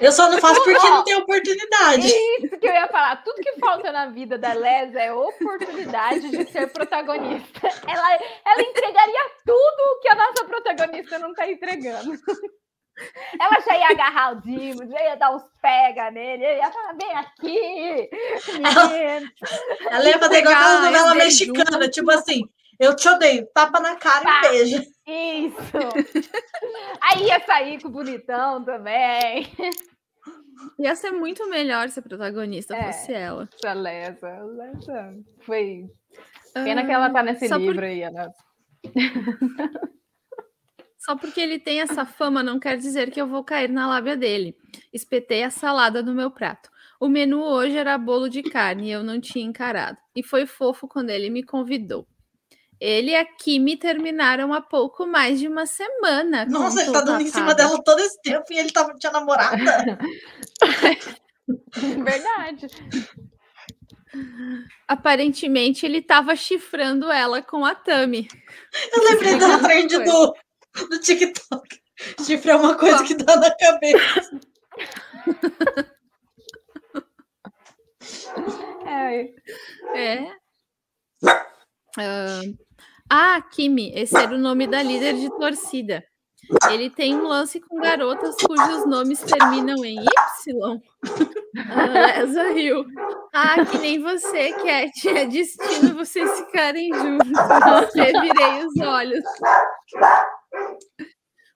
Speaker 1: Eu só não faço porque não tem oportunidade.
Speaker 2: Isso que eu ia falar. Tudo que falta na vida da Les é oportunidade de ser protagonista. Ela, ela entregaria tudo que a nossa protagonista não está entregando. Ela já ia agarrar o Dimo, já ia dar uns pega nele, ia falar, vem aqui,
Speaker 1: Ela, ela ia fazer igual aquela novela mexicana, tipo assim, eu te odeio. Tapa na cara Pá, e beijo.
Speaker 2: Isso. Aí ia sair com o bonitão também.
Speaker 3: Ia ser muito melhor ser protagonista é, fosse ela.
Speaker 2: Essa Lesa, Lesa foi. Pena uh, que ela tá nesse livro por... aí, né?
Speaker 3: Só porque ele tem essa fama não quer dizer que eu vou cair na lábia dele. Espetei a salada no meu prato. O menu hoje era bolo de carne e eu não tinha encarado. E foi fofo quando ele me convidou. Ele e a Kimi terminaram há pouco mais de uma semana.
Speaker 1: Nossa, ele tá dando em cima dela todo esse tempo e ele tava, tinha namorada.
Speaker 2: Verdade.
Speaker 3: Aparentemente, ele tava chifrando ela com a Tami.
Speaker 1: Eu lembrei da trend do, do TikTok. Chifre é uma coisa que dá na cabeça.
Speaker 3: é. É. Uh, ah, Kimi, esse era o nome da líder de torcida. Ele tem um lance com garotas cujos nomes terminam em Y. Lesa riu. Ah, que nem você, Cat. É destino vocês ficarem juntos. Revirei os olhos.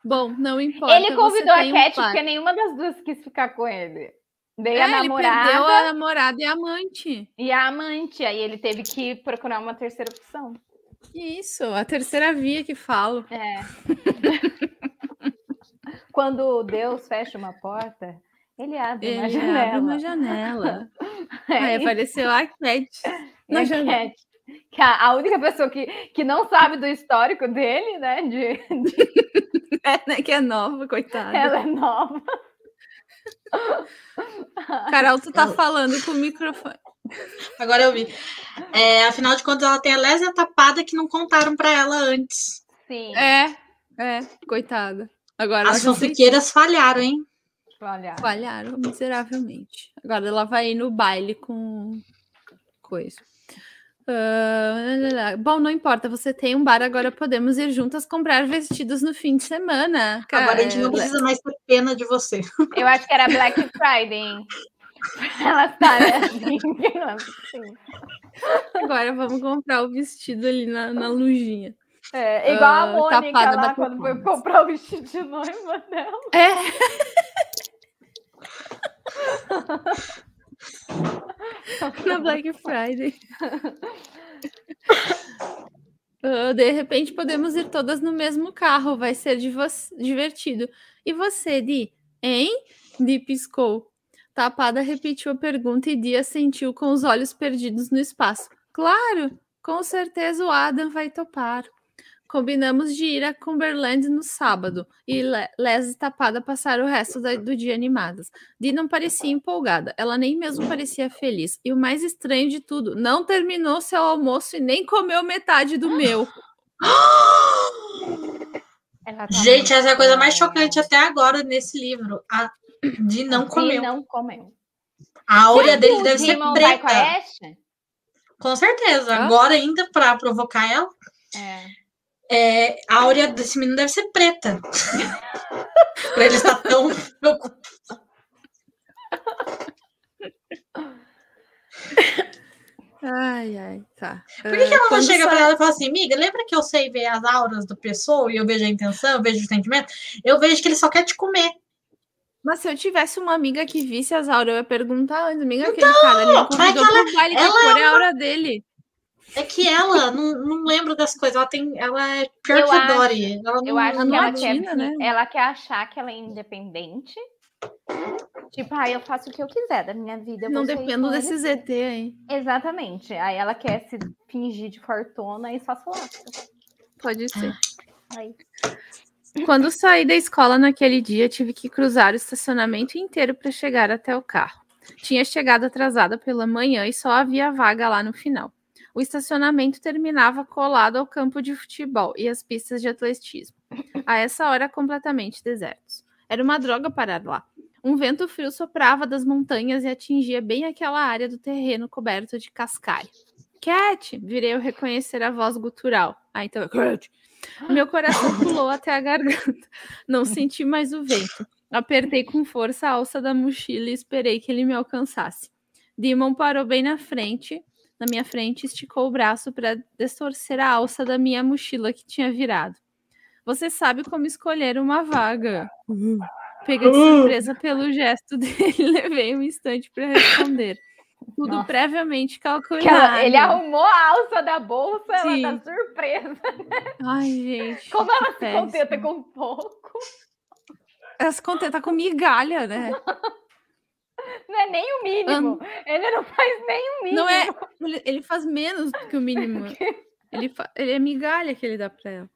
Speaker 3: Bom, não importa.
Speaker 2: Ele convidou a Cat um porque nenhuma das duas quis ficar com ele. Veio é, a namorada. Ele
Speaker 3: perdeu a namorada e a amante.
Speaker 2: E a amante. Aí ele teve que procurar uma terceira opção.
Speaker 3: Isso, a terceira via que falo.
Speaker 2: É. Quando Deus fecha uma porta, ele abre ele uma janela.
Speaker 3: Abre uma janela. É Aí apareceu a Cat
Speaker 2: na janela. Que a, a, única pessoa que, que não sabe do histórico dele, né? De, de...
Speaker 3: É, né? Que é nova, coitada.
Speaker 2: Ela é nova.
Speaker 3: Carol, tu tá falando com o microfone.
Speaker 1: Agora eu vi. É, afinal de contas, ela tem a lésia tapada que não contaram para ela antes.
Speaker 2: Sim.
Speaker 3: É, é, coitada. Agora
Speaker 1: As fanfiqueiras falharam, hein?
Speaker 2: Falharam.
Speaker 3: Falharam miseravelmente. Agora ela vai ir no baile com coisa. Uh, bom, não importa, você tem um bar, agora podemos ir juntas comprar vestidos no fim de semana.
Speaker 1: Cara, agora a gente não precisa mais ter pena de você.
Speaker 2: Eu acho que era Black Friday. Ela está né? assim.
Speaker 3: Agora vamos comprar o vestido ali na, na lujinha.
Speaker 2: É, igual uh, a Mônica lá quando foi comprar o vestido de noiva dela.
Speaker 3: É. na Black Friday. Uh, de repente podemos ir todas no mesmo carro, vai ser divertido. E você, Di? Hein? Di piscou. Tapada repetiu a pergunta e Dia sentiu com os olhos perdidos no espaço. Claro, com certeza o Adam vai topar. Combinamos de ir a Cumberland no sábado e Les e Tapada passaram o resto do dia animadas. Dee não parecia empolgada, ela nem mesmo parecia feliz. E o mais estranho de tudo, não terminou seu almoço e nem comeu metade do meu.
Speaker 1: Tá Gente, essa é a coisa mais chocante até agora nesse livro. A de não comer.
Speaker 2: não comeu.
Speaker 1: A áurea dele deve ser preta. Com certeza. Agora ainda para provocar ela.
Speaker 2: É.
Speaker 1: É, a áurea desse menino deve ser preta. pra ele estar tão
Speaker 3: Ai, ai, tá.
Speaker 1: Por que, que ela não chega sai... pra ela e fala assim, amiga, lembra que eu sei ver as auras do pessoa e eu vejo a intenção, eu vejo o sentimento? Eu vejo que ele só quer te comer.
Speaker 3: Mas se eu tivesse uma amiga que visse as auras, eu ia perguntar antes, amiga, aquele então, cara, ele me convidou ela, pro baile, ela cor é a aura dele?
Speaker 1: É que ela, não, não lembro das coisas, ela tem, ela é pior eu que a Dory. Ela
Speaker 2: eu acho que ela, quer, né? ela quer achar que ela é independente. Tipo, ah, eu faço o que eu quiser da minha vida.
Speaker 3: Não dependo desse ZT aí.
Speaker 2: Exatamente. Aí ela quer se fingir de fortuna e só lá.
Speaker 3: Pode ser. Aí. Quando saí da escola naquele dia, tive que cruzar o estacionamento inteiro para chegar até o carro. Tinha chegado atrasada pela manhã e só havia vaga lá no final. O estacionamento terminava colado ao campo de futebol e as pistas de atletismo. A essa hora, completamente desertos. Era uma droga parar lá. Um vento frio soprava das montanhas e atingia bem aquela área do terreno coberto de cascalho. Cat! Virei eu reconhecer a voz gutural. Ah, então é Cat! Meu coração pulou até a garganta. Não senti mais o vento. Apertei com força a alça da mochila e esperei que ele me alcançasse. Demon parou bem na frente, na minha frente, esticou o braço para distorcer a alça da minha mochila que tinha virado. Você sabe como escolher uma vaga. Pega de surpresa pelo gesto dele, levei um instante para responder. Tudo Nossa. previamente calculado. Ela,
Speaker 2: ele arrumou a alça da bolsa, Sim. ela tá surpresa. Né?
Speaker 3: Ai, gente.
Speaker 2: Como ela se péssimo. contenta com pouco.
Speaker 3: Ela se contenta com migalha, né?
Speaker 2: Não é nem o mínimo. Ele não faz nem o mínimo. Não é.
Speaker 3: Ele faz menos do que o mínimo. ele, fa... ele é migalha que ele dá pra ela.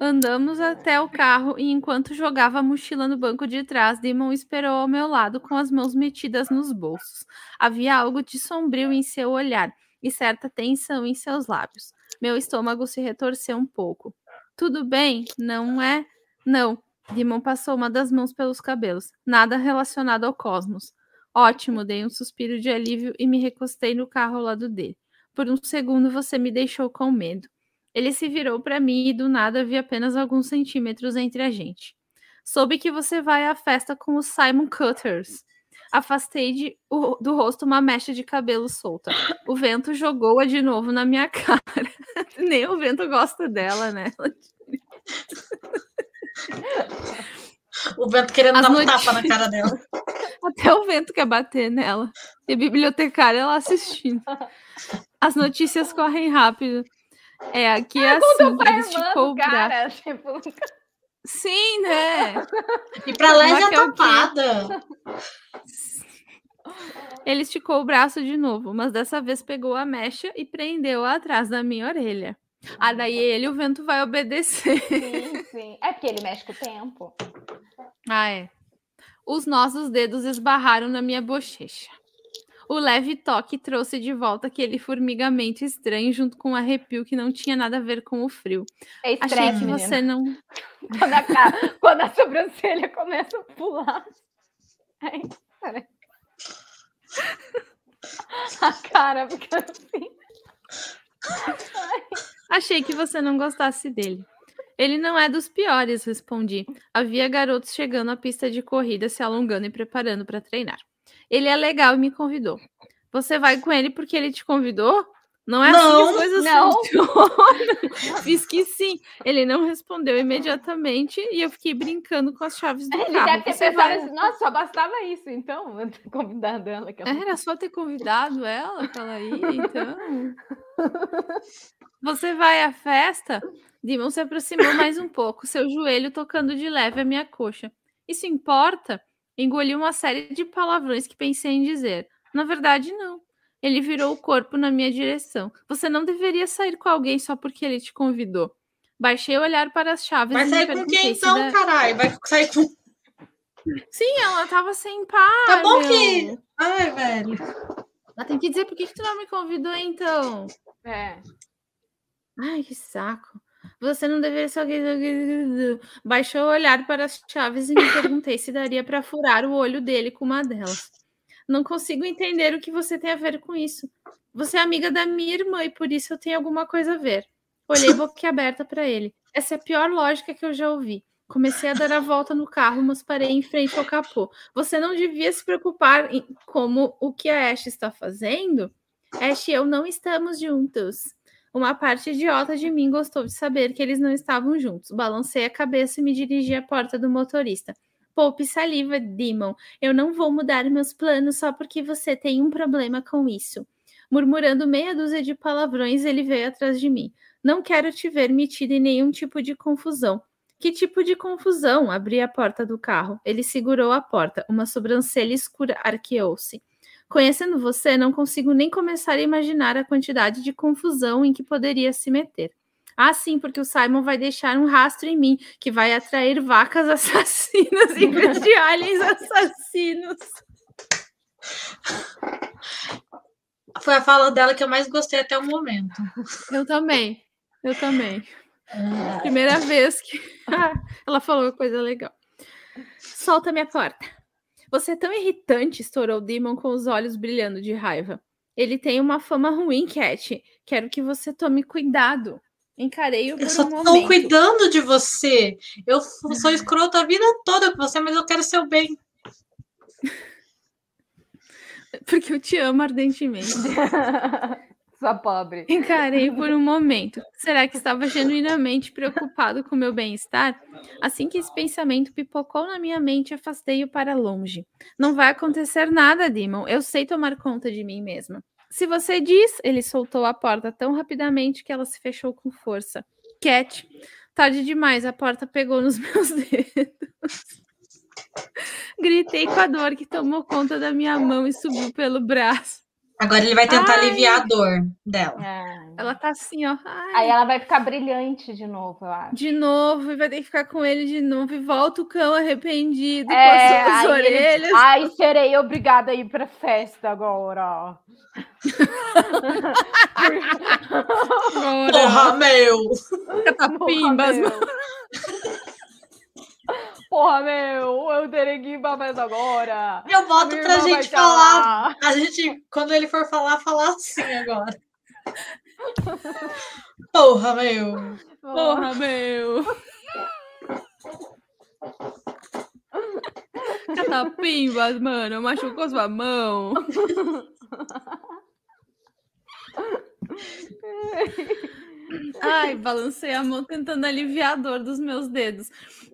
Speaker 3: Andamos até o carro e enquanto jogava a mochila no banco de trás, Demon esperou ao meu lado com as mãos metidas nos bolsos. Havia algo de sombrio em seu olhar e certa tensão em seus lábios. Meu estômago se retorceu um pouco. Tudo bem, não é? Não. Demon passou uma das mãos pelos cabelos. Nada relacionado ao cosmos. Ótimo, dei um suspiro de alívio e me recostei no carro ao lado dele. Por um segundo você me deixou com medo. Ele se virou para mim e do nada vi apenas alguns centímetros entre a gente. Soube que você vai à festa com os Simon Cutters. Afastei de, o, do rosto uma mecha de cabelo solta. O vento jogou-a de novo na minha cara. Nem o vento gosta dela, né?
Speaker 1: O vento querendo As dar um tapa na cara dela.
Speaker 3: Até o vento quer bater nela. E a bibliotecária ela assistindo. As notícias correm rápido. É, aqui é assim, ele esticou o braço. Tipo... Sim, né?
Speaker 1: E pra lá já tapada.
Speaker 3: Ele esticou o braço de novo, mas dessa vez pegou a mecha e prendeu atrás da minha orelha. Ah, daí ele, o vento vai obedecer.
Speaker 2: Sim, sim. É porque ele mexe com o tempo.
Speaker 3: Ah, é. Os nossos dedos esbarraram na minha bochecha. O leve toque trouxe de volta aquele formigamento estranho junto com um arrepio que não tinha nada a ver com o frio.
Speaker 2: É estresse,
Speaker 3: Achei que
Speaker 2: menina.
Speaker 3: você não.
Speaker 2: Quando a, cara- quando a sobrancelha começa a pular. Ai, peraí. A cara fica assim.
Speaker 3: Achei que você não gostasse dele. Ele não é dos piores, respondi. Havia garotos chegando à pista de corrida, se alongando e preparando para treinar. Ele é legal e me convidou. Você vai com ele porque ele te convidou? Não é assim que
Speaker 1: Não,
Speaker 3: as coisas
Speaker 2: não.
Speaker 3: funcionam. Fiz que sim. Ele não respondeu imediatamente e eu fiquei brincando com as chaves do
Speaker 2: Ele
Speaker 3: carro.
Speaker 2: deve ter
Speaker 3: Você
Speaker 2: pensado
Speaker 3: vai-
Speaker 2: assim, nossa, só bastava isso, então, eu convidando ela. Que ela...
Speaker 3: Era só ter convidado ela pra ela ir, então. Você vai à festa? Dimon se aproximou mais um pouco, seu joelho tocando de leve a minha coxa. Isso importa? Engoli uma série de palavrões que pensei em dizer. Na verdade, não. Ele virou o corpo na minha direção. Você não deveria sair com alguém só porque ele te convidou. Baixei o olhar para as chaves
Speaker 1: Vai sair com quem então,
Speaker 3: da-
Speaker 1: caralho? Vai sair com.
Speaker 3: Sim, ela tava sem par.
Speaker 1: Tá bom
Speaker 3: meu.
Speaker 1: que. Ai, velho.
Speaker 3: Ela tem que dizer por que, que tu não me convidou, então.
Speaker 2: É.
Speaker 3: Ai, que saco. Você não deveria só. Baixou o olhar para as chaves e me perguntei se daria para furar o olho dele com uma delas. Não consigo entender o que você tem a ver com isso. Você é amiga da minha irmã e por isso eu tenho alguma coisa a ver. Olhei boquiaberta para ele. Essa é a pior lógica que eu já ouvi. Comecei a dar a volta no carro, mas parei em frente ao capô. Você não devia se preocupar em como o que a Ash está fazendo? Ash e eu não estamos juntos. Uma parte idiota de mim gostou de saber que eles não estavam juntos. Balancei a cabeça e me dirigi à porta do motorista. Poupe saliva, Demon. Eu não vou mudar meus planos só porque você tem um problema com isso. Murmurando meia dúzia de palavrões, ele veio atrás de mim. Não quero te ver metida em nenhum tipo de confusão. Que tipo de confusão? Abri a porta do carro. Ele segurou a porta. Uma sobrancelha escura arqueou-se. Conhecendo você, não consigo nem começar a imaginar a quantidade de confusão em que poderia se meter. Ah, sim, porque o Simon vai deixar um rastro em mim que vai atrair vacas assassinas em vez de aliens assassinos.
Speaker 1: Foi a fala dela que eu mais gostei até o momento.
Speaker 3: Eu também. Eu também. Primeira vez que ela falou uma coisa legal. Solta minha porta. Você é tão irritante, estourou Demon com os olhos brilhando de raiva. Ele tem uma fama ruim, Cat. Quero que você tome cuidado. Encarei-o por
Speaker 1: Eu só
Speaker 3: um
Speaker 1: tô
Speaker 3: momento.
Speaker 1: cuidando de você. Eu sou escrota a vida toda com você, mas eu quero seu bem.
Speaker 3: Porque eu te amo ardentemente.
Speaker 2: Sua pobre.
Speaker 3: Encarei por um momento. Será que estava genuinamente preocupado com meu bem-estar? Assim que esse pensamento pipocou na minha mente, afastei-o para longe. Não vai acontecer nada, Demon. Eu sei tomar conta de mim mesma. Se você diz, ele soltou a porta tão rapidamente que ela se fechou com força. Cat, tarde demais, a porta pegou nos meus dedos. Gritei com a dor que tomou conta da minha mão e subiu pelo braço.
Speaker 1: Agora ele vai tentar
Speaker 3: Ai.
Speaker 1: aliviar a dor dela.
Speaker 2: É.
Speaker 3: Ela tá assim, ó. Ai,
Speaker 2: Aí ela vai ficar brilhante de novo, eu acho.
Speaker 3: de novo, e vai ter que ficar com ele de novo. E volta o cão arrependido
Speaker 2: É,
Speaker 3: com as suas
Speaker 2: aí ele-
Speaker 3: orelhas.
Speaker 2: Ai, serei obrigada a ir pra festa agora.
Speaker 1: Porra, meu!
Speaker 2: Porra, meu. Porra, meu, eu terei que ir pra festa agora.
Speaker 1: Eu boto pra gente
Speaker 2: tá
Speaker 1: falar. A gente, quando ele for falar, falar assim agora. Porra, meu!
Speaker 3: Porra, meu. Catapimbas, mano. Machucou sua mão. Ai, balancei a mão tentando aliviar a dor dos meus dedos.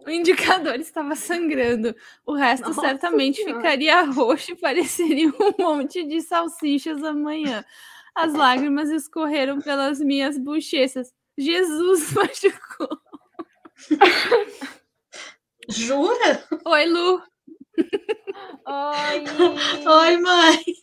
Speaker 3: O indicador estava sangrando. O resto
Speaker 2: Nossa
Speaker 3: certamente
Speaker 2: Senhora.
Speaker 3: ficaria roxo e pareceria um monte de salsichas amanhã. As lágrimas escorreram pelas minhas bochechas. Jesus machucou.
Speaker 1: Jura?
Speaker 3: Oi, Lu.
Speaker 2: Oi.
Speaker 1: Oi, mãe!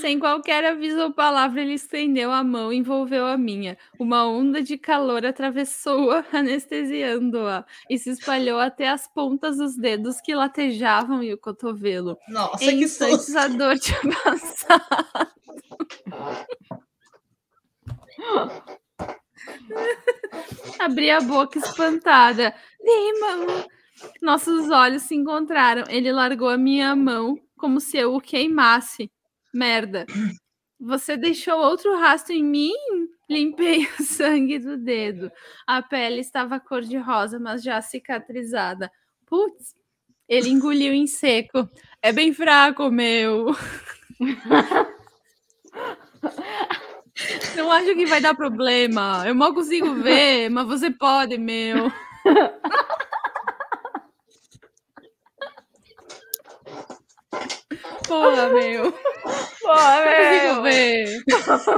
Speaker 3: Sem qualquer aviso ou palavra, ele estendeu a mão e envolveu a minha. Uma onda de calor atravessou-a, anestesiando-a, e se espalhou até as pontas dos dedos que latejavam e o cotovelo.
Speaker 1: Nossa,
Speaker 3: em
Speaker 1: que
Speaker 3: instantes
Speaker 1: susto.
Speaker 3: a dor tinha passado. Abri a boca espantada. Damon! Nossos olhos se encontraram. Ele largou a minha mão como se eu o queimasse. Merda. Você deixou outro rastro em mim? Limpei o sangue do dedo. A pele estava cor-de-rosa, mas já cicatrizada. Putz, ele engoliu em seco. É bem fraco, meu. Não acho que vai dar problema. Eu mal consigo ver, mas você pode, meu. Porra, meu.
Speaker 2: Porra,
Speaker 3: Não consigo
Speaker 2: meu.
Speaker 3: ver.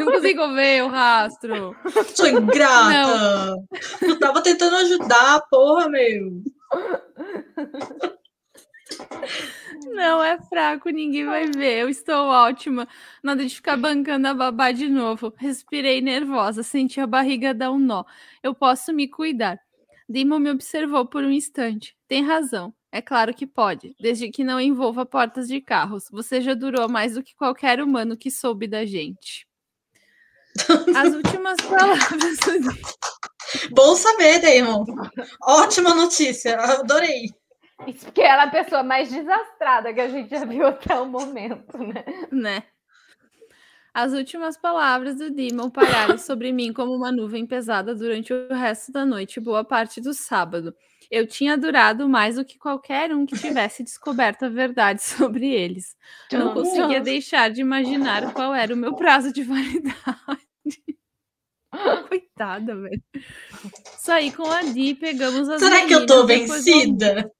Speaker 3: Não consigo ver o rastro.
Speaker 1: Sou ingrata. Eu tava tentando ajudar, porra, meu.
Speaker 3: Não é fraco, ninguém vai ver. Eu estou ótima. Nada de ficar bancando a babá de novo. Respirei nervosa, senti a barriga dar um nó. Eu posso me cuidar. Damon me observou por um instante. Tem razão. É claro que pode, desde que não envolva portas de carros. Você já durou mais do que qualquer humano que soube da gente. As últimas palavras.
Speaker 1: Bom saber, Damon. Ótima notícia. Adorei.
Speaker 2: Isso porque ela é a pessoa mais desastrada que a gente já viu até o momento, né?
Speaker 3: né? As últimas palavras do Demon pararam sobre mim como uma nuvem pesada durante o resto da noite e boa parte do sábado. Eu tinha durado mais do que qualquer um que tivesse descoberto a verdade sobre eles. Não conseguia deixar de imaginar qual era o meu prazo de validade. Coitada, velho. Saí com a Di, pegamos as
Speaker 1: Será que eu tô vencida?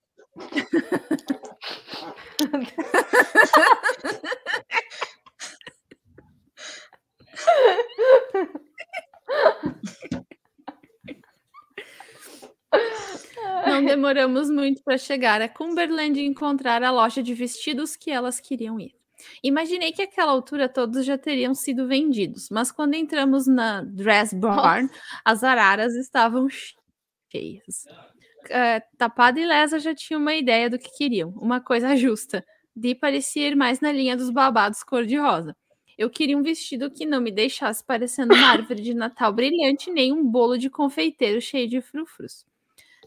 Speaker 3: Não demoramos muito para chegar a Cumberland e encontrar a loja de vestidos que elas queriam ir. Imaginei que àquela altura todos já teriam sido vendidos, mas quando entramos na Dress Barn, as araras estavam cheias. É, Tapada e Lesa já tinham uma ideia do que queriam, uma coisa justa. Di parecia ir mais na linha dos babados cor-de-rosa. Eu queria um vestido que não me deixasse parecendo uma árvore de Natal brilhante, nem um bolo de confeiteiro cheio de frufrus.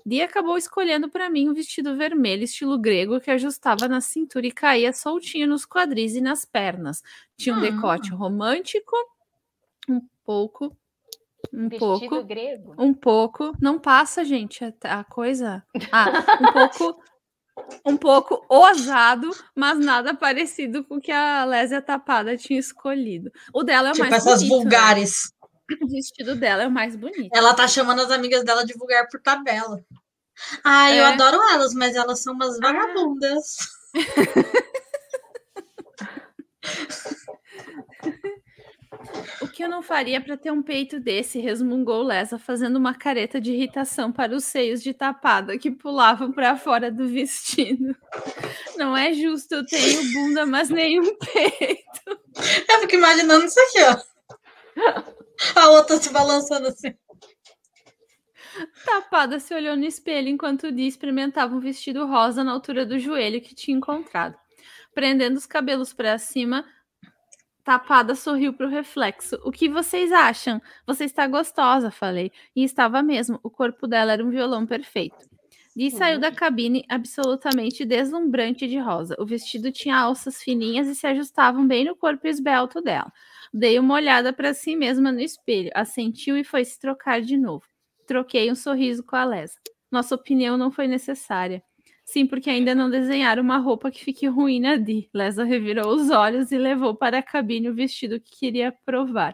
Speaker 3: Di acabou escolhendo para mim um vestido vermelho, estilo grego, que ajustava na cintura e caía soltinho nos quadris e nas pernas. Tinha um
Speaker 1: Ah.
Speaker 3: decote romântico, um pouco, um
Speaker 2: Vestido
Speaker 3: pouco,
Speaker 2: grego.
Speaker 3: um pouco. Não passa, gente, a, a coisa. Ah, um pouco, um pouco ousado, mas nada parecido com o que a Lésia Tapada tinha escolhido. O dela é o
Speaker 1: Tipo
Speaker 3: mais
Speaker 1: essas
Speaker 3: bonito, né?
Speaker 1: vulgares.
Speaker 3: O vestido dela é o mais bonito.
Speaker 1: Ela tá chamando as amigas dela de vulgar por tabela. Ai, eu
Speaker 3: É.
Speaker 1: adoro elas, mas elas são umas vagabundas.
Speaker 3: O que eu não faria para ter um peito desse? Resmungou Lesa, fazendo uma careta de irritação para os seios de tapada que pulavam para fora do vestido. Não é justo, eu tenho bunda, mas nenhum peito.
Speaker 1: Eu fico imaginando isso aqui, ó. A outra se balançando assim.
Speaker 3: Tapada se olhou no espelho enquanto Di experimentava um vestido rosa na altura do joelho que tinha encontrado. Prendendo os cabelos para cima, Tapada sorriu para o reflexo. O que vocês acham? Você está gostosa, falei. E estava mesmo. O corpo dela era um violão perfeito. Di saiu da cabine absolutamente deslumbrante de rosa. O vestido tinha alças fininhas e se ajustavam bem no corpo esbelto dela. Dei uma olhada para si mesma no espelho, assentiu e foi se trocar de novo. Troquei um sorriso com a Lesa. Nossa opinião não foi necessária. Sim, porque ainda não desenharam uma roupa que fique ruim na Di. Lesa revirou os olhos e levou para a cabine o vestido que queria provar.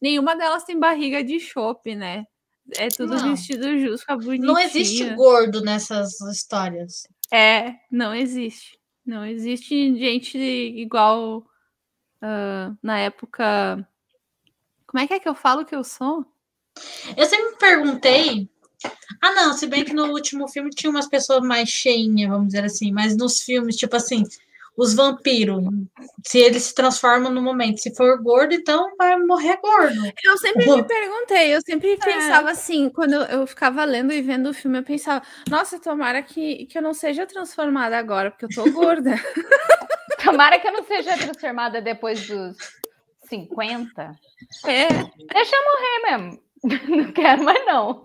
Speaker 3: Nenhuma delas tem barriga de chope, né? É tudo
Speaker 1: Não.
Speaker 3: vestido justo, fica bonitinho.
Speaker 1: Não existe gordo nessas histórias.
Speaker 3: É, não existe. Não existe gente igual ah, na época. Como é que é que eu falo que eu sou?
Speaker 1: Eu sempre me perguntei. Ah, não, se bem que no último filme tinha umas pessoas mais cheinhas, vamos dizer assim, mas nos filmes, tipo assim, os vampiros, se eles se transformam no momento, se for gordo, então vai morrer gordo.
Speaker 3: Eu sempre me perguntei, eu sempre é. pensava assim, quando eu, ficava lendo e vendo o filme, eu pensava, nossa, tomara que, que eu não seja transformada agora, porque eu tô gorda.
Speaker 2: tomara que eu não seja transformada depois dos 50.
Speaker 3: É.
Speaker 2: Deixa eu morrer mesmo. Não quero mais, não.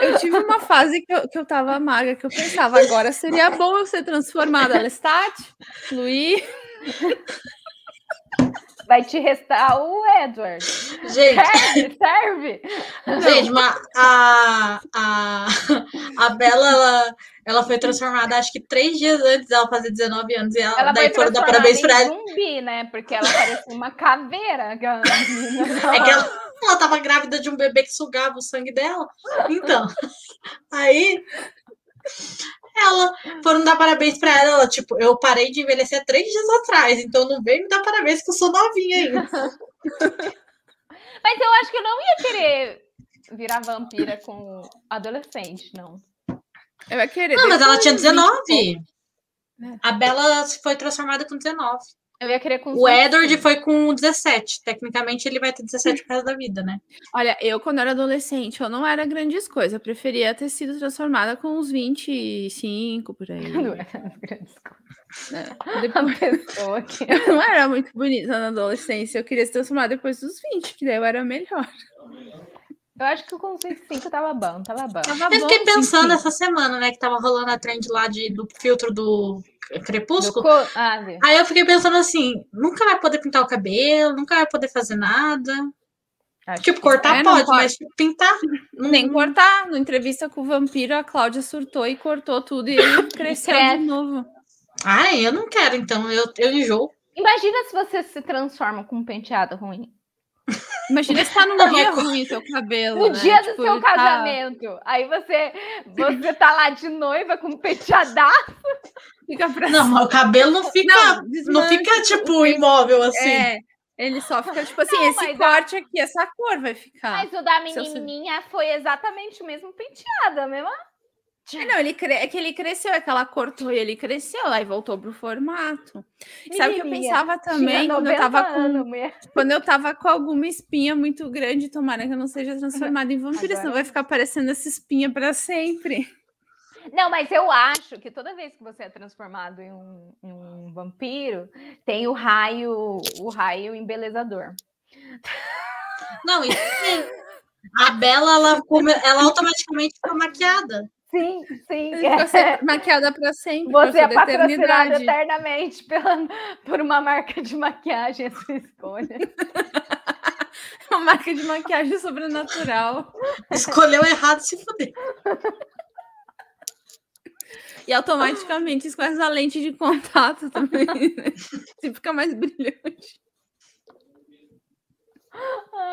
Speaker 3: Eu tive uma fase que eu, que eu tava magra, que eu pensava, agora seria bom eu ser transformada. Lestat, fluir.
Speaker 2: Vai te restar o Edward.
Speaker 1: Gente,
Speaker 2: serve, serve.
Speaker 1: Gente, mas a, a, a Bela, ela, ela foi transformada, acho que três dias antes dela fazer 19 anos. E ela,
Speaker 2: ela
Speaker 1: daí foram dar parabéns pra ela.
Speaker 2: zumbi, né? Porque ela parecia uma caveira.
Speaker 1: É que ela, ela tava grávida de um bebê que sugava o sangue dela. Então, aí ela foram dar parabéns para ela, ela, tipo, eu parei de envelhecer três dias atrás, então não vem me dar parabéns que eu sou novinha ainda.
Speaker 2: Mas eu acho que eu não ia querer virar vampira com adolescente, não.
Speaker 3: Eu ia querer.
Speaker 1: Não, mas ela tinha 19. A Bela foi transformada com 19.
Speaker 2: Eu ia querer com
Speaker 1: O Edward foi com 17. Tecnicamente, ele vai ter 17 por resto da vida, né?
Speaker 3: Olha, eu, quando era adolescente, eu não era grandes coisas. Eu preferia ter sido transformada com uns 25 por aí.
Speaker 2: Não era grandes coisas. É.
Speaker 3: Eu não era muito bonita na adolescência. Eu queria se transformar depois dos 20, que daí eu era melhor.
Speaker 2: Eu acho que com 25 tava bom, tava bom.
Speaker 1: Tava eu fiquei pensando essa semana, né, que tava rolando a trend lá de, do filtro do Crepúsculo. Co... Ah, Aí eu fiquei pensando assim, nunca vai poder pintar o cabelo, nunca vai poder fazer nada. Acho tipo, cortar é, pode, pode, mas pintar.
Speaker 3: Nem cortar. No entrevista com o vampiro, a Cláudia surtou e cortou tudo e ele cresceu de novo.
Speaker 1: Ai, eu não quero, então eu, eu enjoo.
Speaker 2: Imagina se você se transforma com um penteado ruim.
Speaker 3: Imagina se tá num dia ruim seu cabelo.
Speaker 2: No
Speaker 3: né?
Speaker 2: dia do tipo, seu tá... casamento. Aí você, você tá lá de noiva com um penteadaço.
Speaker 1: Fica pra Não, mas o cabelo não fica, não, não fica tipo imóvel assim. É.
Speaker 3: Ele só fica tipo assim, não, esse corte aqui, essa cor vai ficar.
Speaker 2: Mas o da menininha foi exatamente o mesmo penteado, a mesma
Speaker 3: não, ele cre... é que ele cresceu, é que ela cortou e ele cresceu lá e voltou pro formato. Sabe o que eu pensava também quando eu tava com quando eu tava com alguma espinha muito grande, tomara que eu não seja transformada em vampiro, senão vai ficar aparecendo essa espinha para sempre.
Speaker 2: Não, mas eu acho que toda vez que você é transformado em um, em um vampiro, tem o raio, o raio embelezador.
Speaker 1: Não, e a Bela, ela, ela automaticamente fica maquiada.
Speaker 2: Sim, sim.
Speaker 3: Você é maquiada para sempre.
Speaker 2: Você é patrocinada eternamente pela, por uma marca de maquiagem, a sua escolha.
Speaker 3: uma marca de maquiagem sobrenatural.
Speaker 1: Escolheu errado, se fuder.
Speaker 3: E automaticamente escolhe a lente de contato também. Né? Você fica mais brilhante.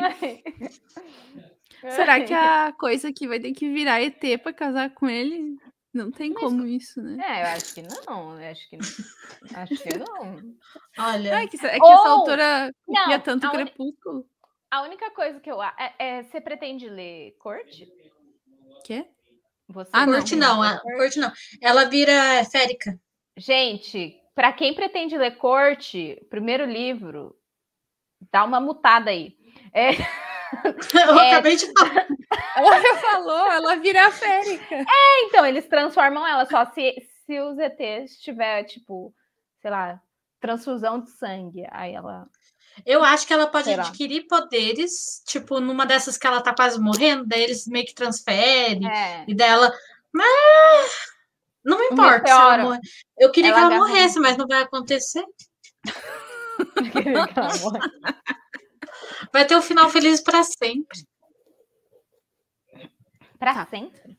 Speaker 3: Ai. Será que a coisa que vai ter que virar ET para casar com ele? Não tem Mas, como isso, né?
Speaker 2: É, eu acho que não. Acho que não. Acho que não.
Speaker 3: Olha. É que, é que Ou... essa autora copia tanto a Crepúsculo.
Speaker 2: A única coisa que eu. É, é, você pretende ler Corte?
Speaker 3: Quê?
Speaker 1: Você ah, Corte não, a, Corte não. Ela vira férica.
Speaker 2: Gente, para quem pretende ler Corte, primeiro livro, dá uma mutada aí. É.
Speaker 1: Eu é... acabei de falar.
Speaker 3: Ela já falou, ela vira férica.
Speaker 2: É, então, eles transformam ela só se, se os ETs tiver, tipo, sei lá, transfusão de sangue. Aí ela.
Speaker 1: Eu acho que ela pode adquirir poderes, tipo, numa dessas que ela tá quase morrendo, daí eles meio que transferem, é. e dela. Mas não me importa se ela. Eu queria ela que ela morresse, mas não vai acontecer. Eu queria que ela morresse. Vai ter um final feliz para sempre.
Speaker 2: Para tá. sempre?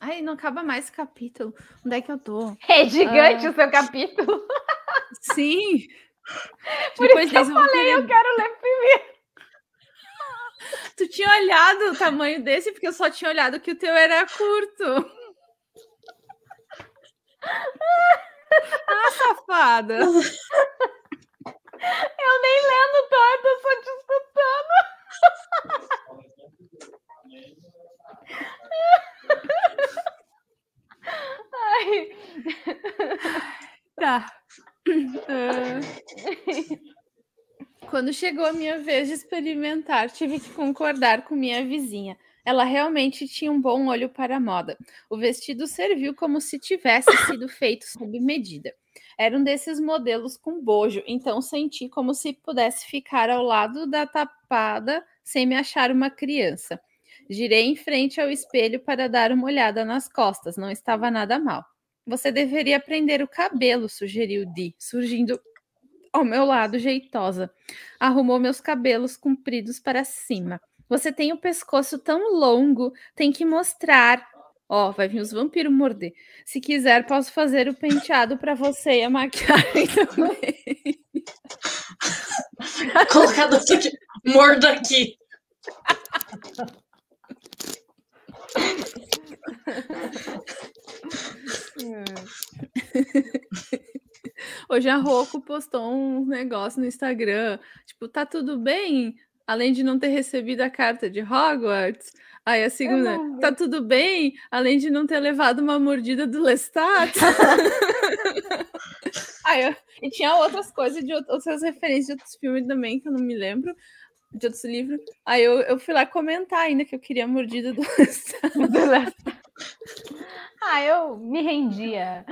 Speaker 3: Ai, não acaba mais esse capítulo. Onde é que eu tô?
Speaker 2: É gigante ah. o seu capítulo.
Speaker 3: Sim.
Speaker 2: Por Depois isso que eu falei, querer... eu quero ler primeiro.
Speaker 3: Tu tinha olhado o tamanho desse, porque eu só tinha olhado que o teu era curto. Ah, safada.
Speaker 2: Eu nem lendo todo, eu só te escutando. Ai.
Speaker 3: Tá. Quando chegou a minha vez de experimentar, tive que concordar com minha vizinha. Ela realmente tinha um bom olho para a moda. O vestido serviu como se tivesse sido feito sob medida. Era um desses modelos com bojo, então senti como se pudesse ficar ao lado da tapada sem me achar uma criança. Girei em frente ao espelho para dar uma olhada nas costas, não estava nada mal. Você deveria prender o cabelo, sugeriu Di, surgindo ao meu lado, jeitosa. Arrumou meus cabelos compridos para cima. Você tem o pescoço tão longo, tem que mostrar. Ó, oh, vai vir os vampiros morder. Se quiser, posso fazer o penteado para você e a maquiagem também.
Speaker 1: Colocado aqui, mordo aqui.
Speaker 3: Hoje a Roku postou um negócio no Instagram, tipo, tá tudo bem? Além de não ter recebido a carta de Hogwarts. Aí a segunda, tá tudo bem? Além de não ter levado uma mordida do Lestat. Aí, eu, e tinha outras coisas de outras referências de outros filmes também, que eu não me lembro, de outros livros. Aí eu, eu fui lá comentar ainda que eu queria a mordida do Lestat.
Speaker 2: ah, eu me rendia.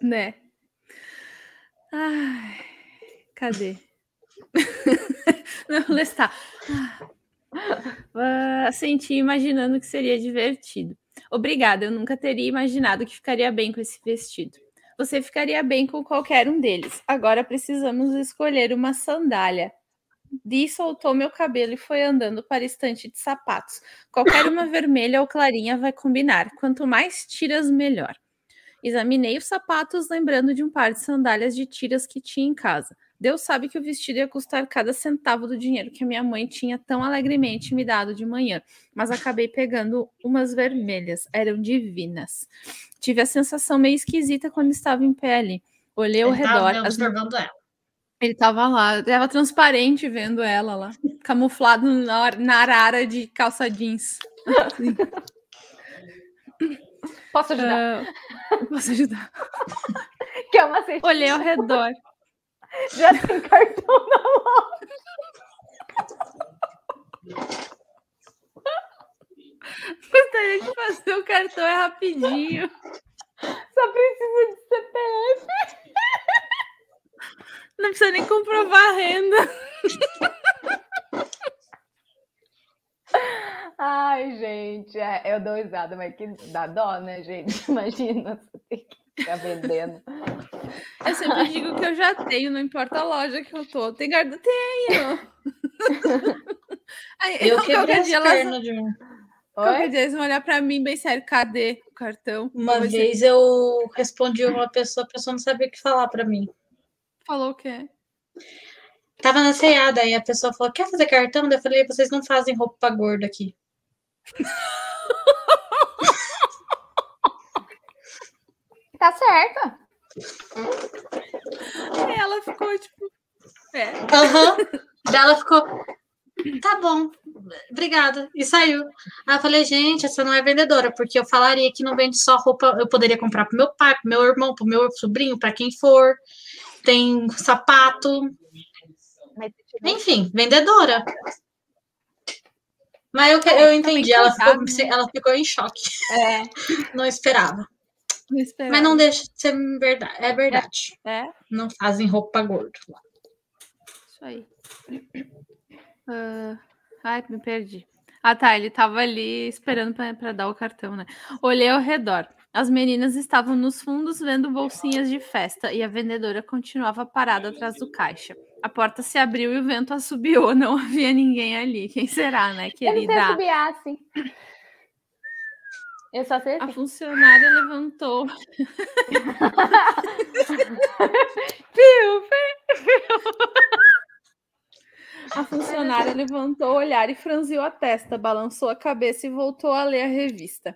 Speaker 3: Né? Ai, cadê? Não, está. Ah, senti imaginando que seria divertido. Obrigada, eu nunca teria imaginado que ficaria bem com esse vestido. Você ficaria bem com qualquer um deles. Agora precisamos escolher uma sandália. Di soltou meu cabelo e foi andando para a estante de sapatos. Qualquer uma vermelha ou clarinha vai combinar. Quanto mais tiras, melhor. Examinei os sapatos, lembrando de um par de sandálias de tiras que tinha em casa. Deus sabe que o vestido ia custar cada centavo do dinheiro que a minha mãe tinha tão alegremente me dado de manhã, mas acabei pegando umas vermelhas, eram divinas. Tive a sensação meio esquisita quando estava em pé ali. Olhei ao Ele redor. As... ela. Ele estava lá, estava transparente vendo ela lá, camuflado na, na arara de calça jeans. Assim.
Speaker 2: Posso ajudar?
Speaker 3: Uh, posso ajudar.
Speaker 2: que é uma cestinha.
Speaker 3: Olhei ao redor.
Speaker 2: Já tem cartão na loja.
Speaker 3: Gostaria de fazer o cartão é rapidinho.
Speaker 2: Só precisa de CPF.
Speaker 3: Não precisa nem comprovar a renda.
Speaker 2: Ai, gente, é, eu dou risada, mas que dá dó, né, gente? Imagina você ter que ficar vendendo.
Speaker 3: Eu sempre digo que eu já tenho, não importa a loja que eu tô. Tem guarda? Tenho!
Speaker 1: Aí, eu quebrei as dia elas... de mim.
Speaker 3: Qualquer dia eles vão olhar pra mim bem sério, cadê o cartão?
Speaker 1: Uma vez eu respondi uma pessoa, a pessoa não sabia o que falar pra mim.
Speaker 3: Falou o quê?
Speaker 1: Tava na ceada, aí a pessoa falou: quer fazer cartão? Eu falei, vocês não fazem roupa pra gordo aqui.
Speaker 2: tá certa.
Speaker 3: Ela ficou tipo.
Speaker 1: É. Uhum. Ela ficou. Tá bom, obrigada. E saiu. Aí eu falei, gente, essa não é vendedora, porque eu falaria que não vende só roupa. Eu poderia comprar pro meu pai, pro meu irmão, pro meu sobrinho, para quem for. Tem sapato. Enfim, vendedora. Mas eu, eu entendi, ela ficou, né? ela ficou em choque. É. Não esperava. Não Mas não deixa de ser verdade. É verdade.
Speaker 3: É. é.
Speaker 1: Não fazem roupa gordo lá.
Speaker 3: Isso aí. Uh... Ai, me perdi. Ah, tá. Ele tava ali esperando para dar o cartão, né? Olhei ao redor. As meninas estavam nos fundos vendo bolsinhas de festa e a vendedora continuava parada atrás do caixa. A porta se abriu e o vento assobiou. Não havia ninguém ali. Quem será, né, querida? Eu não sei
Speaker 2: assobiar, sim. Eu só sei
Speaker 3: assim. A funcionária levantou. piu, piu. A funcionária levantou o olhar e franziu a testa, balançou a cabeça e voltou a ler a revista.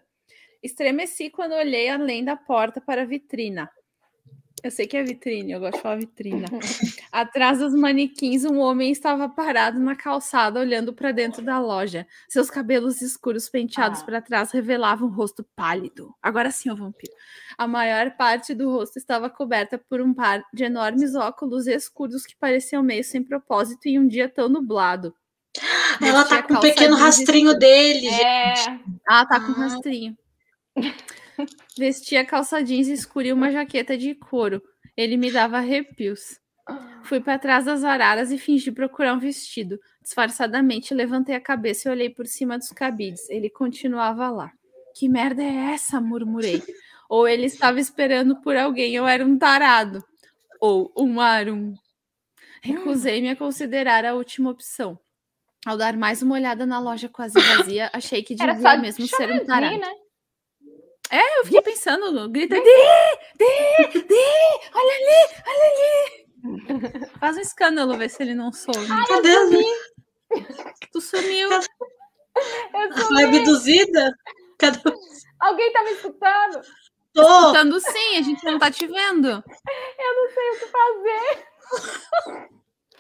Speaker 3: Estremeci quando olhei além da porta para a vitrina. Eu sei que é vitrine, eu gosto de falar vitrine. Atrás dos manequins, um homem estava parado na calçada, olhando para dentro da loja. Seus cabelos escuros penteados ah. para trás revelavam um rosto pálido. Agora sim, o vampiro. A maior parte do rosto estava coberta por um par de enormes óculos escuros que pareciam meio sem propósito em um dia tão nublado.
Speaker 1: Ela tá com um pequeno rastrinho dele. É.
Speaker 3: Ela tá com um rastrinho. Vestia calça jeans escura e uma jaqueta de couro. Ele me dava arrepios. Fui para trás das araras e fingi procurar um vestido. Disfarçadamente levantei a cabeça e olhei por cima dos cabides. Ele continuava lá. Que merda é essa? murmurei. Ou ele estava esperando por alguém, ou era um tarado. Ou um arum. Recusei-me a considerar a última opção. Ao dar mais uma olhada na loja quase vazia, achei que devia mesmo ser um tarado. Né? É, eu fiquei pensando, grita, Dê, Dê, Dê, olha ali, olha ali. Faz um escândalo, ver se ele não soube.
Speaker 1: Ai, Cadê?
Speaker 3: Tu sumiu.
Speaker 1: Eu Foi abduzida? Cadê?
Speaker 2: Alguém tá me escutando?
Speaker 3: Tô. Escutando sim, a gente não tá te vendo.
Speaker 2: Eu não sei o que fazer.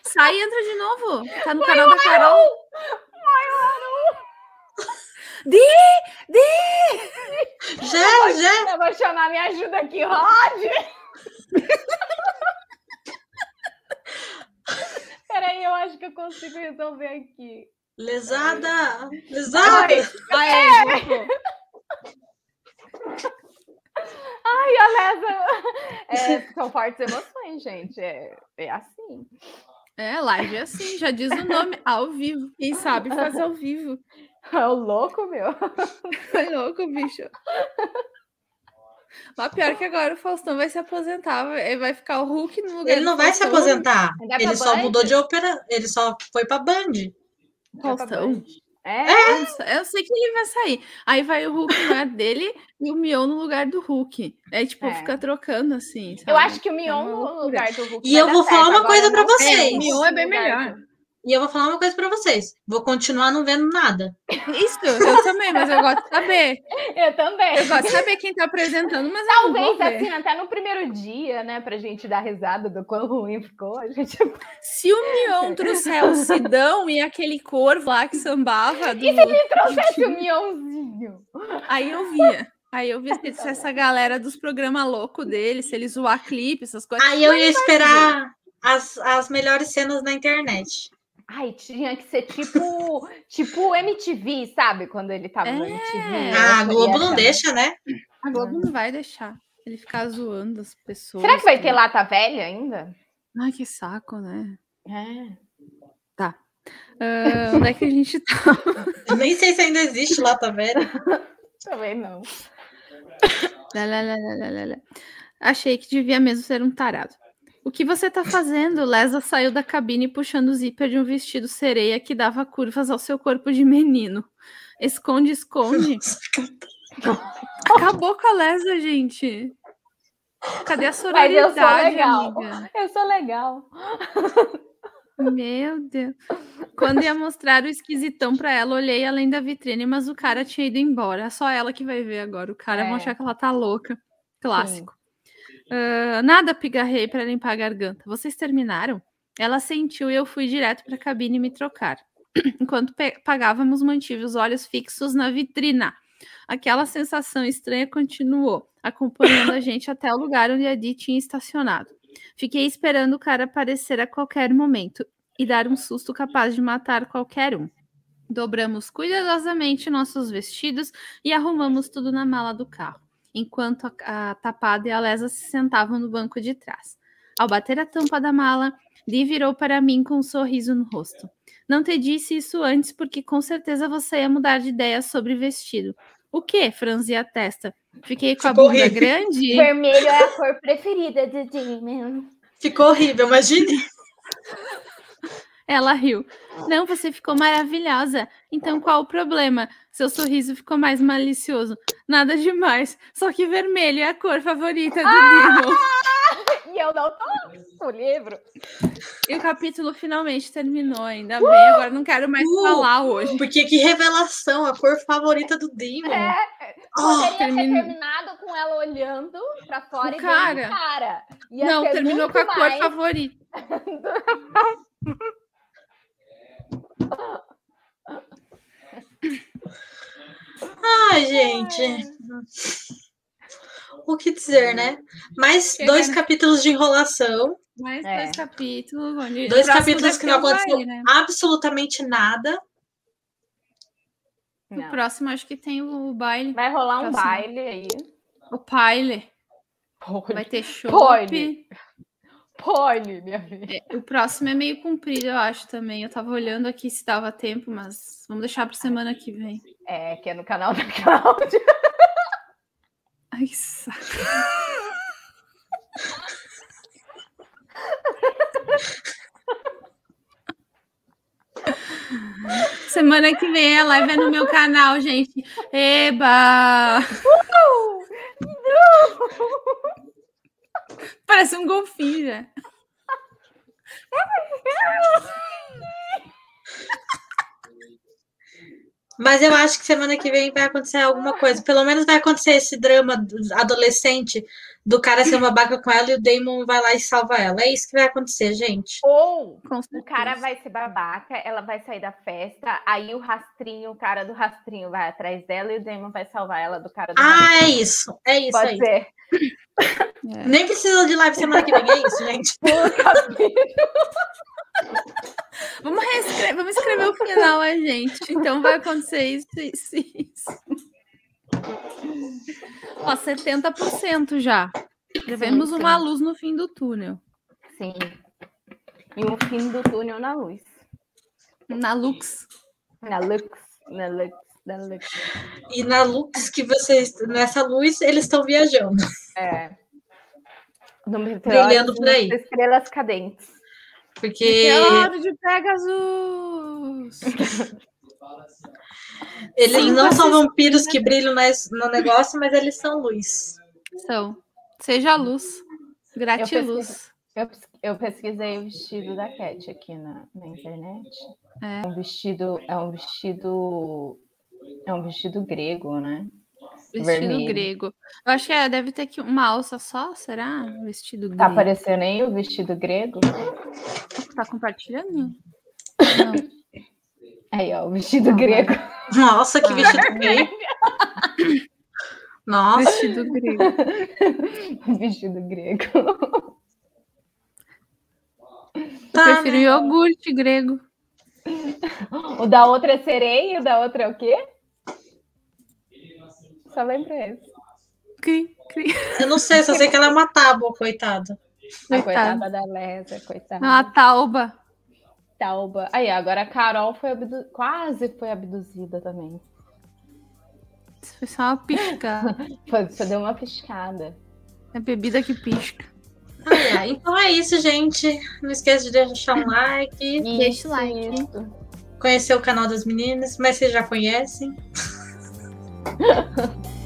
Speaker 3: Sai e entra de novo. Tá no Vai canal da Carol.
Speaker 2: Vai,
Speaker 3: Di! Di!
Speaker 1: Já, já!
Speaker 2: Eu vou chamar minha ajuda aqui, Rod! Peraí, eu acho que eu consigo resolver aqui.
Speaker 1: Lesada! Lesada!
Speaker 2: Ai, é. Ai, a Lesa! É, são fortes emoções, gente. É, é assim.
Speaker 3: É, live é assim, já diz o nome, ao vivo. Quem sabe faz ao vivo.
Speaker 2: É o louco, meu.
Speaker 3: É louco, bicho. Mas pior que agora o Faustão vai se aposentar, vai ficar o Hulk no lugar.
Speaker 1: Ele não vai se aposentar. Ele só Band? mudou de ópera, ele só foi pra Band.
Speaker 3: Faustão. É? é? Eu sei que ele vai sair. Aí vai o Hulk no lugar dele e o Mion no lugar do Hulk. É tipo, é. fica trocando assim. Sabe?
Speaker 2: Eu acho que o Mion é no lugar do Hulk.
Speaker 1: E eu vou falar uma coisa para vocês.
Speaker 3: É, o Mion é bem melhor.
Speaker 1: E eu vou falar uma coisa para vocês. Vou continuar não vendo nada.
Speaker 3: Isso, eu também, mas eu gosto de saber.
Speaker 2: Eu também.
Speaker 3: Eu gosto de saber quem tá apresentando, mas
Speaker 2: Talvez, assim, até no primeiro dia, né, pra gente dar risada do quão ruim ficou, a gente...
Speaker 3: Se o Mion trouxer o Sidão e aquele corvo lá que sambava... Do...
Speaker 2: E se ele trouxesse o Mionzinho?
Speaker 3: Aí eu via. Aí eu vi se essa galera dos programas loucos dele, se ele zoar clipe, essas coisas.
Speaker 1: Aí eu ia esperar as, as melhores cenas na internet.
Speaker 2: Ai, tinha que ser tipo, tipo MTV, sabe? Quando ele tava é. no MTV.
Speaker 1: Ah, a Globo não deixa, né?
Speaker 3: A Globo não vai deixar ele ficar zoando as pessoas.
Speaker 2: Será que vai ter lata velha ainda?
Speaker 3: Ai, que saco, né?
Speaker 2: É.
Speaker 3: Tá. Uh, onde é que a gente tá?
Speaker 1: Eu nem sei se ainda existe lata velha.
Speaker 2: Também não.
Speaker 3: Lá, lá, lá, Achei que devia mesmo ser um tarado. O que você tá fazendo? Lesa saiu da cabine puxando o zíper de um vestido sereia que dava curvas ao seu corpo de menino. Esconde, esconde. Acabou com a Lesa, gente. Cadê a sororidade,
Speaker 2: Mas eu sou legal.
Speaker 3: amiga?
Speaker 2: Eu sou legal.
Speaker 3: Meu Deus. Quando ia mostrar o esquisitão para ela, olhei além da vitrine, mas o cara tinha ido embora. É só ela que vai ver agora. O cara é. vai achar que ela tá louca. Clássico. Uh, nada, pigarrei para limpar a garganta. Vocês terminaram? Ela sentiu e eu fui direto para a cabine me trocar. Enquanto pagávamos, mantive os olhos fixos na vitrina. Aquela sensação estranha continuou, acompanhando a gente até o lugar onde a Di tinha estacionado. Fiquei esperando o cara aparecer a qualquer momento e dar um susto capaz de matar qualquer um. Dobramos cuidadosamente nossos vestidos e arrumamos tudo na mala do carro enquanto a, a Tapada e a Lesa se sentavam no banco de trás. Ao bater a tampa da mala, Lee virou para mim com um sorriso no rosto. Não te disse isso antes porque com certeza você ia mudar de ideia sobre vestido. O que? Franzi a testa. Fiquei com Ficou a bunda horrível. grande.
Speaker 2: Vermelho é a cor preferida de Damien.
Speaker 1: Ficou horrível, imagine.
Speaker 3: Ela riu. Não, você ficou maravilhosa. Então qual o problema? Seu sorriso ficou mais malicioso. Nada demais. Só que vermelho é a cor favorita do ah!
Speaker 2: E eu não tô no livro.
Speaker 3: E o capítulo finalmente terminou, ainda uh! bem. Agora não quero mais uh! falar hoje.
Speaker 1: Porque que revelação, a cor favorita do Demon. É.
Speaker 2: Poderia oh, termin... ter terminado com ela olhando pra fora o e cara. vendo o cara.
Speaker 3: Ia não, terminou com a mais... cor favorita.
Speaker 1: Ai, gente. O que dizer, né? Mais Chega, dois né? capítulos de enrolação.
Speaker 3: Mais é. dois capítulos.
Speaker 1: Onde dois capítulos que não aconteceu né? absolutamente nada.
Speaker 3: Não. O próximo acho que tem o baile.
Speaker 2: Vai rolar um baile aí.
Speaker 3: O paile. Vai ter show.
Speaker 2: Pole, minha filha.
Speaker 3: É, o próximo é meio comprido, eu acho também. Eu tava olhando aqui se dava tempo, mas vamos deixar para semana que vem.
Speaker 2: É, que é no canal da Cláudia.
Speaker 3: Ai, que saco. Semana que vem a live é no meu canal, gente. Eba! Uh! Parece um golfinho já.
Speaker 1: Mas eu acho que semana que vem vai acontecer alguma coisa. Pelo menos vai acontecer esse drama adolescente do cara ser uma babaca com ela e o Damon vai lá e salva ela. É isso que vai acontecer, gente.
Speaker 2: Ou o cara vai ser babaca, ela vai sair da festa, aí o rastrinho, o cara do rastrinho vai atrás dela e o Damon vai salvar ela do cara do
Speaker 1: Ah,
Speaker 2: rastrinho.
Speaker 1: é isso. É isso
Speaker 2: Pode
Speaker 1: aí.
Speaker 2: ser.
Speaker 1: É. Nem precisa de live semana que vem, é isso, gente.
Speaker 3: vamos, reescrever, vamos escrever o final, a gente. Então vai acontecer isso, isso, isso. Ó, 70% já. Já vemos uma luz no fim do túnel.
Speaker 2: Sim. E um fim do túnel na luz.
Speaker 3: Na lux.
Speaker 2: Na lux. Na lux. Na lux.
Speaker 1: E na lux que vocês. Nessa luz, eles estão viajando.
Speaker 2: É.
Speaker 1: Brilhando por aí.
Speaker 2: Estrelas cadentes.
Speaker 1: Porque.
Speaker 3: Meteoro de Pegasus!
Speaker 1: Eles Sim, não são vampiros que brilham no negócio, mas eles são luz.
Speaker 3: São. Seja luz. Gratiluz.
Speaker 2: Eu, eu pesquisei o vestido da Cat aqui na, na internet. É. é um vestido, é um vestido, é um vestido grego, né?
Speaker 3: Vestido Vermelho. grego. Eu acho que é, deve ter aqui uma alça só, será? Vestido tá grego.
Speaker 2: Tá aparecendo aí o vestido grego?
Speaker 3: Tá compartilhando?
Speaker 2: Não. Aí, ó, o vestido grego.
Speaker 1: Nossa, que vestido grego. Nossa.
Speaker 3: Vestido grego.
Speaker 2: vestido grego.
Speaker 3: Tá, Eu prefiro né? iogurte grego.
Speaker 2: O da outra é sereia e o da outra é o quê? Só lembra esse.
Speaker 3: Cri, cri.
Speaker 1: Eu não sei, só sei que ela é uma tábua, coitada.
Speaker 2: A coitada da Lésia, coitada.
Speaker 3: Uma tauba.
Speaker 2: Tauba. Aí, agora a Carol foi abdu... quase foi abduzida também.
Speaker 3: Foi só uma pisca.
Speaker 2: foi, só deu uma piscada.
Speaker 3: É bebida que pisca.
Speaker 1: Ah, é. Então é isso, gente. Não esqueça de deixar um like.
Speaker 3: Isso, Deixa o like.
Speaker 1: Isso. Conhecer o canal das meninas, mas vocês já conhecem.